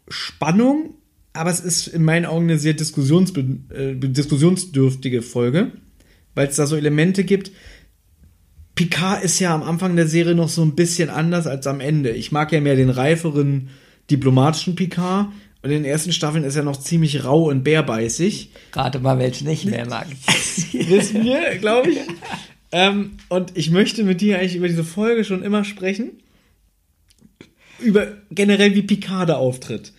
Spannung, aber es ist in meinen Augen eine sehr äh, diskussionsdürftige Folge, weil es da so Elemente gibt. Picard ist ja am Anfang der Serie noch so ein bisschen anders als am Ende. Ich mag ja mehr den reiferen, diplomatischen Picard. Und in den ersten Staffeln ist er noch ziemlich rau und bärbeißig. Rate mal, welchen ich mehr mag. Wissen wir, glaube ich. ähm, und ich möchte mit dir eigentlich über diese Folge schon immer sprechen. Über generell, wie Picard da auftritt.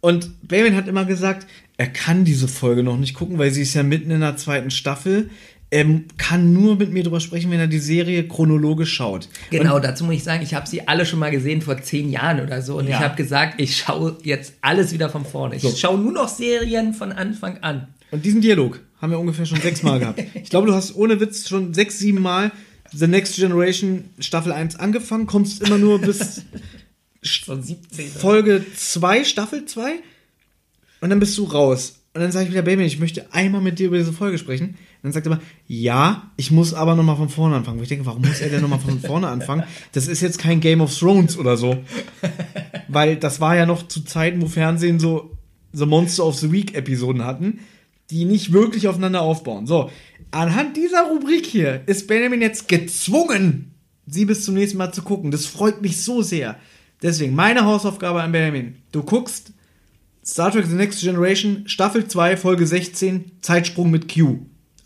Und Benjamin hat immer gesagt, er kann diese Folge noch nicht gucken, weil sie ist ja mitten in der zweiten Staffel. Er kann nur mit mir drüber sprechen, wenn er die Serie chronologisch schaut. Genau, dazu muss ich sagen, ich habe sie alle schon mal gesehen vor zehn Jahren oder so. Und Ja. ich habe gesagt, ich schaue jetzt alles wieder von vorne. Ich So. schaue nur noch Serien von Anfang an. Und diesen Dialog haben wir ungefähr schon sechsmal gehabt. Ich glaube, du hast ohne Witz schon sechs, sieben Mal The Next Generation Staffel 1 angefangen, kommst immer nur bis Von 17. Folge 2, Staffel 2 und dann bist du raus. Und dann sage ich wieder, Baby, ich möchte einmal mit dir über diese Folge sprechen. Und dann sagt er immer, ja, ich muss aber nochmal von vorne anfangen. Wo ich denke, warum muss er denn nochmal von vorne anfangen? Das ist jetzt kein Game of Thrones oder so. Weil das war ja noch zu Zeiten, wo Fernsehen so The Monster of the Week Episoden hatten, die nicht wirklich aufeinander aufbauen. So, anhand dieser Rubrik hier ist Benjamin jetzt gezwungen, sie bis zum nächsten Mal zu gucken. Das freut mich so sehr. Deswegen meine Hausaufgabe an Benjamin. Du guckst Star Trek The Next Generation, Staffel 2, Folge 16, Zeitsprung mit Q.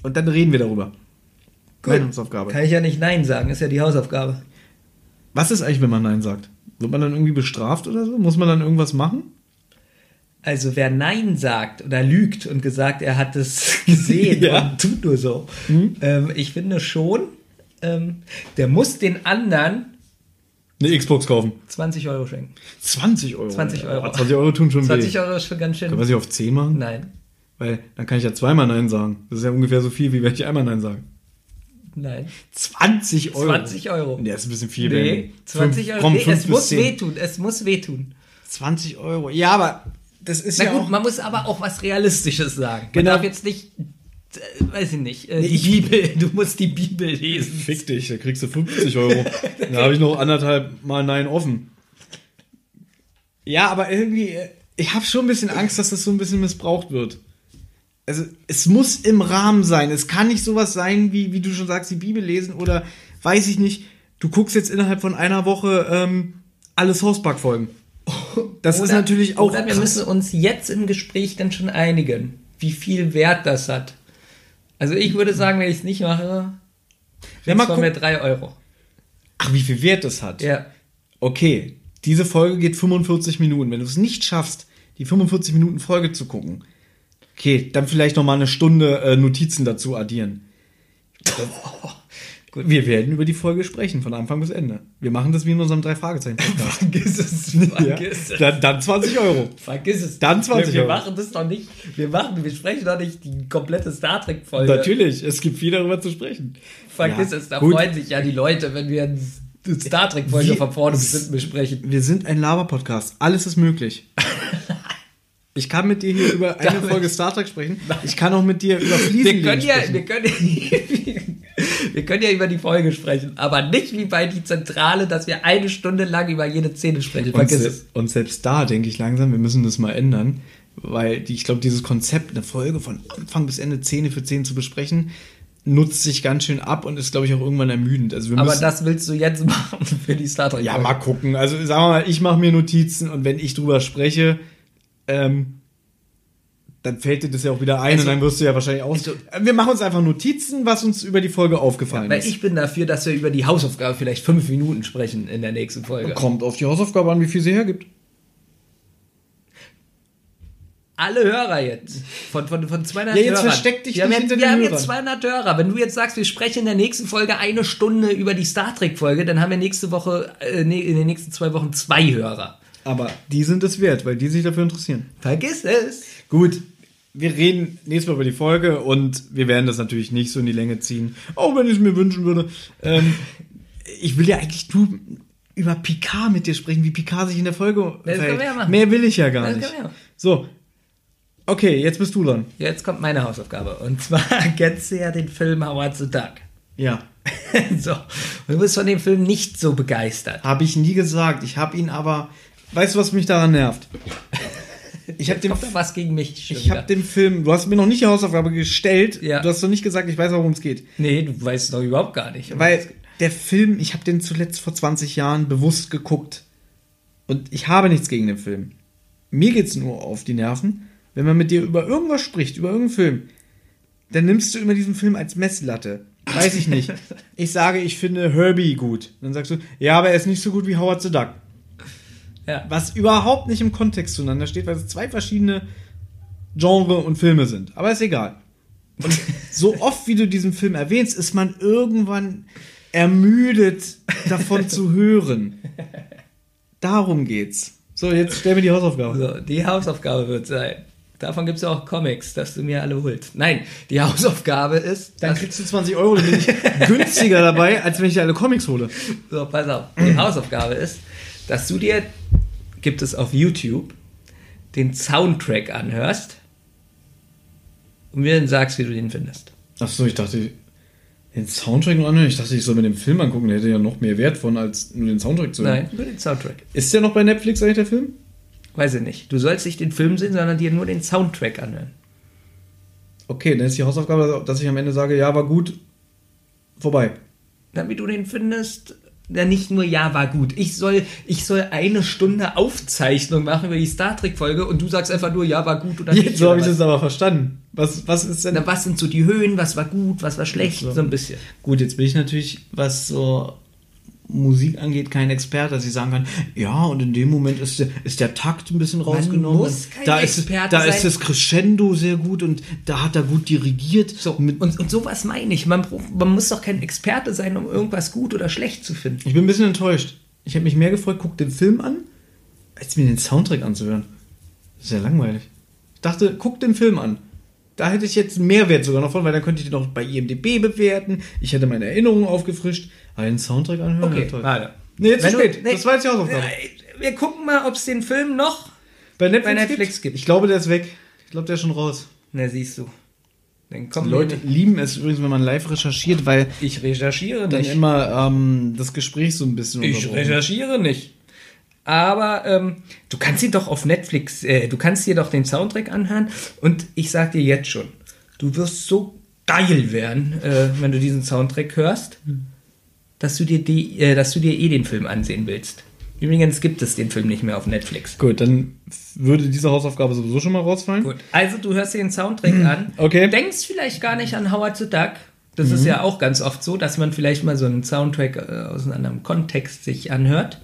Und dann reden wir darüber. Meine Hausaufgabe. Kann ich ja nicht Nein sagen, ist ja die Hausaufgabe. Was ist eigentlich, wenn man Nein sagt? Wird man dann irgendwie bestraft oder so? Muss man dann irgendwas machen? Also wer Nein sagt oder lügt und gesagt, er hat es gesehen Ja. Mhm. und tut nur so, ähm, ich finde schon, ähm, der muss den anderen Eine Xbox kaufen. 20 Euro schenken. 20 Euro. 20 Euro. Ja, 20 Euro tun schon 20 weh. Euro ist schon ganz schön. Können wir sie auf 10 machen? Nein, Weil dann kann ich ja zweimal Nein sagen. Das ist ja ungefähr so viel, wie wenn ich einmal Nein sage. nein. 20 Euro. 20 Euro. Nee, das ist ein bisschen viel. Nee, Benny. 20 Fünf- Euro. Nee, es muss 10. wehtun, es muss wehtun. 20 Euro. Ja, aber das ist Na ja gut, auch... man muss aber auch was Realistisches sagen. Genau. Man darf jetzt nicht, weiß ich nicht, äh, Nee, die Bibel, du musst die Bibel lesen. Fick dich, da kriegst du 50 Euro. da habe ich noch anderthalb Mal Nein offen. Ja, aber irgendwie, äh, ich habe schon ein bisschen Angst, dass das so ein bisschen missbraucht wird. Also, es muss im Rahmen sein. Es kann nicht sowas sein, wie, wie du schon sagst, die Bibel lesen oder weiß ich nicht, du guckst jetzt innerhalb von einer Woche ähm, alle Hausback-Folgen. Das ist Oder- natürlich auch. Oder wir krass. müssen uns jetzt im Gespräch dann schon einigen, wie viel Wert das hat. Also ich würde sagen, wenn ich es nicht mache, Ja, mal von mir 3 Euro. Ach, wie viel Wert das hat. Ja. okay, diese Folge geht 45 Minuten. Wenn du es nicht schaffst, die 45 Minuten Folge zu gucken, okay, dann vielleicht noch mal eine Stunde äh, Notizen dazu addieren. Gut. Wir werden über die Folge sprechen, von Anfang bis Ende. Wir machen das wie in unserem drei Fragezeichen Podcast. Vergiss es, ja. vergiss es. dann, dann 20 Euro. Vergiss es. Dann 20 wir, wir Euro. machen das doch nicht. Wir machen, wir sprechen doch nicht die komplette Star Trek Folge. Natürlich, es gibt viel darüber zu sprechen. Vergiss Ja, es. Da gut. freuen sich ja die Leute, wenn wir eine Star Trek Folge Wie- von vorne bis hinten besprechen. Wir sind ein Laber-Podcast. Alles ist möglich. Ich kann mit dir hier über eine Damit- Folge Star Trek sprechen. Ich kann auch mit dir über Wir Fliesenlegen können ja, sprechen. wir können ja, wir können ja über die Folge sprechen, aber nicht wie bei die Zentrale, dass wir eine Stunde lang über jede Szene sprechen. Und, Vergiss se es. und selbst da denke ich langsam, wir müssen das mal ändern, weil die, ich glaube, dieses Konzept, eine Folge von Anfang bis Ende Szene für Szene zu besprechen, nutzt sich ganz schön ab und ist, glaube ich, auch irgendwann ermüdend. Also wir Aber das willst du jetzt machen für die Star Trek. ja, mal gucken. Also sagen wir mal, ich mache mir Notizen und wenn ich drüber spreche, ähm, dann fällt dir das ja auch wieder ein Also- und dann wirst du ja wahrscheinlich aus. Also- wir machen uns einfach Notizen, was uns über die Folge aufgefallen Weil ist. ich bin dafür, dass wir über die Hausaufgabe vielleicht fünf Minuten sprechen in der nächsten Folge. Kommt auf die Hausaufgabe an, wie viel sie hergibt. Alle Hörer jetzt. Von, von, von 200 Ja, jetzt Hörern. versteck dich wir haben nicht jetzt, hinter Wir den haben Hörern. jetzt 200 Hörer. Wenn du jetzt sagst, wir sprechen in der nächsten Folge eine Stunde über die Star Trek Folge, dann haben wir nächste Woche, äh, in den nächsten zwei Wochen zwei Hörer. Aber die sind es wert, weil die sich dafür interessieren. Vergiss es. Gut, wir reden nächstes Mal über die Folge und wir werden das natürlich nicht so in die Länge ziehen, auch wenn ich es mir wünschen würde. Ähm, ich will ja eigentlich nur über Picard mit dir sprechen, wie Picard sich in der Folge Das wir ja. Mehr will ich ja gar Das nicht. machen. So, okay, jetzt bist du dran. Jetzt kommt meine Hausaufgabe. Und zwar kennst du ja den Film Howard the Duck. Ja, so. Und du bist von dem Film nicht so begeistert. habe ich nie gesagt. Ich habe ihn aber, weißt du, was mich daran nervt? Ich habe da was gegen mich? ich habe den Film, du hast mir noch nicht die Hausaufgabe gestellt, Ja. du hast noch nicht gesagt, ich weiß, worum es geht. Nee, du weißt doch überhaupt gar nicht. Weil der Film, ich habe den zuletzt vor 20 Jahren bewusst geguckt. Und ich habe nichts gegen den Film. Mir geht's nur auf die Nerven, wenn man mit dir über irgendwas spricht, über irgendeinen Film. Dann nimmst du immer diesen Film als Messlatte. Weiß ich nicht. Ich sage, ich finde Herbie gut. Dann sagst du, ja, aber er ist nicht so gut wie Howard the Duck. Ja. Was überhaupt nicht im Kontext zueinander steht, weil es zwei verschiedene Genre und Filme sind. Aber ist egal. Und so oft, wie du diesen Film erwähnst, ist man irgendwann ermüdet davon zu hören. Darum geht's. So, jetzt stell mir die Hausaufgabe. So, die Hausaufgabe wird sein. Davon gibt es ja auch Comics, dass du mir alle holst. Nein, die Hausaufgabe ist. Dann kriegst du 20 Euro, dann bin ich günstiger dabei, als wenn ich dir alle Comics hole. So, pass auf. Die Hausaufgabe ist, dass du dir, gibt es auf YouTube, den Soundtrack anhörst und mir dann sagst, wie du den findest. Achso, ich dachte, den Soundtrack noch anhören. Ich dachte, ich soll mir den Film angucken. Der hätte ja noch mehr Wert von, als nur den Soundtrack zu hören. Nein, nur den Soundtrack. Ist der noch bei Netflix eigentlich, der Film? Weiß ich nicht. Du sollst nicht den Film sehen, sondern dir nur den Soundtrack anhören. Okay, dann ist die Hausaufgabe, dass ich am Ende sage, ja, war gut, vorbei. Dann, wie du den findest, ja nicht nur ja war gut. Ich soll, ich soll eine Stunde Aufzeichnung machen über die Star Trek Folge und du sagst einfach nur ja war gut oder nicht. Jetzt so habe ich das aber verstanden. Was, was ist denn. Na, was sind so die Höhen, was war gut, was war schlecht, So. so ein bisschen. Gut, jetzt bin ich natürlich, was so Musik angeht, kein Experte, dass ich sagen kann, ja, und in dem Moment ist der, ist der Takt ein bisschen rausgenommen. muss kein da ist, Experte da sein. ist das Crescendo sehr gut und da hat er gut dirigiert. So, und, und sowas meine ich. Man, man muss doch kein Experte sein, um irgendwas gut oder schlecht zu finden. ich bin ein bisschen enttäuscht. Ich habe mich mehr gefreut, guck den Film an, als mir den Soundtrack anzuhören. Ist ja langweilig. Ich dachte, guck den Film an. Da hätte ich jetzt einen Mehrwert sogar noch von, weil dann könnte ich den noch bei IMDb bewerten. Ich hätte meine Erinnerungen aufgefrischt. Den Soundtrack anhören, Okay, ja, toll. warte. Nee, jetzt zu Wenn du- spät. nee. Das war jetzt die Hausaufgabe. Äh, Wir gucken mal, ob es den Film noch Bei Netflix, Bei Netflix gibt? gibt. Ich glaube, der ist weg. Ich glaube, der ist schon raus. Na, siehst du. Dann Die kommen Leute lieben es übrigens, wenn man live recherchiert, weil Ich recherchiere dann nicht. immer ähm, das Gespräch so ein bisschen Ich recherchiere nicht. Aber ähm, du kannst ihn doch auf Netflix, äh, du kannst dir doch den Soundtrack anhören und ich sag dir jetzt schon, du wirst so geil werden, äh, wenn du diesen Soundtrack hörst, dass du dir die, äh, dass du dir eh den Film ansehen willst. Übrigens gibt es den Film nicht mehr auf Netflix. Gut, dann würde diese Hausaufgabe sowieso schon mal rausfallen. Gut, also du hörst dir den Soundtrack an, okay. denkst vielleicht gar nicht an Howard the Duck. Das ist ja auch ganz oft so, dass man vielleicht mal so einen Soundtrack äh, aus einem anderen Kontext sich anhört.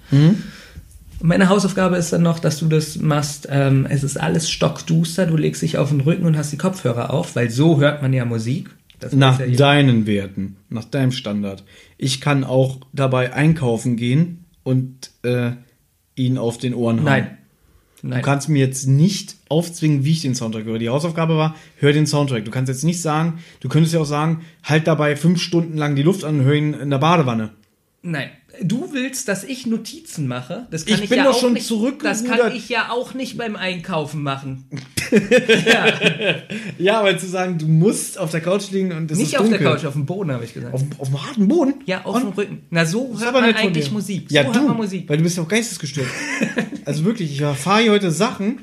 Und meine Hausaufgabe ist dann noch, dass du das machst. Ähm, es ist alles stockduster, du legst dich auf den Rücken und hast die Kopfhörer auf, weil so hört man ja Musik. Das Nach ja deinen Werten, nach deinem Standard. Ich kann auch dabei einkaufen gehen und äh, ihn auf den Ohren haben. Nein. Du Nein. kannst mir jetzt nicht aufzwingen, wie ich den Soundtrack höre. Die Hausaufgabe war, hör den Soundtrack. Du kannst jetzt nicht sagen, du könntest ja auch sagen, halt dabei fünf Stunden lang die Luft an und hör ihn in der Badewanne. Nein. Du willst, dass ich Notizen mache? Das kann Ich ich, bin ja doch auch schon nicht, zurückgerudert. Das kann ich ja auch nicht beim Einkaufen machen. Ja, aber zu sagen, du musst auf der Couch liegen und es nicht ist auf dunkel. der Couch, auf dem Boden, habe ich gesagt. Auf, auf dem harten Boden? Ja, auf Und- dem Rücken. Na, so hört man eigentlich. Musik. So ja, hört du, man Musik. weil du bist ja auch geistesgestört. also wirklich, ich erfahre hier heute Sachen.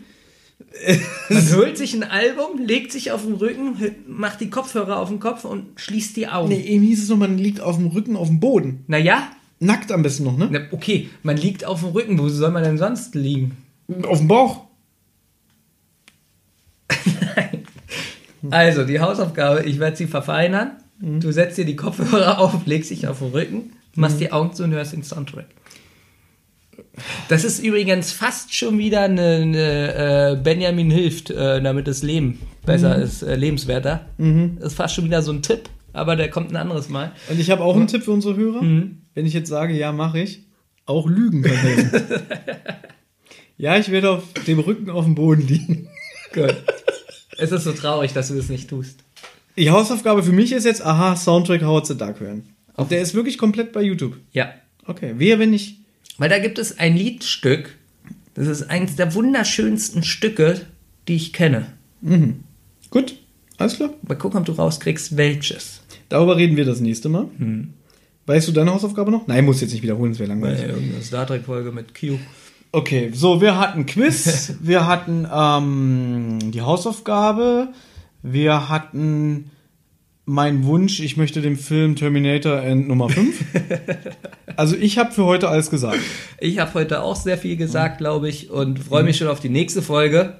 Man hört sich ein Album, legt sich auf den Rücken, macht die Kopfhörer auf den Kopf und schließt die Augen. Nee, eben hieß es noch, man liegt auf dem Rücken auf dem Boden. Naja, Nackt am besten noch, ne? na, okay, man liegt auf dem Rücken. Wo soll man denn sonst liegen? Auf dem Bauch. Also, die Hausaufgabe, ich werde sie verfeinern. Mhm. Du setzt dir die Kopfhörer auf, legst dich auf den Rücken, machst die Augen zu und hörst den Soundtrack. Das ist übrigens fast schon wieder eine, eine äh, Benjamin hilft, äh, damit das Leben besser Mhm. ist, äh, lebenswerter. Das ist fast schon wieder so ein Tipp, aber der kommt ein anderes Mal. Und ich habe auch einen Tipp für unsere Hörer. Wenn ich jetzt sage, ja, mache ich, auch Lügen kann helfen. ja, ich werde auf dem Rücken auf dem Boden liegen. Gut. es ist so traurig, dass du das nicht tust. Die Hausaufgabe für mich ist jetzt, aha, Soundtrack Howard the Duck hören. Und der ist wirklich komplett bei YouTube. Ja. Okay, wer, wenn ich. Weil da gibt es ein Liedstück, das ist eines der wunderschönsten Stücke, die ich kenne. Gut, alles klar. Mal gucken, ob du rauskriegst, welches. Darüber reden wir das nächste Mal. Weißt du deine Hausaufgabe noch? Nein, muss jetzt nicht wiederholen, es wäre langweilig. irgendeine Star Trek-Folge mit Q. Okay, so, wir hatten Quiz, wir hatten ähm, die Hausaufgabe, wir hatten meinen Wunsch, ich möchte den Film Terminator End Nummer 5. also ich habe für heute alles gesagt. Ich habe heute auch sehr viel gesagt, glaube ich, und freue mich schon auf die nächste Folge.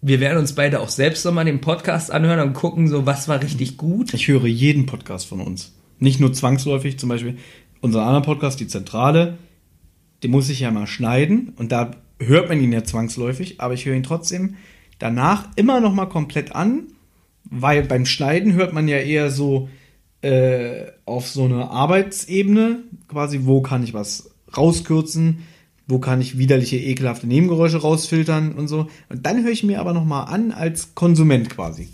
Wir werden uns beide auch selbst nochmal den Podcast anhören und gucken, so was war richtig gut. Ich höre jeden Podcast von uns. Nicht nur zwangsläufig, zum Beispiel unseren anderen Podcast, die Zentrale, den muss ich ja mal schneiden und da hört man ihn ja zwangsläufig, aber ich höre ihn trotzdem danach immer noch mal komplett an, weil beim Schneiden hört man ja eher so äh, auf so eine Arbeitsebene, quasi, wo kann ich was rauskürzen, wo kann ich widerliche, ekelhafte Nebengeräusche rausfiltern und so. Und dann höre ich mir aber noch mal an als Konsument quasi.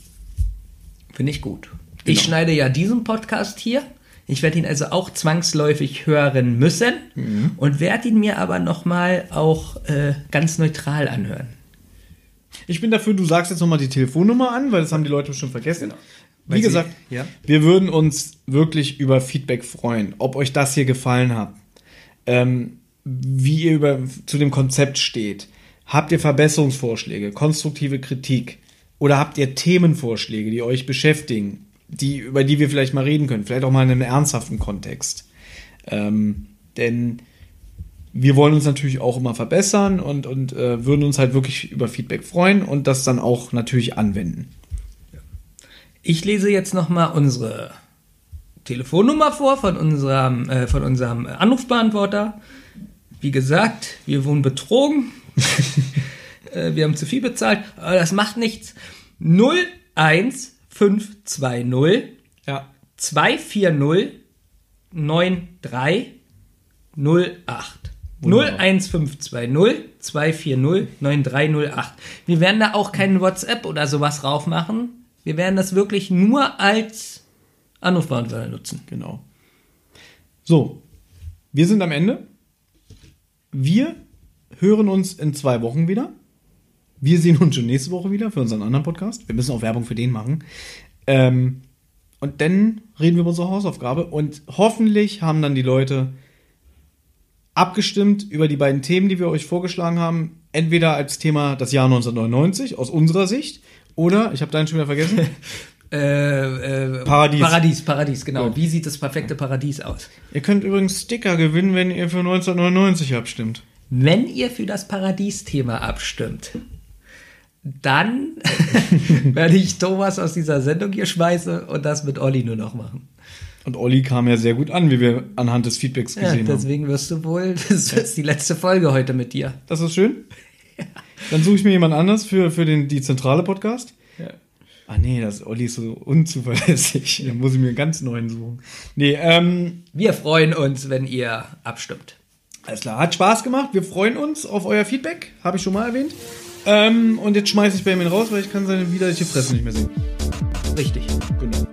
Finde ich gut. Ich Genau. schneide ja diesen Podcast hier. Ich werde ihn also auch zwangsläufig hören müssen und werde ihn mir aber nochmal auch äh, ganz neutral anhören. Ich bin dafür, du sagst jetzt nochmal die Telefonnummer an, weil das haben die Leute bestimmt vergessen. Weil Wie sie- gesagt, ja. wir würden uns wirklich über Feedback freuen, ob euch das hier gefallen hat, ähm, wie ihr über, zu dem Konzept steht. Habt ihr Verbesserungsvorschläge, konstruktive Kritik oder habt ihr Themenvorschläge, die euch beschäftigen, die, über die wir vielleicht mal reden können, vielleicht auch mal in einem ernsthaften Kontext. Ähm, denn wir wollen uns natürlich auch immer verbessern und, und äh, würden uns halt wirklich über Feedback freuen und das dann auch natürlich anwenden. Ich lese jetzt nochmal unsere Telefonnummer vor von unserem, äh, von unserem Anrufbeantworter. Wie gesagt, wir wurden betrogen. äh, wir haben zu viel bezahlt, aber das macht nichts. 01520 Ja. 240 9308. Wunderbar. 01520 240 9308. Wir werden da auch keinen WhatsApp oder sowas drauf machen. Wir werden das wirklich nur als Anrufbeantworter nutzen. Genau. So, wir sind am Ende. Wir hören uns in zwei Wochen wieder. Wir sehen uns schon nächste Woche wieder für unseren anderen Podcast. Wir müssen auch Werbung für den machen. Ähm, und dann reden wir über unsere Hausaufgabe und hoffentlich haben dann die Leute abgestimmt über die beiden Themen, die wir euch vorgeschlagen haben. Entweder als Thema das Jahr 1999 aus unserer Sicht oder, ich habe deinen schon wieder vergessen, Äh, äh, Paradies. Paradies, Paradies, genau. Gut. Wie sieht das perfekte Paradies aus? Ihr könnt übrigens Sticker gewinnen, wenn ihr für 1999 abstimmt. Wenn ihr für das Paradies-Thema abstimmt, dann werde ich Thomas aus dieser Sendung hier schmeißen und das mit Olli nur noch machen. Und Olli kam ja sehr gut an, wie wir anhand des Feedbacks Ja, gesehen haben. deswegen wirst du wohl, das ist die letzte Folge heute mit dir. Das ist schön. Dann suche ich mir jemand anders für, für den, die zentrale Podcast. Ja. Ah nee, das Olli ist so unzuverlässig. Da muss ich mir einen ganz neuen suchen. Nee, ähm, Wir freuen uns, wenn ihr abstimmt. alles klar. Hat Spaß gemacht. Wir freuen uns auf euer Feedback. Habe ich schon mal erwähnt. Ähm, und jetzt schmeiße ich Benjamin raus, weil ich kann seine widerliche Fresse nicht mehr sehen. Richtig. Genau.